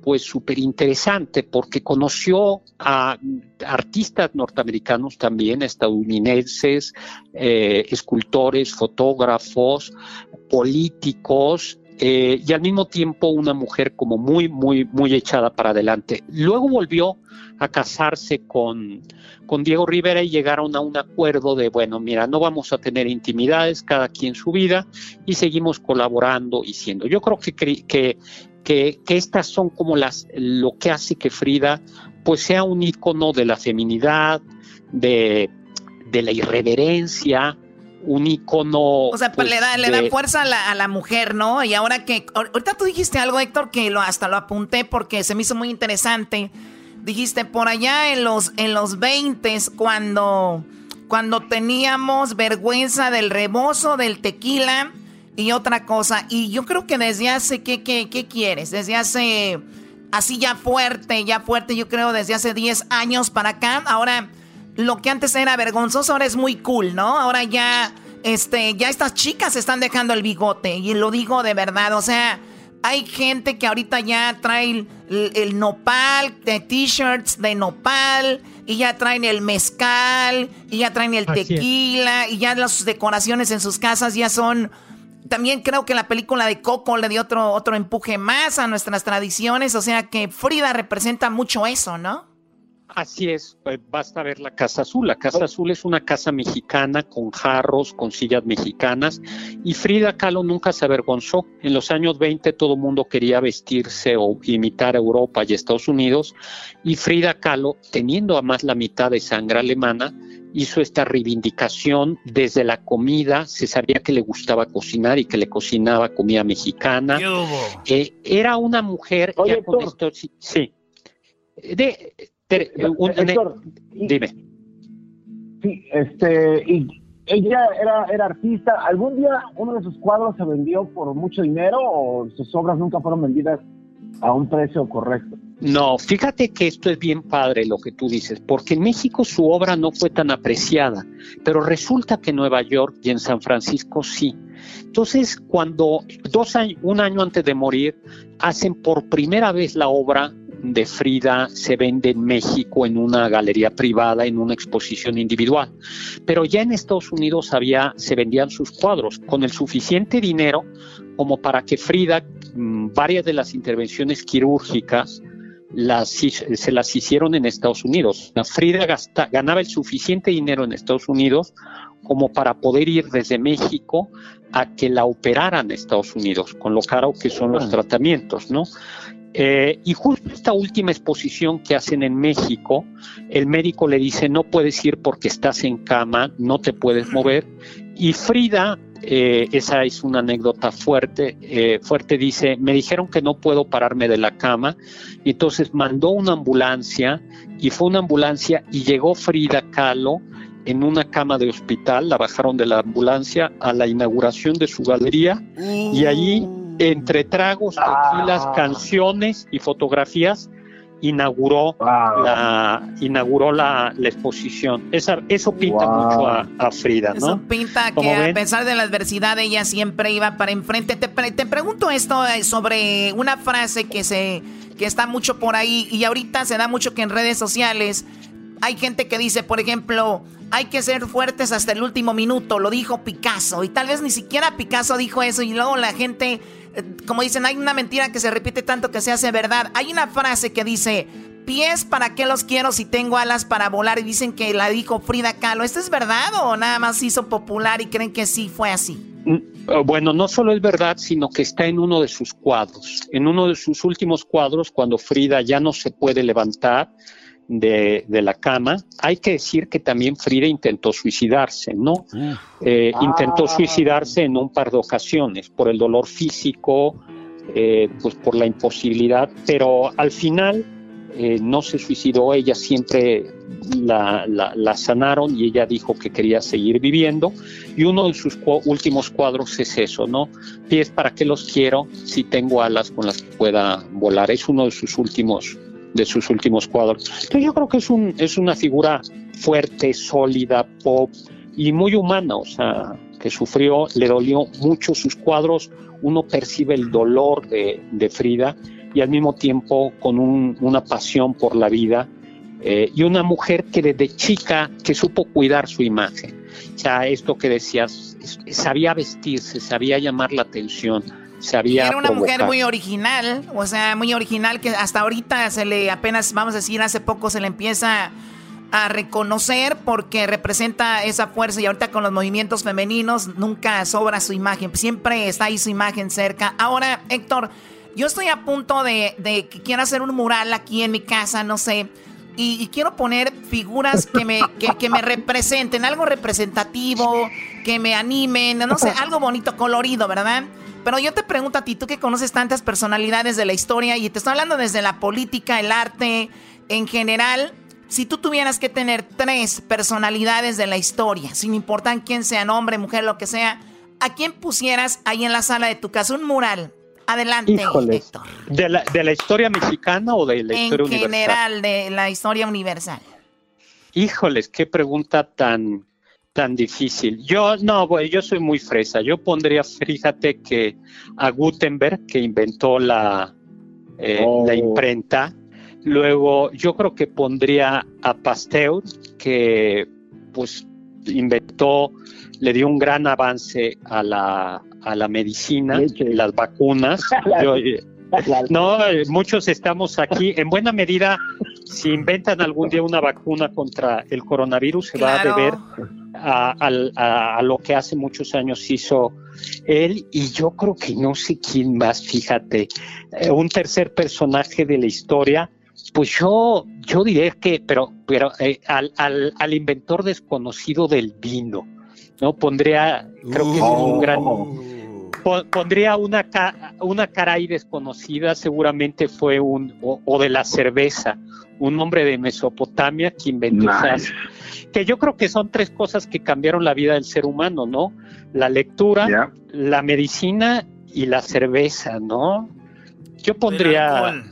pues súper interesante porque conoció a artistas norteamericanos también, estadounidenses, eh, escultores, fotógrafos, políticos, eh, y al mismo tiempo una mujer como muy, muy, muy echada para adelante. Luego volvió a casarse con, con Diego Rivera y llegaron a un acuerdo de, bueno, mira, no vamos a tener intimidades, cada quien su vida, y seguimos colaborando y siendo. Yo creo que, que, que, que estas son como las, lo que hace que Frida pues sea un icono de la feminidad, de, de la irreverencia, un icono. O sea, pues, le, da, le da fuerza a la, a la, mujer, ¿no? Y ahora que. Ahorita tú dijiste algo, Héctor, que lo, hasta lo apunté porque se me hizo muy interesante dijiste por allá en los en los 20 cuando cuando teníamos vergüenza del rebozo del tequila y otra cosa. Y yo creo que desde hace qué qué, qué quieres desde hace así ya fuerte ya fuerte yo creo desde hace 10 años para acá. Ahora lo que antes era vergonzoso ahora es muy cool no ahora ya este ya estas chicas están dejando el bigote y lo digo de verdad o sea hay gente que ahorita ya trae el, nopal, de t-shirts de nopal, y ya traen el mezcal, y ya traen el tequila, y ya las decoraciones en sus casas ya son... También creo que la película de Coco le dio otro, otro empuje más a nuestras tradiciones, o sea que Frida representa mucho eso, ¿no? Así es, pues basta ver la Casa Azul. La Casa Azul es una casa mexicana con jarros, con sillas mexicanas y Frida Kahlo nunca se avergonzó. En los años 20 todo el mundo quería vestirse o imitar a Europa y Estados Unidos y Frida Kahlo, teniendo a más la mitad de sangre alemana, hizo esta reivindicación desde la comida, se sabía que le gustaba cocinar y que le cocinaba comida mexicana. Eh, era una mujer, ya con esto, sí, de, Héctor, dime. Sí, este, y ella era, era artista. ¿Algún día uno de sus cuadros se vendió por mucho dinero o sus obras nunca fueron vendidas a un precio correcto? No, fíjate que esto es bien padre lo que tú dices, porque en México su obra no fue tan apreciada, pero resulta que en Nueva York y en San Francisco sí. Entonces, cuando dos años, un año antes de morir, hacen por primera vez la obra de Frida, se vende en México en una galería privada, en una exposición individual. Pero ya en Estados Unidos había, se vendían sus cuadros con el suficiente dinero como para que Frida, mm, varias de las intervenciones quirúrgicas, las, se las hicieron en Estados Unidos. Frida gasta- ganaba el suficiente dinero en Estados Unidos como para poder ir desde México a que la operaran en Estados Unidos, con lo caro que son los tratamientos, ¿no? Eh, y justo esta última exposición que hacen en México, el médico le dice, no puedes ir porque estás en cama, no te puedes mover. Y Frida, eh, esa es una anécdota fuerte, eh, fuerte, dice, me dijeron que no puedo pararme de la cama, y entonces mandó una ambulancia, y fue una ambulancia, y llegó Frida Kahlo en una cama de hospital, la bajaron de la ambulancia a la inauguración de su galería, y allí, entre tragos, tequilas, canciones y fotografías, inauguró la inauguró la, la exposición. Esa, eso pinta Wow. mucho a, a Frida, ¿no? Eso pinta que a pesar de la adversidad ella siempre iba para enfrente. Te, te pregunto esto eh, sobre una frase que se que está mucho por ahí y ahorita se da mucho que en redes sociales hay gente que dice, por ejemplo, hay que ser fuertes hasta el último minuto, lo dijo Picasso y tal vez ni siquiera Picasso dijo eso y luego la gente eh, como dicen, hay una mentira que se repite tanto que se hace verdad. Hay una frase que dice, pies, ¿para qué los quiero si tengo alas para volar? Y dicen que la dijo Frida Kahlo. ¿Esto es verdad o nada más hizo popular y creen que sí fue así? Mm, eh, Bueno, no solo es verdad, sino que está en uno de sus cuadros. En uno de sus últimos cuadros, cuando Frida ya no se puede levantar de, de la cama, hay que decir que también Frida intentó suicidarse, ¿no? Eh, Intentó suicidarse en un par de ocasiones por el dolor físico, eh, pues por la imposibilidad, pero al final eh, no se suicidó, ella siempre la, la- la sanaron y ella dijo que quería seguir viviendo y uno de sus cu- últimos cuadros es eso, ¿no? Pies, ¿para qué los quiero si tengo alas con las que pueda volar? Es uno de sus últimos de sus últimos cuadros. Yo creo que es, un, es una figura fuerte, sólida, pop y muy humana, o sea, que sufrió, le dolió mucho sus cuadros, uno percibe el dolor de, Frida y al mismo tiempo con un- una pasión por la vida eh, y una mujer que desde chica que supo cuidar su imagen. O sea, esto que decías, sabía vestirse, sabía llamar la atención, Era una mujer muy original, o sea, muy original que hasta ahorita se le apenas, vamos a decir, hace poco se le empieza a reconocer porque representa esa fuerza y ahorita con los movimientos femeninos nunca sobra su imagen, siempre está ahí su imagen cerca. Ahora, Héctor, yo estoy a punto de, de que quiero hacer un mural aquí en mi casa, no sé, y, y quiero poner figuras que me, que, que me representen, algo representativo, que me animen, no sé, algo bonito, colorido, ¿verdad? Pero yo te pregunto a ti, tú que conoces tantas personalidades de la historia y te estoy hablando desde la política, el arte, en general, si tú tuvieras que tener tres personalidades de la historia, sin importar quién sea, hombre, mujer, lo que sea, ¿a quién pusieras ahí en la sala de tu casa un mural? Adelante, Híjoles, Héctor. ¿de la, ¿de la historia mexicana o de la En historia universal? general, de la historia universal. Híjoles, qué pregunta tan, tan difícil. Yo, no, yo soy muy fresa. Yo pondría, fíjate que a Gutenberg, que inventó la, eh, Oh. la imprenta. Luego, yo creo que pondría a Pasteur, que pues inventó, le dio un gran avance a la, a la medicina, las vacunas. (laughs) Yo, (laughs) no, eh, muchos estamos aquí. En buena medida, si inventan algún día una vacuna contra el coronavirus, se va a deber a, al- a- a lo que hace muchos años hizo él. Y yo creo que no sé quién más, fíjate. Eh, un tercer personaje de la historia. Pues yo, yo diré que, pero, pero eh, al, al, al inventor desconocido del vino, ¿no? Pondría, creo que es un gran, Po- pondría una, ca- una cara ahí desconocida, seguramente fue un, o, o de la cerveza, un hombre de Mesopotamia que inventó Nice. esas, que yo creo que son tres cosas que cambiaron la vida del ser humano, ¿no? La lectura, la medicina y la cerveza, ¿no? Yo pondría,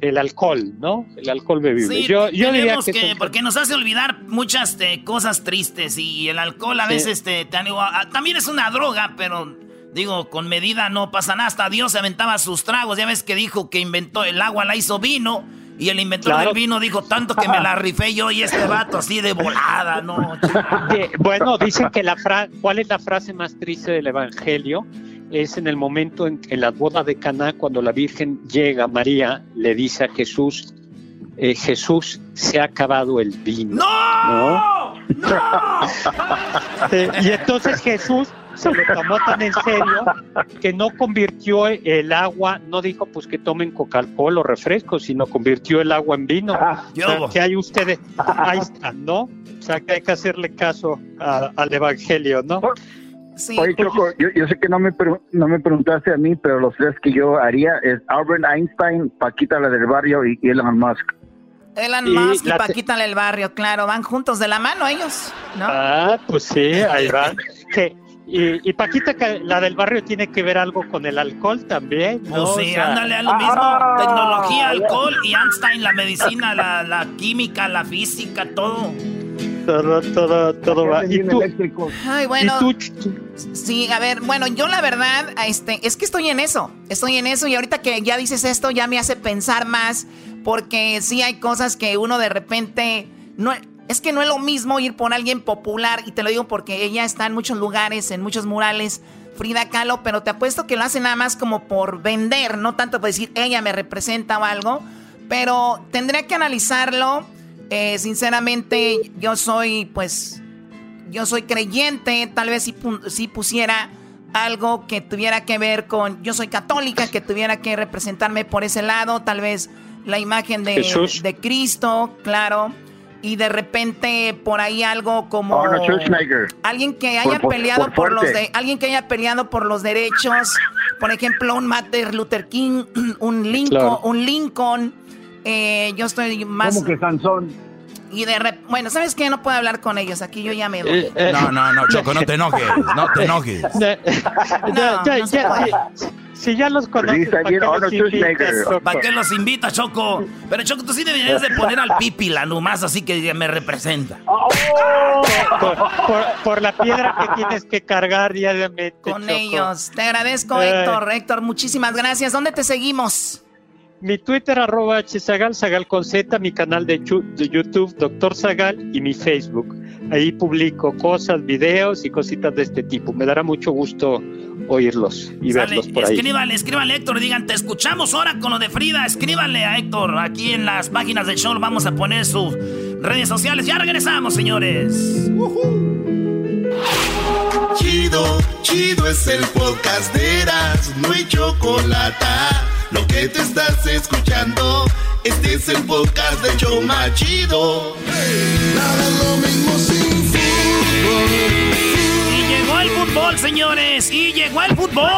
el alcohol, ¿no? El alcohol bebible. Sí, yo, yo diría que, porque nos hace olvidar muchas eh, cosas tristes y el alcohol a Sí. veces te, te anima- ah, también es una droga, pero digo, con medida no pasa nada. Hasta Dios se aventaba sus tragos. Ya ves que dijo que inventó el agua, la hizo vino. Y el inventor Claro. del vino dijo tanto que me la rifé yo y este vato así de volada, ¿no? (laughs) Bueno, dicen que la frase, ¿cuál es la frase más triste del Evangelio? Es en el momento en, en la boda de Caná, cuando la Virgen llega, María le dice a Jesús, eh, Jesús, se ha acabado el vino. ¡No! Eh, (laughs) y entonces Jesús se lo tomó tan en serio que no convirtió el agua, no dijo pues que tomen Coca-Cola o refrescos, sino convirtió el agua en vino. Ah, O sea, que hay ustedes, ahí están, ¿no? O sea, que hay que hacerle caso a- al Evangelio, ¿no? Oye, Choco, yo, yo sé que no me, no me preguntaste a mí, pero los tres que yo haría es Albert Einstein, Paquita la del barrio y Elon Musk. Elon Y Musk y te- Paquita la del barrio, claro, van juntos de la mano ellos, ¿no? Ah, pues sí, ahí va. (laughs) Que- y, y Paquita, que la del barrio, tiene que ver algo con el alcohol también, ¿no? Pues sí, O sea, ándale a lo mismo. Ah, Tecnología, alcohol y Einstein, la medicina, la, la química, la física, todo. Todo, todo, todo va. ¿Y tú? Ay, bueno. ¿Y Sí, a ver, bueno, yo la verdad, este, es que estoy en eso, estoy en eso y ahorita que ya dices esto ya me hace pensar más porque sí hay cosas que uno de repente no es que no es lo mismo ir por alguien popular y te lo digo porque ella está en muchos lugares, en muchos murales, Frida Kahlo, pero te apuesto que lo hace nada más como por vender, no tanto por decir ella me representa o algo, pero tendría que analizarlo. Eh, sinceramente, yo soy pues yo soy creyente, tal vez si, pu- si pusiera algo que tuviera que ver con, yo soy católica, que tuviera que representarme por ese lado, tal vez la imagen de, Jesús. de Cristo, claro, y de repente por ahí algo como Schwarzenegger. alguien que haya Por- peleado por por, los de, alguien que haya peleado por los derechos, por ejemplo un Martin Luther King, (clears throat) un Lincoln, Claro. un Lincoln, eh, yo estoy más Como que Sansón. Y de rep- bueno, ¿sabes qué? No puedo hablar con ellos, aquí yo ya me voy. Eh, No, no, no, Choco, no te enojes, no te (laughs) enojes. Ya, no se ya, puede. si ya los conoces, ¿para qué los invitas? ¿Para qué los invita, Choco? Pero Choco, tú sí deberías de poner al Pipila nomás así que me representa. por, por- por la piedra que tienes que cargar diariamente. con Choco. ellos. Te agradezco, Eh. Héctor. Héctor, muchísimas gracias. ¿Dónde te seguimos? Mi Twitter, arroba hzagal, Zagal con Z, mi canal de, YouTube, Doctor Zagal, y mi Facebook. Ahí publico cosas, videos y cositas de este tipo. Me dará mucho gusto oírlos y Sale, verlos por ahí. escríbanle a Héctor, digan, te escuchamos ahora con lo de Frida, escríbanle a Héctor, aquí en las páginas del show vamos a poner sus redes sociales. Ya regresamos, señores. Chido, chido es el podcast de Eras, no hay chocolate. Lo que te estás escuchando, este es el podcast de Choma Chido. Nada es lo mismo sin fútbol. Y llegó el fútbol, señores, y llegó el fútbol.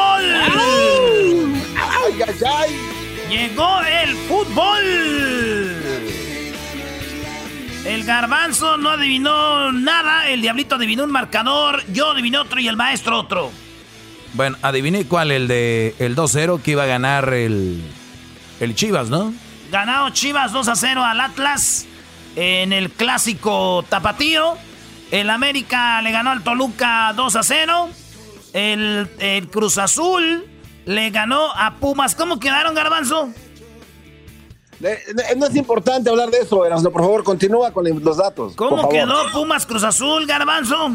Ay, ay, ay. Llegó el fútbol. El garbanzo no adivinó nada, el diablito adivinó un marcador, yo adiviné otro y el maestro otro. Bueno, adiviné cuál, el de el 2-0 que iba a ganar el, el Chivas, ¿no? Ganado Chivas 2 a 0 al Atlas en el clásico tapatío. El América le ganó al Toluca 2 a 0. El, el Cruz Azul le ganó a Pumas. ¿Cómo quedaron, Garbanzo? No es importante hablar de eso, Erasmo. Por favor, continúa con los datos. ¿Cómo quedó Pumas Cruz Azul, Garbanzo?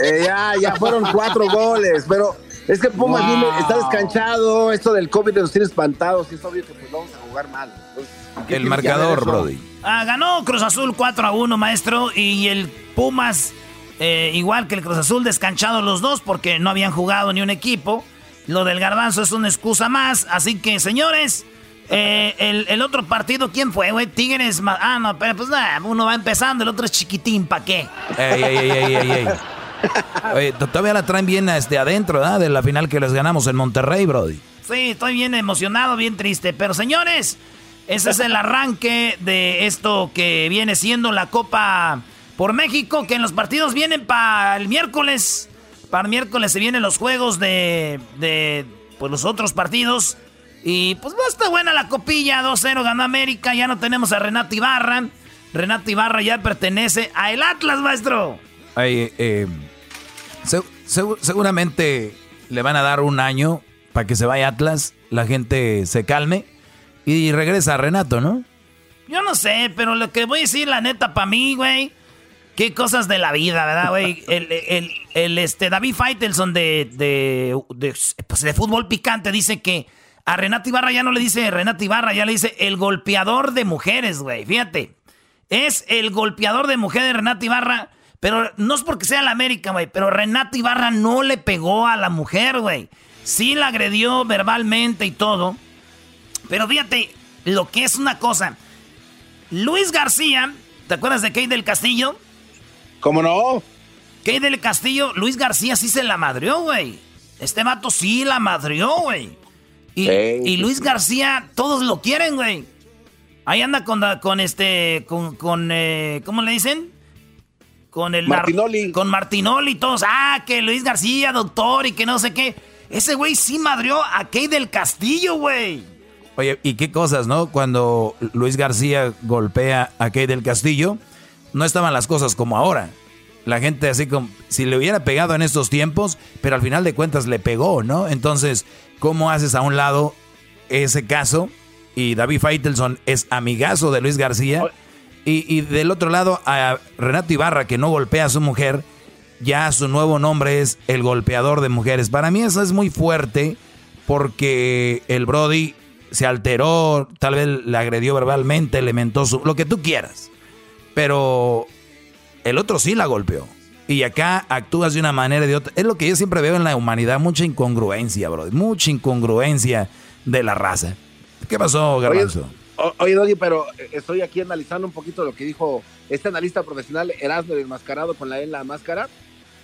Eh, ya, ya fueron cuatro goles, pero es que Pumas Wow. está descanchado, esto del COVID nos tiene espantados y es obvio que pues vamos a jugar mal. Entonces, ¿qué El marcador? Brody. Ah, ganó Cruz Azul 4 a 1, maestro. Y el Pumas, eh, igual que el Cruz Azul, descanchados los dos porque no habían jugado ni un equipo. Lo del garbanzo es una excusa más. Así que, señores, eh, el, el otro partido, ¿quién fue, güey? Tigres. Ah, no, pero pues nada, uno va empezando, el otro es chiquitín, ¿pa' qué? Ey, ey, ey, ey, ey, ey. (laughs) (laughs) Oye, to- todavía la traen bien este, adentro, ¿verdad? De la final que les ganamos en Monterrey, Brody. Sí, estoy bien emocionado, bien triste. Pero señores, ese es el arranque de esto que viene siendo la Copa por México, que en los partidos vienen para el miércoles. Para el miércoles se vienen los juegos de, de pues, los otros partidos. Y pues no está buena la copilla, 2-0 ganó América, ya no tenemos a Renato Ibarra. Renato Ibarra ya pertenece a el Atlas, maestro. Ay, eh, se- segu- seguramente le van a dar un año para que se vaya Atlas, la gente se calme y regresa a Renato, ¿no? Yo no sé, pero lo que voy a decir, la neta, para mí, güey, qué cosas de la vida, ¿verdad, güey? (laughs) El, el- el, este, David Faitelson de, de, de, pues, de fútbol picante dice que a Renato Ibarra ya no le dice Renato Ibarra, ya le dice el golpeador de mujeres, güey. Fíjate, es el golpeador de mujeres Renato Ibarra, pero no es porque sea la América, güey, pero Renato Ibarra no le pegó a la mujer, güey. Sí la agredió verbalmente y todo. Pero fíjate, lo que es una cosa. Luis García, ¿te acuerdas de Kate del Castillo? ¿Cómo no? Kate del Castillo, Luis García sí se la madrió, güey. Este vato sí la madrió, güey. Y, y Luis García, todos lo quieren, güey. Ahí anda con, con este, con, con eh, ¿cómo le dicen? Con el... Martinoli. Con Martinoli y todos. Ah, que Luis García, doctor, y que no sé qué. Ese güey sí madrió a Kate del Castillo, güey. Oye, ¿y qué cosas, no? Cuando Luis García golpea a Kate del Castillo, no estaban las cosas como ahora. La gente así como, si le hubiera pegado en estos tiempos, pero al final de cuentas le pegó, ¿no? Entonces, ¿cómo haces a un lado ese caso? Y David Faitelson es amigazo de Luis García. Y, y del otro lado, a Renato Ibarra, que no golpea a su mujer, ya su nuevo nombre es el golpeador de mujeres. Para mí eso es muy fuerte porque el Brody se alteró, tal vez le agredió verbalmente, le mentó su, lo que tú quieras. Pero el otro sí la golpeó. Y acá actúas de una manera y de otra. Es lo que yo siempre veo en la humanidad, mucha incongruencia, Brody. Mucha incongruencia de la raza. ¿Qué pasó, Garbanzo? Oye, Doggy, pero eh, estoy aquí analizando un poquito lo que dijo este analista profesional Erasmo el enmascarado con la en la máscara.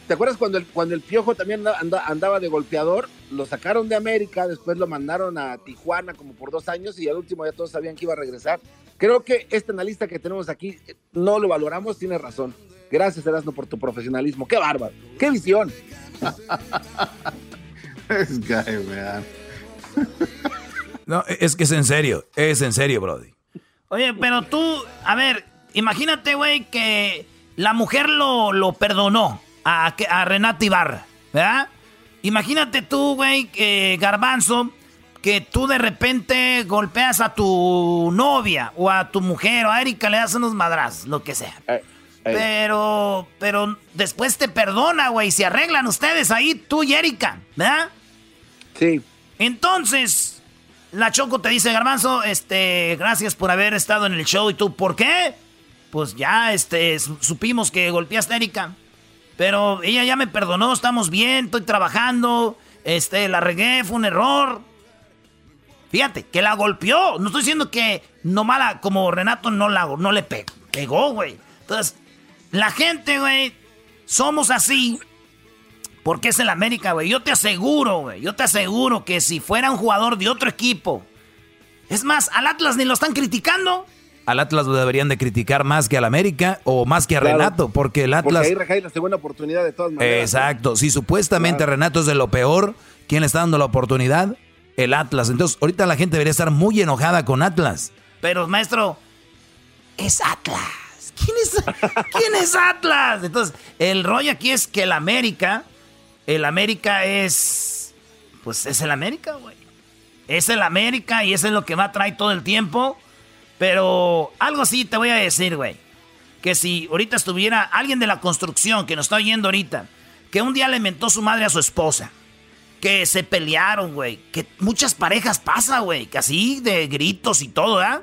¿Te acuerdas cuando el, cuando el Piojo también anda- anda- andaba de golpeador? Lo sacaron de América, después lo mandaron a Tijuana como por dos años y al último ya todos sabían que iba a regresar. Creo que este analista que tenemos aquí eh, no lo valoramos, tiene razón. Gracias, Erasmo, por tu profesionalismo. ¡Qué bárbaro! ¡Qué visión! This guy, man. No, es que es en serio, es en serio, Brody. Oye, pero tú, a ver, imagínate, güey, que la mujer lo, lo perdonó a, a Renata Ibarra, ¿verdad? Imagínate tú, güey, que Garbanzo, que tú de repente golpeas a tu novia o a tu mujer o a Erika, le das unos madrazos, lo que sea. Pero, pero después te perdona, güey, se arreglan ustedes ahí, tú y Erika, ¿verdad? Sí. Entonces, la Choco te dice, Garbanzo, este, gracias por haber estado en el show. ¿Y tú por qué? Pues ya, este, su- supimos que golpeaste a Erika. Pero ella ya me perdonó, estamos bien, estoy trabajando. Este, la regué, fue un error. Fíjate, que la golpeó. No estoy diciendo que no mala, como Renato no, la, no le pe- pegó, güey. Entonces, la gente, güey, somos así. Porque es el América, güey. Yo te aseguro, güey. Yo te aseguro que si fuera un jugador de otro equipo. Es más, al Atlas ni lo están criticando. Al Atlas lo deberían de criticar más que al América o más que a Claro. Renato, porque el Porque Atlas... ahí recae la segunda oportunidad de todas maneras. Exacto. Si supuestamente Renato es de lo peor, ¿quién le está dando la oportunidad? El Atlas. Entonces, ahorita la gente debería estar muy enojada con Atlas. Pero, maestro, es Atlas. ¿Quién es, ¿quién es Atlas? Entonces, el rollo aquí es que el América, el América es, pues es el América, güey. Es el América y eso es lo que va a traer todo el tiempo. Pero algo sí te voy a decir, güey. Que si ahorita estuviera alguien de la construcción que nos está oyendo ahorita, que un día le mentó su madre a su esposa, que se pelearon, güey, que muchas parejas pasa, güey, que así de gritos y todo, ¿ah?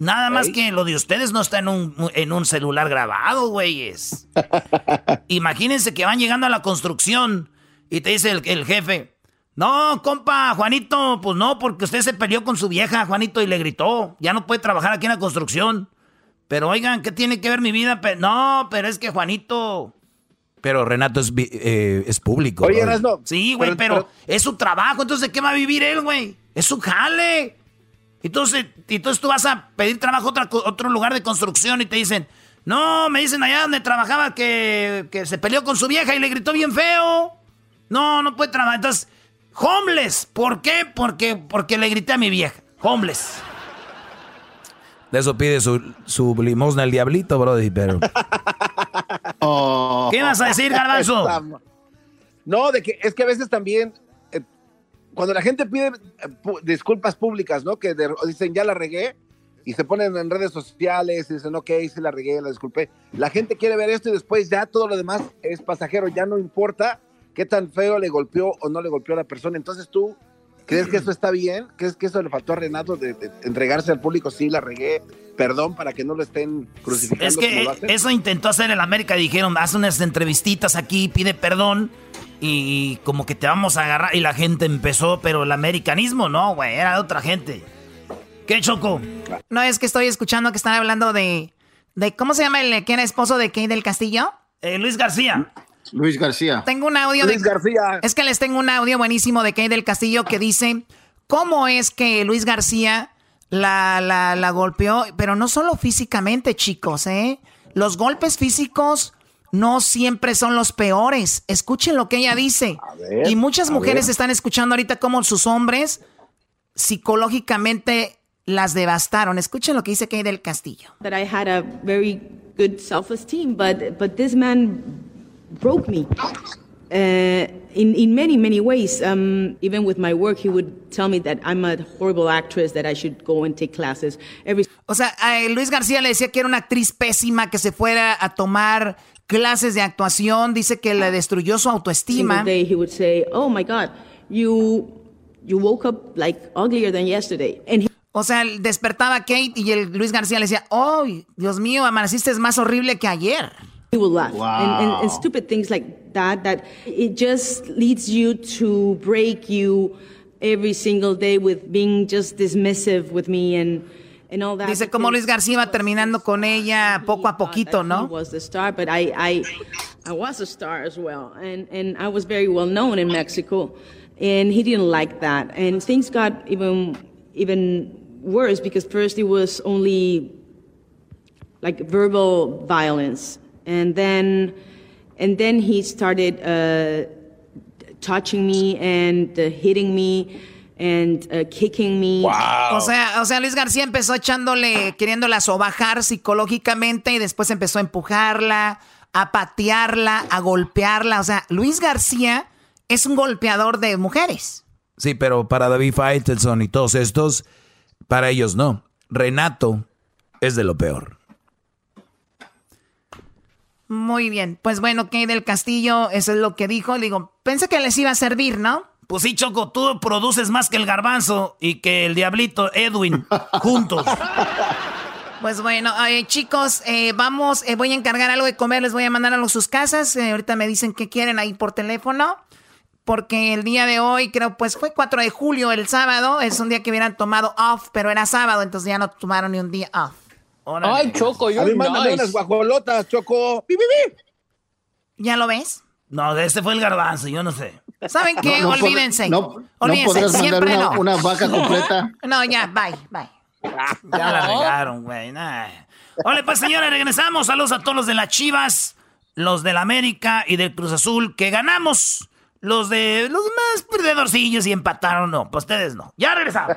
Nada más que lo de ustedes no está en un, en un celular grabado, güeyes. (laughs) Imagínense que van llegando a la construcción y te dice el, el jefe, no, compa, Juanito, pues no, porque usted se peleó con su vieja, Juanito, y le gritó, ya no puede trabajar aquí en la construcción. Pero oigan, ¿qué tiene que ver mi vida? Pe- no, pero es que Juanito... Pero Renato es, eh, es público. Oye, brother. Erasmo. Sí, güey, pero, pero- es su trabajo, entonces ¿de qué va a vivir él, güey? Es su jale. Entonces, entonces tú vas a pedir trabajo a otra co- otro lugar de construcción y te dicen, no, me dicen allá donde trabajaba que, que se peleó con su vieja y le gritó bien feo. No, no puede trabajar. Entonces, Homeless. ¿Por qué? Porque, porque le grité a mi vieja. Homeless. De eso pide su, su limosna el diablito, brody, pero... (laughs) ¿Qué vas a decir, Garbanzo? (laughs) No, de que es que a veces también eh, cuando la gente pide eh, disculpas públicas, ¿no? Que de- dicen ya la regué y se ponen en redes sociales y dicen, ok, sí la regué, la disculpé. La gente quiere ver esto y después ya todo lo demás es pasajero, ya no importa qué tan feo le golpeó o no le golpeó a la persona. Entonces tú, ¿crees que eso está bien? ¿Crees que eso le faltó a Renato de, de entregarse al público? Sí, la regué, perdón, para que no lo estén crucificando. Es como que lo hacen? eso intentó hacer el América. Dijeron, haz unas entrevistitas aquí, pide perdón. Y como que te vamos a agarrar. Y la gente empezó, pero el americanismo no, güey, era de otra gente. ¿Qué choco? No, es que estoy escuchando que están hablando de... de ¿Cómo se llama el que era esposo de Kate del Castillo? Eh, Luis García. Luis García. Tengo un audio Luis de... García. Es que les tengo un audio buenísimo de Kate del Castillo que dice cómo es que Luis García la, la, la golpeó, pero no solo físicamente, chicos, ¿eh? Los golpes físicos no siempre son los peores. Escuchen lo que ella dice. ver, y muchas mujeres ver. están escuchando ahorita cómo sus hombres psicológicamente las devastaron. Escuchen lo que dice Kate del Castillo. that I had a very good self-esteem, but but this man broke me uh, in in many many ways. Um, even with my work, he would tell me that I'm a horrible actress, that I should go and take classes every. O sea, a Luis García le decía que era una actriz pésima, que se fuera a tomar clases de actuación. Dice que le destruyó su autoestima. day, he would say, "Oh my God, you you woke up like uglier than yesterday," and he O sea, despertaba Kate y el Luis García le decía, oh, Dios mío, amaneciste más horrible que ayer. He will laugh. And, and, and stupid things like that, that it just leads you to break you every single day with being just dismissive with me and, and all that. Dice como Luis García iba terminando con ella poco a poquito, ¿no? was the star, but I, I, I was a star as well. And, and I was very well known in Mexico. And he didn't like that. And things got even, even worse because first it was only like verbal violence. And then, and then he started uh, touching me and uh, hitting me and uh, kicking me. O sea, o sea, Luis García empezó echándole, queriéndola sobajar psicológicamente y después empezó a empujarla, a patearla, a golpearla. O sea, Luis García es un golpeador de mujeres. Sí, pero para David Faitelson y todos estos, para ellos no. Renato es de lo peor. Muy bien. Pues bueno, Kate del Castillo, eso es lo que dijo. Le digo, pensé que les iba a servir, ¿no? Pues sí, Choco, tú produces más que el garbanzo y que el diablito Edwin juntos. (laughs) Pues bueno, eh, chicos, eh, vamos, eh, voy a encargar algo de comer, les voy a mandar a sus casas. Eh, ahorita me dicen qué quieren ahí por teléfono. Porque el día de hoy, creo, pues fue 4 de julio, el sábado. Es un día que hubieran tomado off, pero era sábado, entonces ya no tomaron ni un día off. Ay, Choco, A you're mí nice. unas guajolotas, Choco. ¡Pi, pi, pi! ¿Ya lo ves? No, de este fue el garbanzo, yo no sé. ¿Saben qué? No, no Olvídense. no- no Olvídense, podrías mandar siempre una- no. una vaca completa. (laughs) No, ya, bye, bye. Ya la regaron, güey. nah. Hola, pues señores, regresamos. Saludos a todos los de las Chivas, los del América y del Cruz Azul, que ganamos. Los de los más perdedorcillos y empataron, no. Pues ustedes no. Ya regresamos.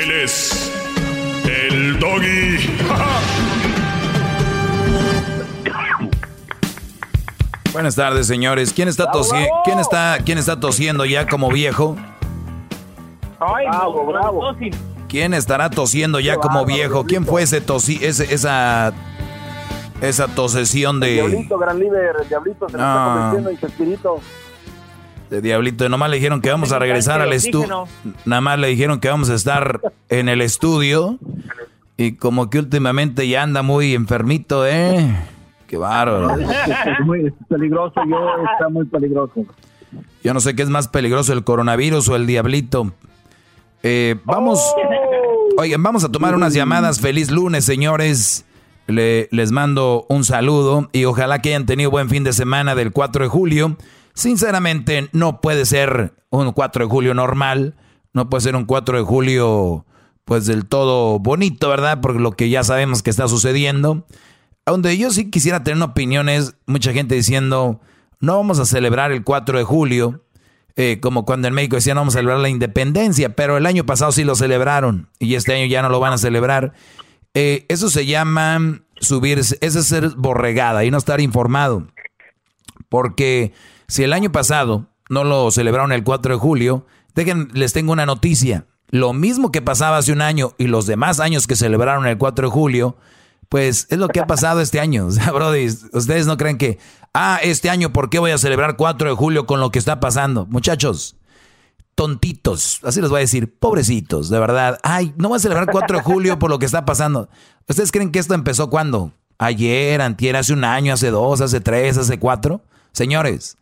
Él es el doggy. (laughs) Buenas tardes, señores. ¿Quién está, tosi- ¿Quién está, quién está tosiendo ya como viejo? bravo, bravo. ¿Quién estará tosiendo ya como viejo? ¿Quién fue ese tosi ese, esa esa tosesión de, Diablito, gran líder, el diablito se No. está convirtiendo en Chespirito. De Diablito? Nomás le dijeron que vamos a regresar al estudio. Nada más le dijeron que vamos a estar en el estudio. Y como que últimamente ya anda muy enfermito, ¿eh? Qué bárbaro. Es muy peligroso, yo está muy peligroso. Yo no sé qué es más peligroso, el coronavirus o el diablito. Eh, vamos, oigan, vamos a tomar unas llamadas. Feliz lunes, señores. Le, les mando un saludo y ojalá que hayan tenido buen fin de semana del 4 de julio. Sinceramente, no puede ser un 4 de julio normal, no puede ser un 4 de julio pues del todo bonito, ¿verdad? Porque lo que ya sabemos que está sucediendo. Donde yo sí quisiera tener opiniones, mucha gente diciendo, no vamos a celebrar el 4 de julio, eh, como cuando en México decían, vamos a celebrar la independencia, pero el año pasado sí lo celebraron y este año ya no lo van a celebrar. Eh, eso se llama subirse, ese es ser borregada y no estar informado. Porque si el año pasado no lo celebraron el 4 de julio, dejen, les tengo una noticia. Lo mismo que pasaba hace un año y los demás años que celebraron el 4 de julio, pues es lo que ha pasado este año. (laughs) O ustedes no creen que, ah, este año, ¿por qué voy a celebrar 4 de julio con lo que está pasando? Muchachos, tontitos, así les voy a decir, pobrecitos, de verdad. Ay, no voy a celebrar 4 de julio por lo que está pasando. ¿Ustedes creen que esto empezó cuándo? Ayer, antier, hace un año, hace dos, hace tres, hace cuatro. Señores,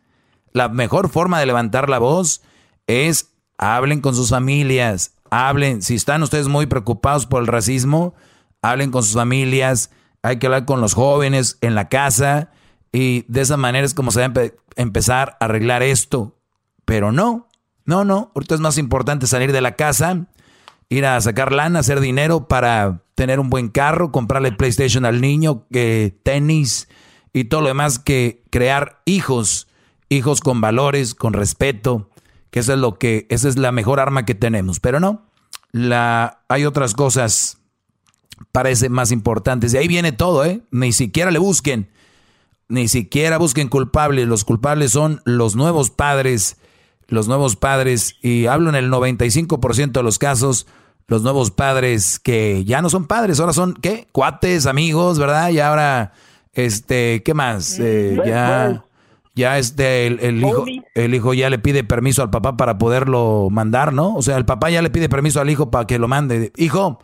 la mejor forma de levantar la voz es hablen con sus familias, hablen, si están ustedes muy preocupados por el racismo, hablen con sus familias, hay que hablar con los jóvenes en la casa y de esa manera es como se va a empezar a arreglar esto. Pero no, no, no, ahorita es más importante salir de la casa, ir a sacar lana, hacer dinero para tener un buen carro, comprarle PlayStation al niño, que tenis y todo lo demás que crear hijos, hijos con valores, con respeto, que eso es lo que esa es la mejor arma que tenemos, pero no. La hay otras cosas parece más importantes. De ahí viene todo, ¿eh? Ni siquiera le busquen. Ni siquiera busquen culpables. Los culpables son los nuevos padres los nuevos padres, y hablo en el 95% de los casos, los nuevos padres que ya no son padres, ahora son, ¿qué? Cuates, amigos, ¿verdad? Y ahora, este, ¿qué más? Eh, ya, ya este, el, hijo, el hijo ya le pide permiso al papá para poderlo mandar, ¿no? O sea, el papá ya le pide permiso al hijo para que lo mande. Hijo,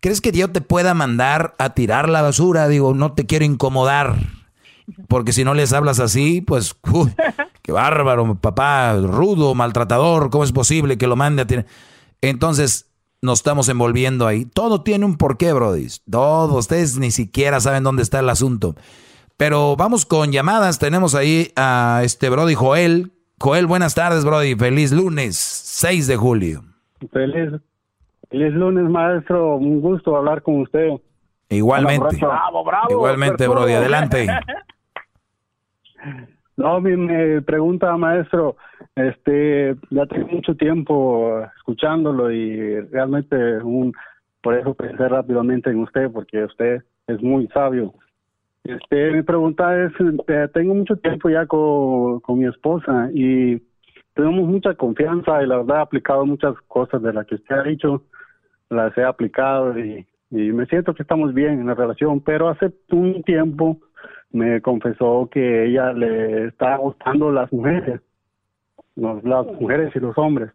¿crees que Dios te pueda mandar a tirar la basura? Digo, no te quiero incomodar. Porque si no les hablas así, pues, uy, (laughs) qué bárbaro, papá, rudo, maltratador, ¿cómo es posible que lo mande a tirar? Entonces, nos estamos envolviendo ahí. Todo tiene un porqué, Brody. Todo, ustedes ni siquiera saben dónde está el asunto. Pero vamos con llamadas. Tenemos ahí a este Brody Joel. Joel, buenas tardes, Brody. Feliz lunes, 6 de julio. Feliz, feliz lunes, maestro. Un gusto hablar con usted. Igualmente. Bravo, bravo, Igualmente, Brody. Adelante. (laughs) No, mi, me pregunta, maestro, este, ya tengo mucho tiempo escuchándolo y realmente un, por eso pensé rápidamente en usted, porque usted es muy sabio. Este, mi pregunta es, tengo mucho tiempo ya con, con mi esposa y tenemos mucha confianza y la verdad he aplicado muchas cosas de las que usted ha dicho, las he aplicado y, y me siento que estamos bien en la relación, pero hace un tiempo me confesó que ella le está gustando las mujeres, las mujeres y los hombres.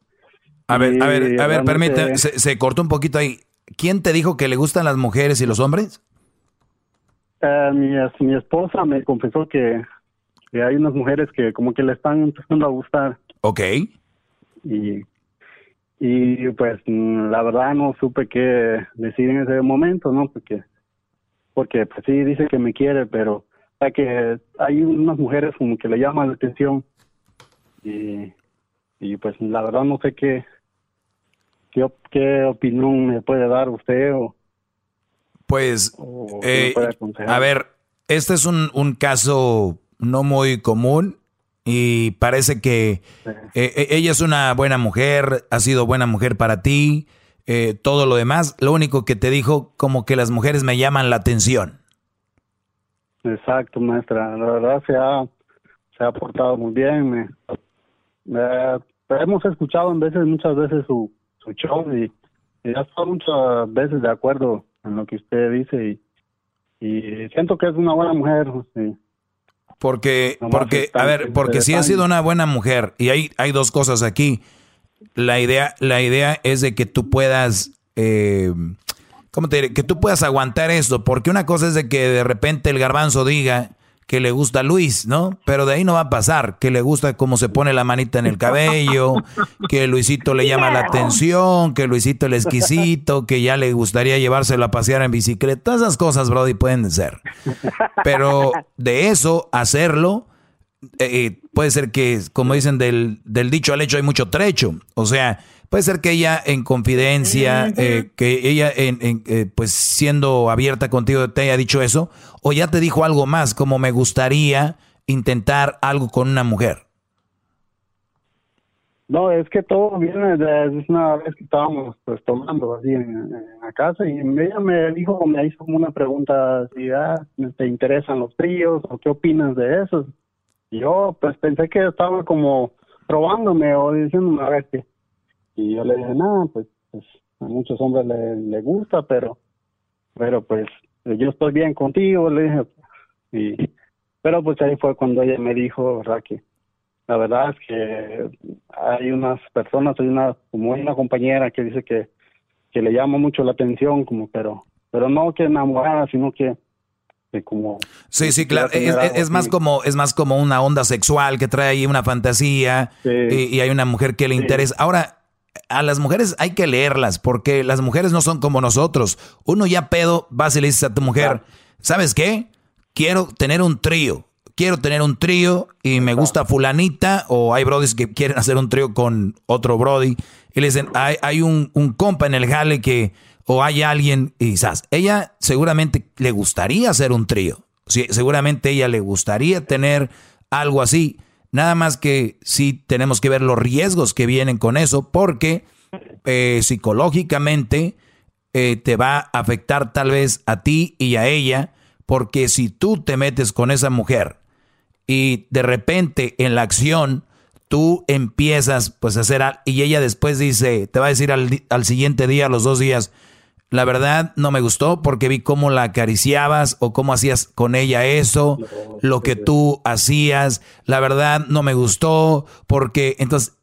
A ver, a ver, a ver, permíteme, se, cortó un poquito ahí. ¿Quién te dijo que le gustan las mujeres y los hombres? Eh, mi, mi esposa me confesó que, que, hay unas mujeres que como que le están empezando a gustar. Ok. Y, y pues la verdad no supe qué decir en ese momento, ¿no? Porque, porque pues sí dice que me quiere, pero que hay unas mujeres como que le llaman la atención y, y pues la verdad no sé qué, qué, qué opinión me puede dar usted o pues eh, a ver este es un, un caso no muy común y parece que eh, eh, ella es una buena mujer, ha sido buena mujer para ti, todo lo demás. Lo único que te dijo, como que las mujeres me llaman la atención. Exacto, maestra. La verdad se ha, se ha portado muy bien. Me, hemos escuchado en veces, muchas veces su, su show y, y ya muchas veces de acuerdo en lo que usted dice y, y siento que es una buena mujer. Sí. Porque, porque, a ver, porque sí ha sido una buena mujer y hay, hay dos cosas aquí. La idea, la idea es de que tú puedas eh, ¿cómo te diré? Que tú puedas aguantar esto, porque una cosa es de que de repente el garbanzo diga que le gusta Luis, ¿no? Pero de ahí no va a pasar, que le gusta cómo se pone la manita en el cabello, que Luisito le llama la atención, que Luisito el exquisito, que ya le gustaría llevárselo a pasear en bicicleta. Todas esas cosas, Brody, pueden ser. Pero de eso, hacerlo, eh, puede ser que, como dicen, del, del dicho al hecho hay mucho trecho. O sea, Puede ser que ella en confidencia, eh, que ella en, eh, pues siendo abierta contigo te haya dicho eso, o ya te dijo algo más, como me gustaría intentar algo con una mujer. No, es que todo viene de una vez que estábamos pues tomando así en, la casa y ella me dijo, me hizo como una pregunta si ah, te interesan los tríos o qué opinas de eso. Y yo pues pensé que estaba como probándome o diciéndome a ver qué y yo le dije, nada, pues, pues, a muchos hombres le, le gusta, pero, pero pues yo estoy bien contigo, le dije. Y, pero pues ahí fue cuando ella me dijo, Raki, la verdad es que hay unas personas, hay una, como hay una compañera que dice que, que le llama mucho la atención, como, pero, pero no que enamorada, sino que, como sí sí claro es, es, más como es más como una onda sexual que trae ahí una fantasía y, hay una mujer que le interesa. Ahora a las mujeres hay que leerlas porque las mujeres no son como nosotros. Uno ya pedo, vas y le dices a tu mujer, ¿sabes qué? Quiero tener un trío. Quiero tener un trío y me gusta fulanita o hay brodis que quieren hacer un trío con otro brody y le dicen, hay, hay un, un, compa en el jale que o hay alguien y quizás ella seguramente le gustaría hacer un trío. Sí, seguramente ella le gustaría tener algo así. Nada más que sí tenemos que ver los riesgos que vienen con eso, porque eh, psicológicamente eh, te va a afectar tal vez a ti y a ella, porque si tú te metes con esa mujer y de repente en la acción tú empiezas pues a hacer y ella después dice, te va a decir al, al siguiente día, a los dos días, la verdad no me gustó porque vi cómo la acariciabas o cómo hacías con ella eso, lo que tú hacías. La verdad no me gustó porque entonces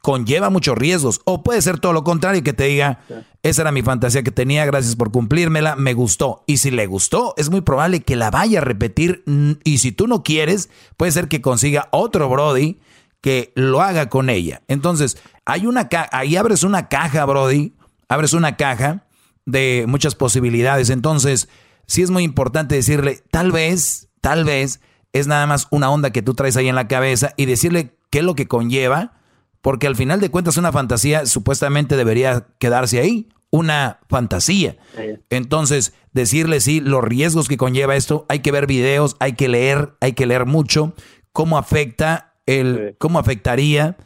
conlleva muchos riesgos. O puede ser todo lo contrario, que te diga, esa era mi fantasía que tenía, gracias por cumplírmela, me gustó. Y si le gustó, es muy probable que la vaya a repetir. Y si tú no quieres, puede ser que consiga otro Brody que lo haga con ella. Entonces, hay una ahí abres una caja, Brody, abres una caja de muchas posibilidades. Entonces, sí es muy importante decirle, tal vez, tal vez es nada más una onda que tú traes ahí en la cabeza y decirle qué es lo que conlleva, porque al final de cuentas una fantasía supuestamente debería quedarse ahí, una fantasía. Entonces, decirle sí, los riesgos que conlleva esto, hay que ver videos, hay que leer, hay que leer mucho, cómo afecta el, cómo afectaría,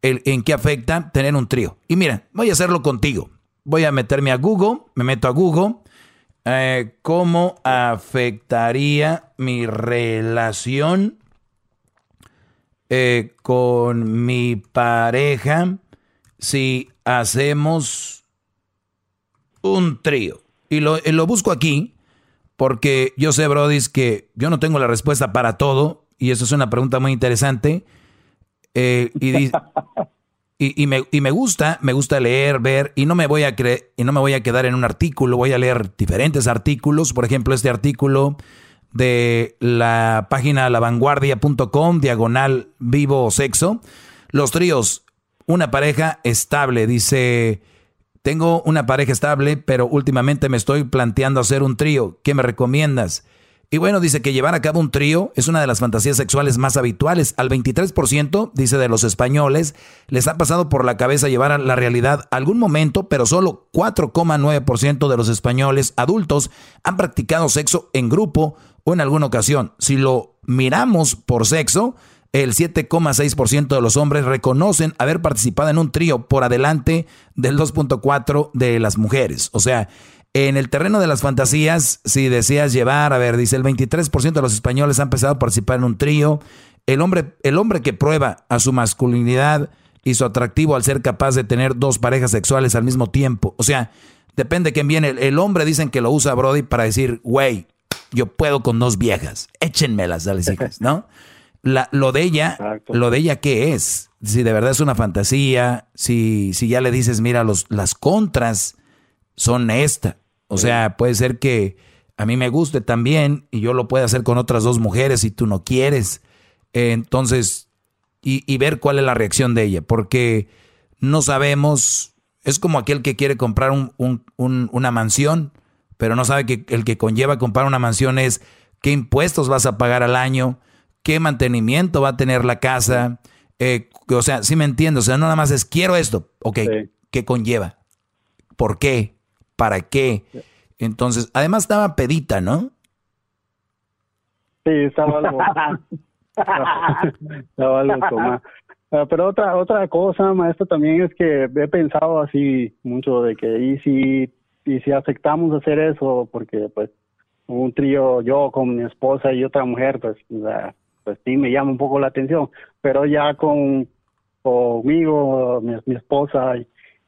el, en qué afecta tener un trío. Y mira, voy a hacerlo contigo voy a meterme a Google, me meto a Google, eh, ¿cómo afectaría mi relación eh, con mi pareja si hacemos un trío? Y lo, lo busco aquí porque yo sé, Brody, que yo no tengo la respuesta para todo y eso es una pregunta muy interesante. Eh, y dice... (laughs) Y, y, me, y, me, gusta, me gusta leer, ver, y no me voy a creer, y no me voy a quedar en un artículo, voy a leer diferentes artículos, por ejemplo, este artículo de la página lavanguardia.com, diagonal vivo sexo. Los tríos, una pareja estable, dice, tengo una pareja estable, pero últimamente me estoy planteando hacer un trío, ¿qué me recomiendas? Y bueno, dice que llevar a cabo un trío es una de las fantasías sexuales más habituales. Al 23%, dice de los españoles, les ha pasado por la cabeza llevar a la realidad algún momento, pero solo 4,9% de los españoles adultos han practicado sexo en grupo o en alguna ocasión. Si lo miramos por sexo, el 7,6% de los hombres reconocen haber participado en un trío por adelante del 2,4% de las mujeres. O sea, en el terreno de las fantasías, si deseas llevar, a ver, dice el 23% de los españoles han empezado a participar en un trío. El hombre, el hombre que prueba a su masculinidad y su atractivo al ser capaz de tener dos parejas sexuales al mismo tiempo. O sea, depende de quién viene. El, hombre dicen que lo usa Brody para decir, güey, yo puedo con dos viejas, échenmelas a las hijas, ¿no? La, lo de ella, lo de ella, ¿qué es? Si de verdad es una fantasía, si, si ya le dices, mira, los, las contras son esta. O sea, puede ser que a mí me guste también y yo lo puedo hacer con otras dos mujeres si tú no quieres. entonces, y, ver cuál es la reacción de ella, porque no sabemos, es como aquel que quiere comprar una mansión, pero no sabe que el que conlleva comprar una mansión es qué impuestos vas a pagar al año, qué mantenimiento va a tener la casa. Eh, o sea, sí me entiendo, o sea, no nada más es quiero esto, ok, ¿qué conlleva? ¿Por qué? ¿Para qué? Entonces, además estaba pedita, ¿no? Sí, estaba algo. (laughs) (laughs) estaba algo ah, Pero otra otra cosa, maestro, también es que he pensado así mucho de que y si y si aceptamos hacer eso, porque pues un trío yo con mi esposa y otra mujer, pues pues sí me llama un poco la atención, pero ya con conmigo, mi, mi esposa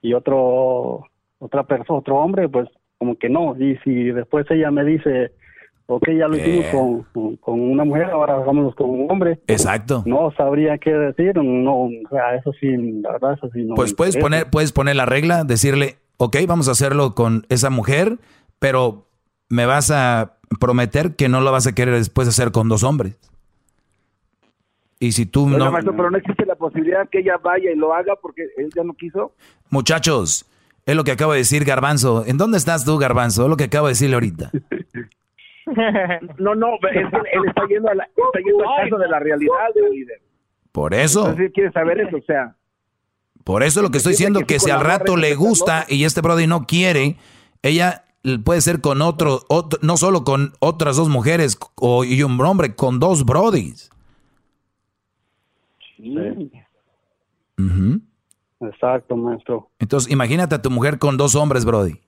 y, otro otra persona, otro hombre, pues como que no. Y si después ella me dice, ok, ya lo hicimos eh. con, con, una mujer, ahora hagámoslo con un hombre. Exacto. No sabría qué decir, no, o sea, eso sí, la verdad, eso sí no. Pues puedes poner, puedes poner la regla, decirle, ok, vamos a hacerlo con esa mujer, pero me vas a prometer que no lo vas a querer después hacer con dos hombres. Y si tú no... pero no existe la posibilidad que ella vaya y lo haga porque él ya no quiso. Muchachos, es lo que acabo de decir Garbanzo. ¿En dónde estás tú, Garbanzo? Es lo que acabo de decirle ahorita. (laughs) no, no, es que él está yendo, a la, está yendo al caso de la realidad, líder. Por eso. Entonces quiere saber eso, o sea. Por eso lo que estoy diciendo, que, si al rato le gusta y este Brody no quiere, ella puede ser con otro, otro no solo con otras dos mujeres o, y un hombre, con dos Brodys. Sí. Exacto, maestro. Entonces, imagínate a tu mujer con dos hombres, Brody.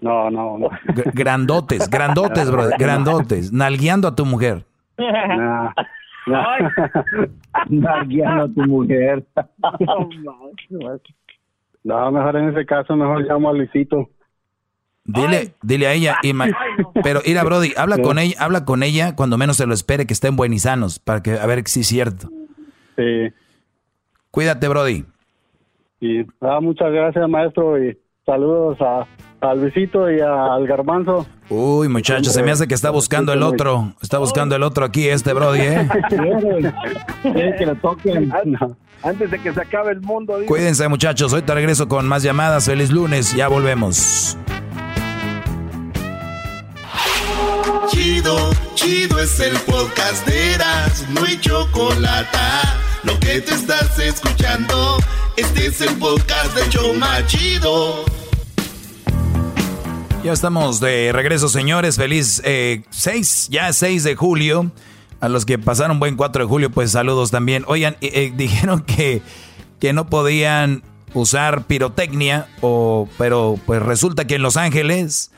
No, no, no. Grandotes, grandotes, Brody, (laughs) grandotes, nalgueando a tu mujer. No, (laughs) nalgueando a tu mujer. (laughs) no, mejor en ese caso, mejor llamo a Luisito. Dile, dile a ella, pero mira, Brody, habla con ella, habla con ella cuando menos se lo espere, que estén buenos y sanos, para que a ver si es cierto. Sí. Cuídate, Brody. Y ah, muchas gracias, maestro, y saludos a, al Luisito y al Garbanzo. Uy, muchachos, se me hace que está buscando el otro, está buscando el otro aquí, este Brody, ¿eh? que lo toquen. Antes de que se acabe el mundo. Cuídense, muchachos. Hoy te regreso con más llamadas. Feliz lunes. Ya volvemos. Chido, chido es el podcast de Eras, no hay chocolate. Lo que te estás escuchando, este es el podcast de Choma Chido. Ya estamos de regreso, señores. Feliz 6, eh, ya 6 de julio. A los que pasaron buen 4 de julio, pues saludos también. Oigan, eh, eh, (laughs) dijeron que, que no podían usar pirotecnia, o, pero pues resulta que en Los Ángeles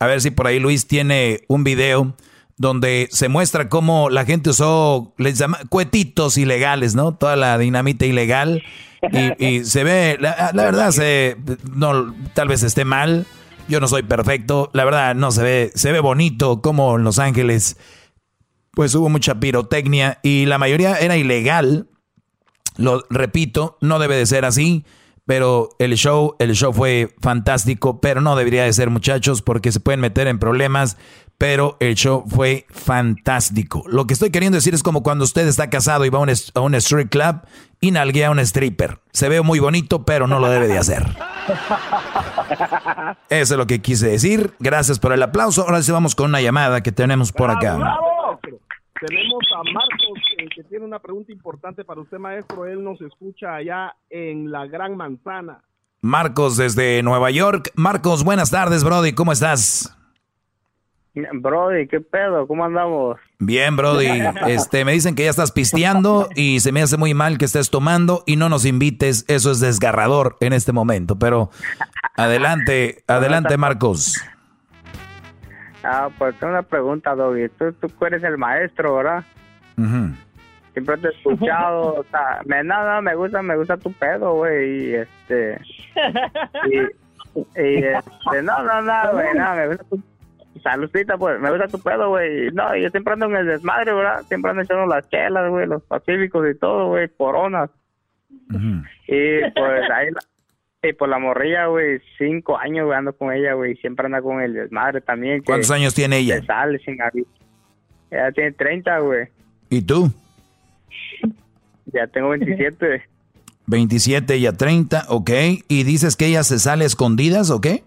a ver si por ahí Luis tiene un video donde se muestra cómo la gente usó, les llama, cuetitos ilegales, ¿no? Toda la dinamita ilegal. Y, se ve, la, verdad, no, tal vez esté mal. Yo no soy perfecto. La verdad, no se ve, se ve bonito como en Los Ángeles, pues hubo mucha pirotecnia y la mayoría era ilegal. Lo repito, no debe de ser así. Pero el show, el show fue fantástico, pero no debería de ser muchachos porque se pueden meter en problemas, pero el show fue fantástico. Lo que estoy queriendo decir es como cuando usted está casado y va a un, a un street club y nalguea a un stripper. Se ve muy bonito, pero no lo debe de hacer. (laughs) Eso es lo que quise decir. Gracias por el aplauso. Ahora sí vamos con una llamada que tenemos por acá. Tenemos a Marcos eh, que tiene una pregunta importante para usted, maestro. Él nos escucha allá en la Gran Manzana. Marcos desde Nueva York. Marcos, buenas tardes, Brody. ¿Cómo estás? Brody, ¿qué pedo? ¿Cómo andamos? Bien, Brody. (laughs) Este, me dicen que ya estás pisteando y se me hace muy mal que estés tomando y no nos invites. Eso es desgarrador en este momento. Pero adelante, adelante, Marcos. Ah, pues tengo una pregunta, Doggy. Tú, tú eres el maestro, ¿verdad? Siempre te he escuchado, o sea, me, nada, me gusta, me gusta tu pedo, güey, y este, y, y este, no, no, no, güey, no, me gusta tu, saludcita, pues, me gusta tu pedo, güey, no, yo siempre ando en el desmadre, ¿verdad? Siempre ando echando las chelas, güey, los pacíficos y todo, güey, coronas. Y pues ahí, Y por la morrilla, güey, cinco años, güey, ando con ella, güey, siempre anda con el desmadre también. ¿Cuántos años tiene ella? sale sin aviso. Ella tiene 30, güey. ¿Y tú? Ya tengo 27. 27 (laughs) y a 30, ok. ¿Y dices que ella se sale escondidas o qué?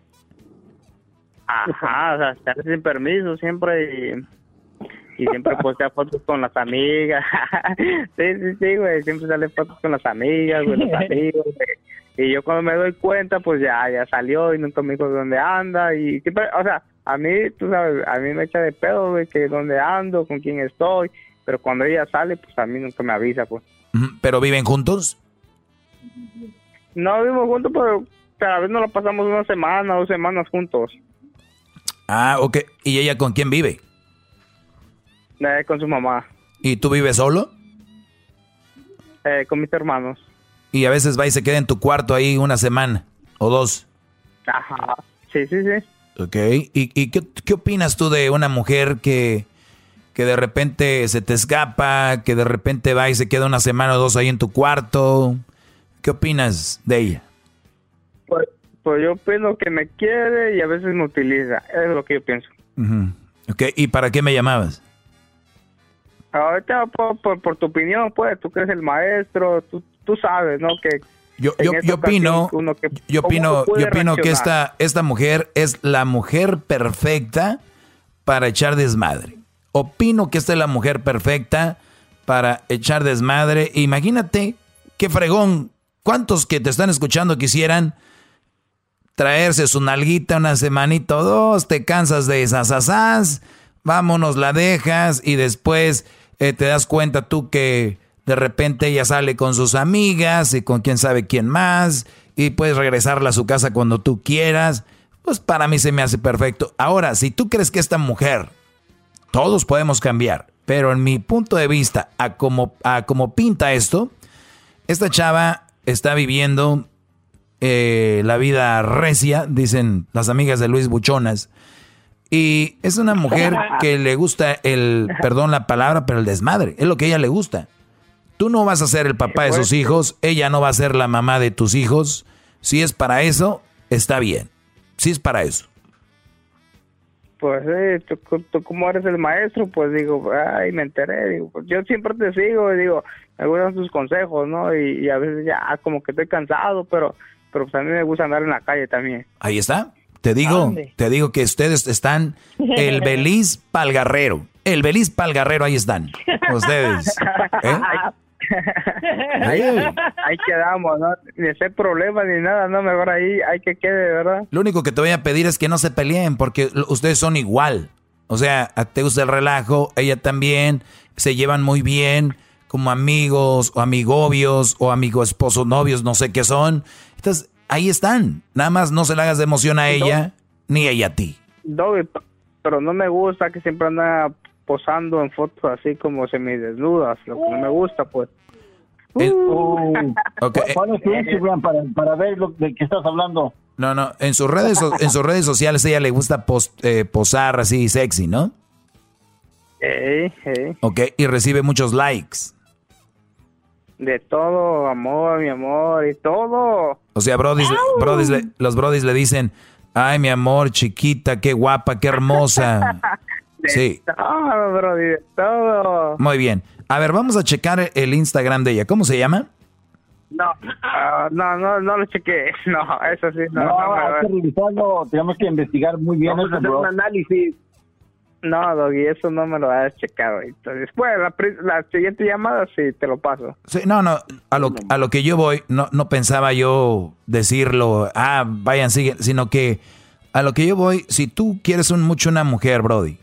Ajá, o sea, se hace sin permiso siempre y, y siempre postea fotos con las amigas. (laughs) sí, sí, sí, güey, siempre sale fotos con las amigas, güey, los (laughs) amigos, güey. Y yo cuando me doy cuenta, pues ya, ya salió y nunca me dijo dónde anda y siempre, o sea, a mí, tú sabes, a mí me echa de pedo, güey, que dónde ando, con quién estoy, pero cuando ella sale, pues a mí nunca me avisa, pues. ¿Pero viven juntos? No vivimos juntos, pero cada vez nos lo pasamos una semana, dos semanas juntos, Ah, ok. ¿Y ella con quién vive? eh, con su mamá, ¿Y tú vives solo? eh, con mis hermanos. Y a veces va y se queda en tu cuarto ahí una semana o dos. Ajá, sí, sí, sí. Ok. ¿Y, y qué, qué opinas tú de una mujer que, que de repente se te escapa, que de repente va y se queda una semana o dos ahí en tu cuarto? ¿Qué opinas de ella? Pues, pues yo pienso que me quiere y a veces me utiliza, es lo que yo pienso. Ujú. Ok. ¿Y para qué me llamabas? Ahorita por, por, por tu opinión, pues, tú que eres el maestro, tú, tú sabes, ¿no? Que Yo, yo, yo opino, que- yo ¿cómo opino, yo opino que esta, esta mujer es la mujer perfecta para echar desmadre. Opino que esta es la mujer perfecta para echar desmadre. Imagínate qué fregón. ¿Cuántos que te están escuchando quisieran traerse su nalguita una semanita o dos? Te cansas de esas vámonos, la dejas y después eh, te das cuenta tú que de repente ella sale con sus amigas y con quién sabe quién más y puedes regresarla a su casa cuando tú quieras. Pues para mí se me hace perfecto. Ahora, si tú crees que esta mujer, todos podemos cambiar, pero en mi punto de vista, a como, a como pinta esto, esta chava está viviendo eh, la vida recia, dicen las amigas de Luis Buchonas. Y es una mujer que le gusta el, perdón la palabra, pero el desmadre. Es lo que a ella le gusta. Tú no vas a ser el papá de sus hijos, ella no va a ser la mamá de tus hijos. Si es para eso, está bien. Si es para eso. Pues sí, tú, tú como eres el maestro, pues digo, ay, me enteré, digo, pues yo siempre te sigo, y digo, me gustan tus consejos, ¿no? Y, y a veces ya como que estoy cansado, pero pero pues a mí me gusta andar en la calle también. Ahí está. Te digo, te digo que ustedes están el (laughs) Beliz Palgarrero. El Beliz Palgarrero, ahí están. Ustedes. (laughs) ¿Eh? ahí, ahí quedamos, ¿no? Ni hacer problemas ni nada, no, mejor ahí hay que quede, ¿verdad? Lo único que te voy a pedir es que no se peleen porque ustedes son igual. O sea, a- te gusta el relajo, ella también, se llevan muy bien como amigos o amigobios o amigo esposo novios, no sé qué son. Entonces, ahí están. Nada más no se le hagas de emoción a ella ni ella a ti. Doggy, pero no me gusta que siempre anda posando en fotos así como semidesnudas, lo que no me gusta, pues. Oh. (laughs) Ok, eh, ¿Cuál es tu Instagram para, para ver lo de que estás hablando? No, no, en sus redes, en sus redes sociales ella le gusta pos- eh, posar así sexy, ¿no? Ey, ey. Ok, y recibe muchos likes. De todo, amor, mi amor, y todo. O sea, brodis, brodis le- los brodis le dicen, ay, mi amor, chiquita, qué guapa, qué hermosa. (laughs) Sí, Todo, bro, de todo. muy bien. A ver, vamos a checar el Instagram de ella. ¿Cómo se llama? No, ah, no, no, no lo chequé. (laughs) No, eso sí, no. No, no, hay que revisarlo, tenemos que investigar muy bien Vamos a eso, hacer bro. un análisis. No, Doggy, eso no me lo has checado. Entonces, después, la, la siguiente llamada sí te lo paso. Sí, no, no, a lo, a lo que yo voy, no, no pensaba yo decirlo, ah, vayan, siguen, sino que a lo que yo voy, si tú quieres un, mucho una mujer, Brody,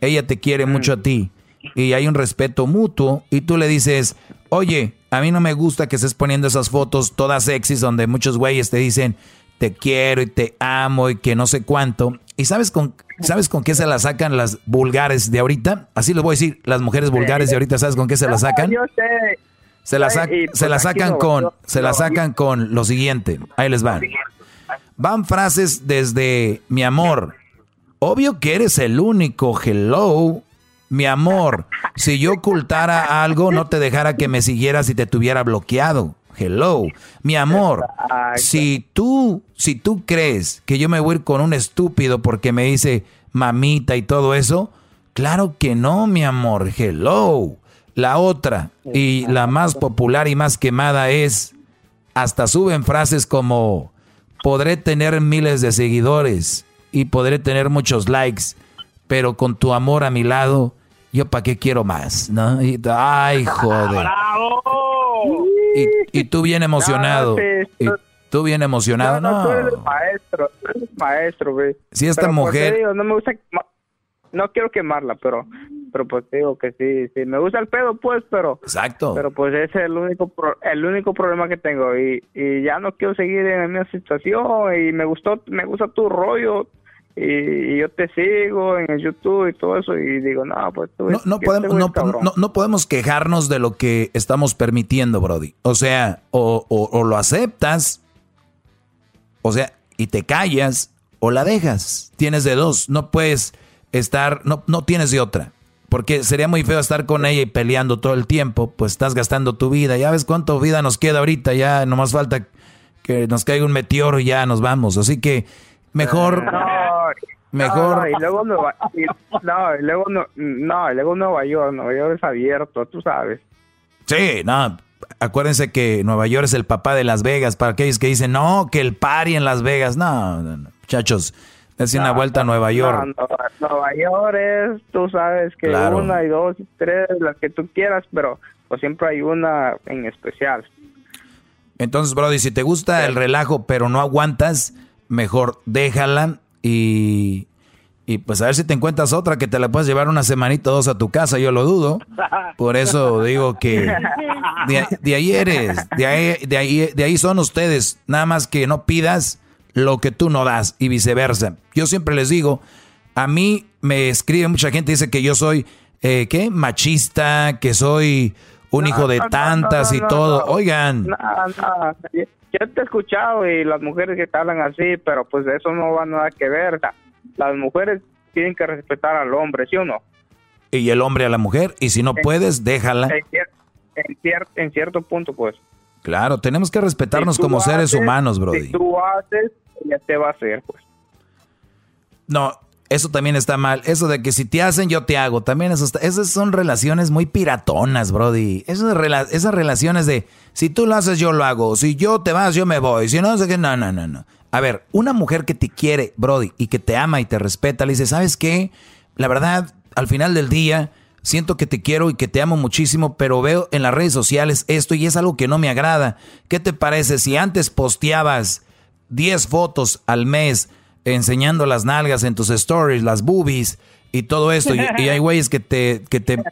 ella te quiere mucho a ti y hay un respeto mutuo y tú le dices, oye, a mí no me gusta que estés poniendo esas fotos todas sexys donde muchos güeyes te dicen, te quiero y te amo y que no sé cuánto. ¿Y sabes con, sabes con qué se la sacan las vulgares de ahorita? Así les voy a decir, las mujeres vulgares de ahorita, ¿sabes con qué se la sacan? Yo sé. Se la, Y, se pues, la sacan con, se la sacan con lo siguiente. Ahí les van. Van frases desde mi amor. Obvio que eres el único. Hello. Mi amor, si yo ocultara algo, no te dejara que me siguieras y te tuviera bloqueado. Hello, mi amor. Si tú, si tú crees que yo me voy a ir con un estúpido porque me dice mamita y todo eso, claro que no, mi amor. Hello. La otra y la más popular y más quemada es, hasta suben frases como, podré tener miles de seguidores y podré tener muchos likes, pero con tu amor a mi lado, yo para qué quiero más, ¿no? Y, ay, joder. (laughs) Y, tú bien emocionado. y tú bien emocionado, no. no. Tú eres el maestro, tú eres el maestro, güey. Si esta pues, mujer... no me gusta... No quiero quemarla, pero pero pues digo que sí, sí, me gusta el pedo, pues, pero... Exacto. Pero pues ese es el único, el único problema que tengo y, y ya no quiero seguir en la misma situación y me gustó, me gusta tu rollo, y, yo te sigo en el YouTube y todo eso y digo, no, pues tú... No, no, podemos, no, no, podemos quejarnos de lo que estamos permitiendo, Brody. O sea, o, o, lo aceptas, o sea, y te callas, o la dejas. Tienes de dos, no puedes estar, no, no tienes de otra. Porque sería muy feo estar con ella y peleando todo el tiempo, pues estás gastando tu vida. Ya ves cuánto vida nos queda ahorita, ya nomás falta que nos caiga un meteoro y ya nos vamos. Así que mejor... Mejor. y luego Nueva, no, y luego no, no, y luego Nueva York, Nueva York es abierto, tú sabes. Sí, no, acuérdense que Nueva York es el papá de Las Vegas. Para aquellos que dicen, no, que el party en Las Vegas. No, no, muchachos, es una vuelta a Nueva York. Nueva York es, tú sabes que una y dos y tres, las que tú quieras, pero pues siempre hay una en especial. Entonces, Brody, si te gusta el relajo, pero no aguantas, mejor déjala y, y pues a ver si te encuentras otra que te la puedes llevar una semanita o dos a tu casa, yo lo dudo. Por eso digo que de, ahí eres, de ahí, de, ahí, de ahí son ustedes. Nada más que no pidas lo que tú no das y viceversa. Yo siempre les digo, a mí me escribe mucha gente, dice que yo soy, eh, ¿qué? Machista, que soy un hijo de tantas y todo. Oigan. Yo te he escuchado y las mujeres que te hablan así, pero pues eso no va nada que ver. Las mujeres tienen que respetar al hombre, ¿sí o no? Y el hombre a la mujer, y si no puedes, déjala. En, cierto punto, pues. Claro, tenemos que respetarnos como seres humanos, Brody. Si tú haces, ya te va a hacer, pues. No, eso también está mal. Eso de que si te hacen, yo te hago. También eso esas son relaciones muy piratonas, Brody. Esas, esas relaciones de si tú lo haces, yo lo hago. Si yo te vas, yo me voy. Si no, sé que no, no, no, no. A ver, una mujer que te quiere, Brody, y que te ama y te respeta, le dice, ¿sabes qué? La verdad, al final del día, siento que te quiero y que te amo muchísimo, pero veo en las redes sociales esto y es algo que no me agrada. ¿Qué te parece si antes posteabas 10 fotos al mes? Enseñando las nalgas en tus stories, las boobies y todo esto. Y, hay (laughs) güeyes que te, que te...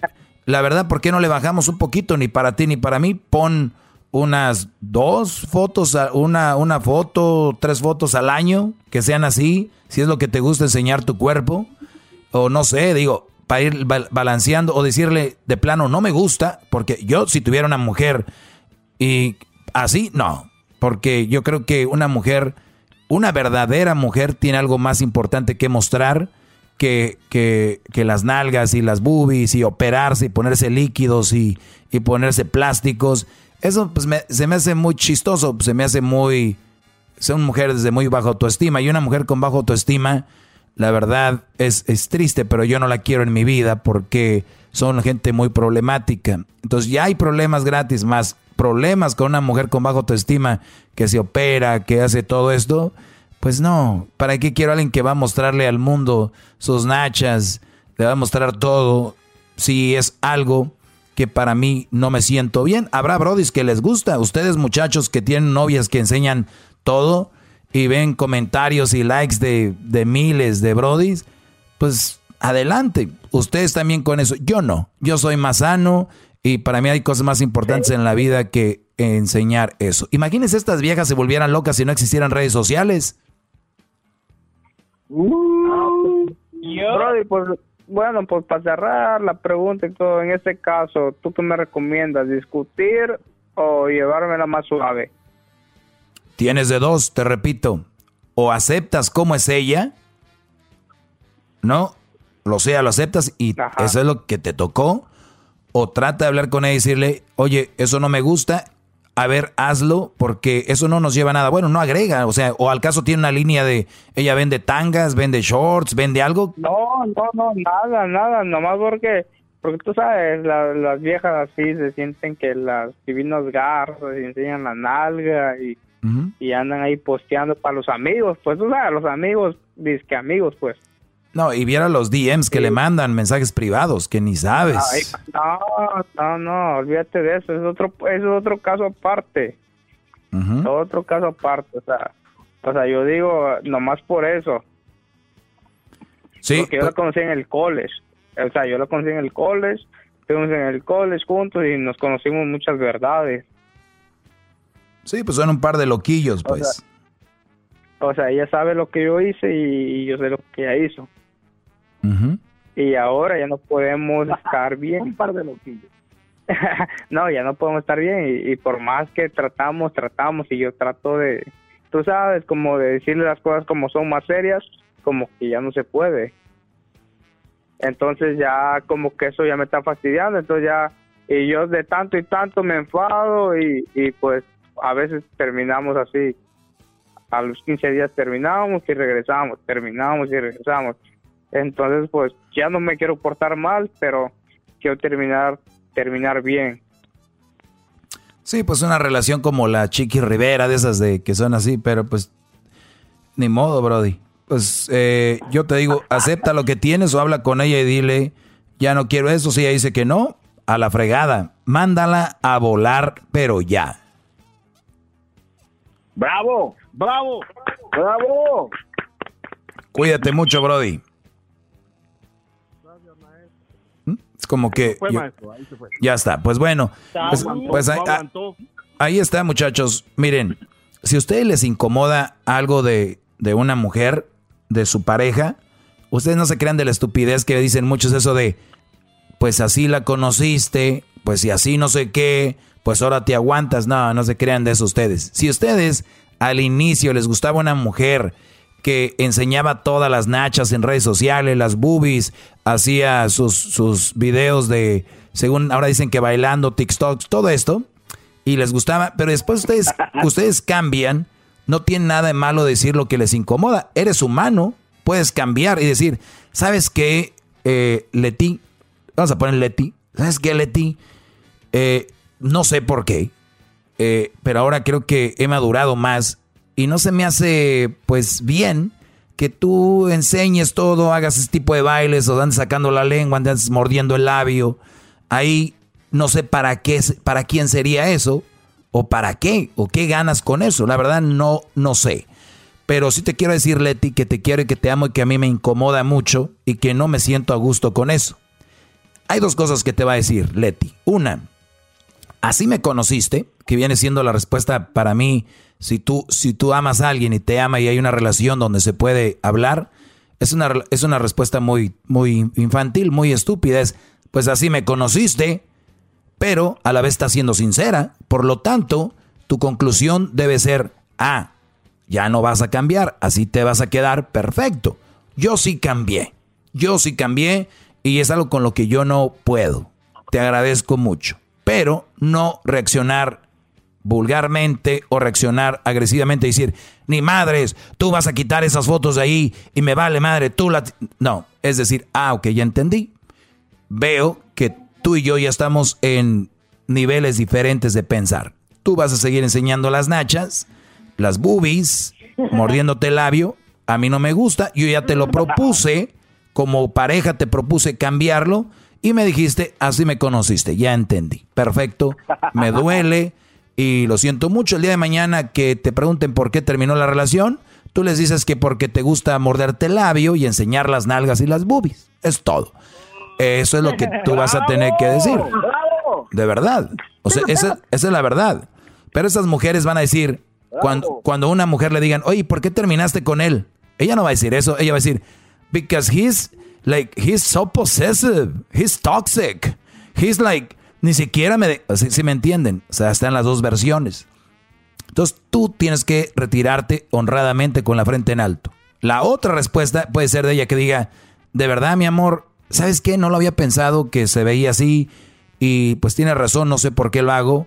La verdad, ¿por qué no le bajamos un poquito ni para ti ni para mí? Pon unas dos fotos, una, una foto, tres fotos al año, que sean así, si es lo que te gusta enseñar tu cuerpo. O no sé, digo, para ir balanceando o decirle de plano, no me gusta, porque yo si tuviera una mujer y así, no, porque yo creo que una mujer una verdadera mujer tiene algo más importante que mostrar que, que, las nalgas y las boobies y operarse y ponerse líquidos y, ponerse plásticos. Eso pues se me hace muy chistoso, se me hace muy... Son mujeres de muy baja autoestima y una mujer con baja autoestima, la verdad es, es triste, pero yo no la quiero en mi vida porque son gente muy problemática. Entonces ya hay problemas gratis, más problemas con una mujer con baja autoestima que se opera, que hace todo esto, pues no, ¿para qué quiero a alguien que va a mostrarle al mundo sus nachas, le va a mostrar todo, si es algo que para mí no me siento bien? Habrá brodis que les gusta, ustedes muchachos que tienen novias que enseñan todo y ven comentarios y likes de, de miles de brodis, pues adelante, ustedes también con eso, yo no, yo soy más sano y para mí hay cosas más importantes en la vida que enseñar eso. Imagínense estas viejas se volvieran locas si no existieran redes sociales. Uh, Brody, pues, bueno, pues para cerrar la pregunta y todo, en este caso, ¿tú qué me recomiendas? ¿Discutir o llevármela más suave? Tienes de dos, te repito. O aceptas cómo es ella, ¿no? Lo sea, lo aceptas y eso es lo que te tocó o trata de hablar con ella y decirle, oye, eso no me gusta, a ver, hazlo, porque eso no nos lleva a nada. Bueno, no agrega, o sea, o al caso tiene una línea de, ella vende tangas, vende shorts, vende algo. No, no, no, nada, nada, nomás porque, porque tú sabes, la- las viejas así se sienten que las divinas garras y enseñan la nalga y, y andan ahí posteando para los amigos, pues tú sabes, los amigos, que amigos, pues. No, y viera los DMs que le mandan, mensajes privados, que ni sabes. Ay, no, no, no, olvídate de eso, es otro, es otro caso aparte, otro caso aparte, o sea, o sea, yo digo, nomás por eso. Sí, Porque yo la conocí en el college, o sea, yo la conocí en el college, estuvimos en el college juntos y nos conocimos muchas verdades. Sí, pues son un par de loquillos, pues. sea, O sea, ella sabe lo que yo hice y, yo sé lo que ella hizo. Y ahora ya no podemos (laughs) estar bien. Un par de loquillos. (laughs) no, ya no podemos estar bien y, y por más que tratamos, tratamos y yo trato de, tú sabes, como de decirle las cosas como son más serias, como que ya no se puede. Entonces ya como que eso ya me está fastidiando, entonces ya, y yo de tanto y tanto me enfado y, y pues a veces terminamos así. A los 15 días terminamos y regresamos, terminamos y regresamos. Entonces, pues ya no me quiero portar mal, pero quiero terminar terminar bien. Sí, pues una relación como la Chiqui Rivera, de esas de que son así, pero pues ni modo, Brody. Pues eh, yo te digo, acepta lo que tienes o habla con ella y dile, ya no quiero eso. Si ella dice que no, a la fregada. Mándala a volar, pero ya. ¡Bravo! ¡Bravo! ¡Bravo! Cuídate mucho, Brody. Es como que... Fue yo- maestro, ahí se fue. ya está, pues bueno. Pues, Aguantó, pues ah, ahí está, muchachos. Miren, si a ustedes les incomoda algo de, de una mujer, de su pareja, ustedes no se crean de la estupidez que dicen muchos eso de, pues así la conociste, pues si así no sé qué, pues ahora te aguantas. No, no se crean de eso ustedes. Si ustedes al inicio les gustaba una mujer que enseñaba todas las nachas en redes sociales, las boobies, hacía sus, sus videos de, según ahora dicen que bailando, TikToks, todo esto, y les gustaba, pero después ustedes, (laughs) ustedes cambian, no tiene nada de malo decir lo que les incomoda, eres humano, puedes cambiar y decir, ¿sabes qué, eh, Leti? Vamos a poner Leti, ¿sabes qué, Leti? Eh, no sé por qué, eh, pero ahora creo que he madurado más y no se me hace pues bien que tú enseñes todo, hagas ese tipo de bailes o andes sacando la lengua, andes mordiendo el labio. Ahí no sé para qué, para quién sería eso o para qué o qué ganas con eso. La verdad no, no sé. Pero sí te quiero decir, Leti, que te quiero y que te amo y que a mí me incomoda mucho y que no me siento a gusto con eso. Hay dos cosas que te va a decir, Leti. Una, así me conociste, que viene siendo la respuesta para mí. Si tú, si tú amas a alguien y te ama y hay una relación donde se puede hablar, es una, es una respuesta muy, muy infantil, muy estúpida. Es, pues así me conociste, pero a la vez está siendo sincera. Por lo tanto, tu conclusión debe ser, ah, ya no vas a cambiar, así te vas a quedar perfecto. Yo sí cambié, yo sí cambié y es algo con lo que yo no puedo. Te agradezco mucho, pero no reaccionar vulgarmente o reaccionar agresivamente y decir, ni madres, tú vas a quitar esas fotos de ahí y me vale madre, tú la... No, es decir, ah, ok, ya entendí. Veo que tú y yo ya estamos en niveles diferentes de pensar. Tú vas a seguir enseñando las nachas, las boobies, (laughs) mordiéndote el labio. A mí no me gusta, yo ya te lo propuse, como pareja te propuse cambiarlo y me dijiste, así me conociste, ya entendí. Perfecto, me duele y lo siento mucho. El día de mañana que te pregunten por qué terminó la relación, tú les dices que porque te gusta morderte el labio y enseñar las nalgas y las boobies. Es todo. Eso es lo que tú vas a (laughs) tener que decir. De verdad. O sea, esa, esa es la verdad. Pero esas mujeres van a decir, cuando, cuando una mujer le digan, oye, ¿por qué terminaste con él? Ella no va a decir eso. Ella va a decir, because he's like, he's so possessive. He's toxic. He's like, ni siquiera me... de- Si, si me entienden. O sea, están las dos versiones. Entonces tú tienes que retirarte honradamente con la frente en alto. La otra respuesta puede ser de ella que diga, de verdad, mi amor, ¿sabes qué? No lo había pensado que se veía así y pues tiene razón, no sé por qué lo hago.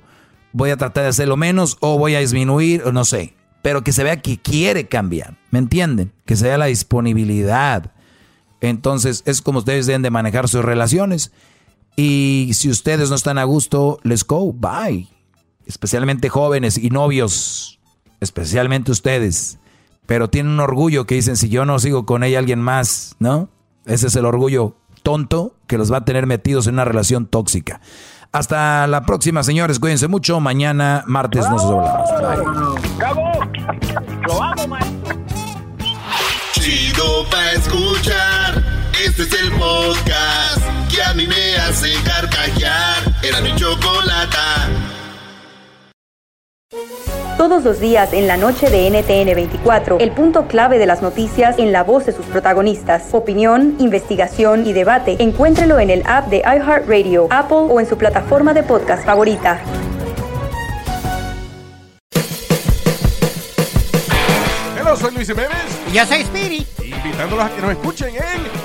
voy a tratar de hacerlo menos o voy a disminuir, o no sé. Pero que se vea que quiere cambiar, ¿me entienden? Que se vea la disponibilidad. Entonces es como ustedes deben de manejar sus relaciones. Y si ustedes no están a gusto, let's go, bye. Especialmente jóvenes y novios, especialmente ustedes. Pero tienen un orgullo que dicen, si yo no sigo con ella, alguien más, ¿no? Ese es el orgullo tonto que los va a tener metidos en una relación tóxica. Hasta la próxima, señores. Cuídense mucho. Mañana, martes, nos hablamos. Lo hago, Chido pa' escuchar. Este es el podcast que a mí me hace carcajear. Era mi chocolata. Todos los días en la noche de NTN 24, el punto clave de las noticias en la voz de sus protagonistas. Opinión, investigación y debate. Encuéntrelo en el app de iHeartRadio, Apple o en su plataforma de podcast favorita. Hola, soy Luis Jiménez. Y yo soy Speedy. Invitándolos a que nos escuchen en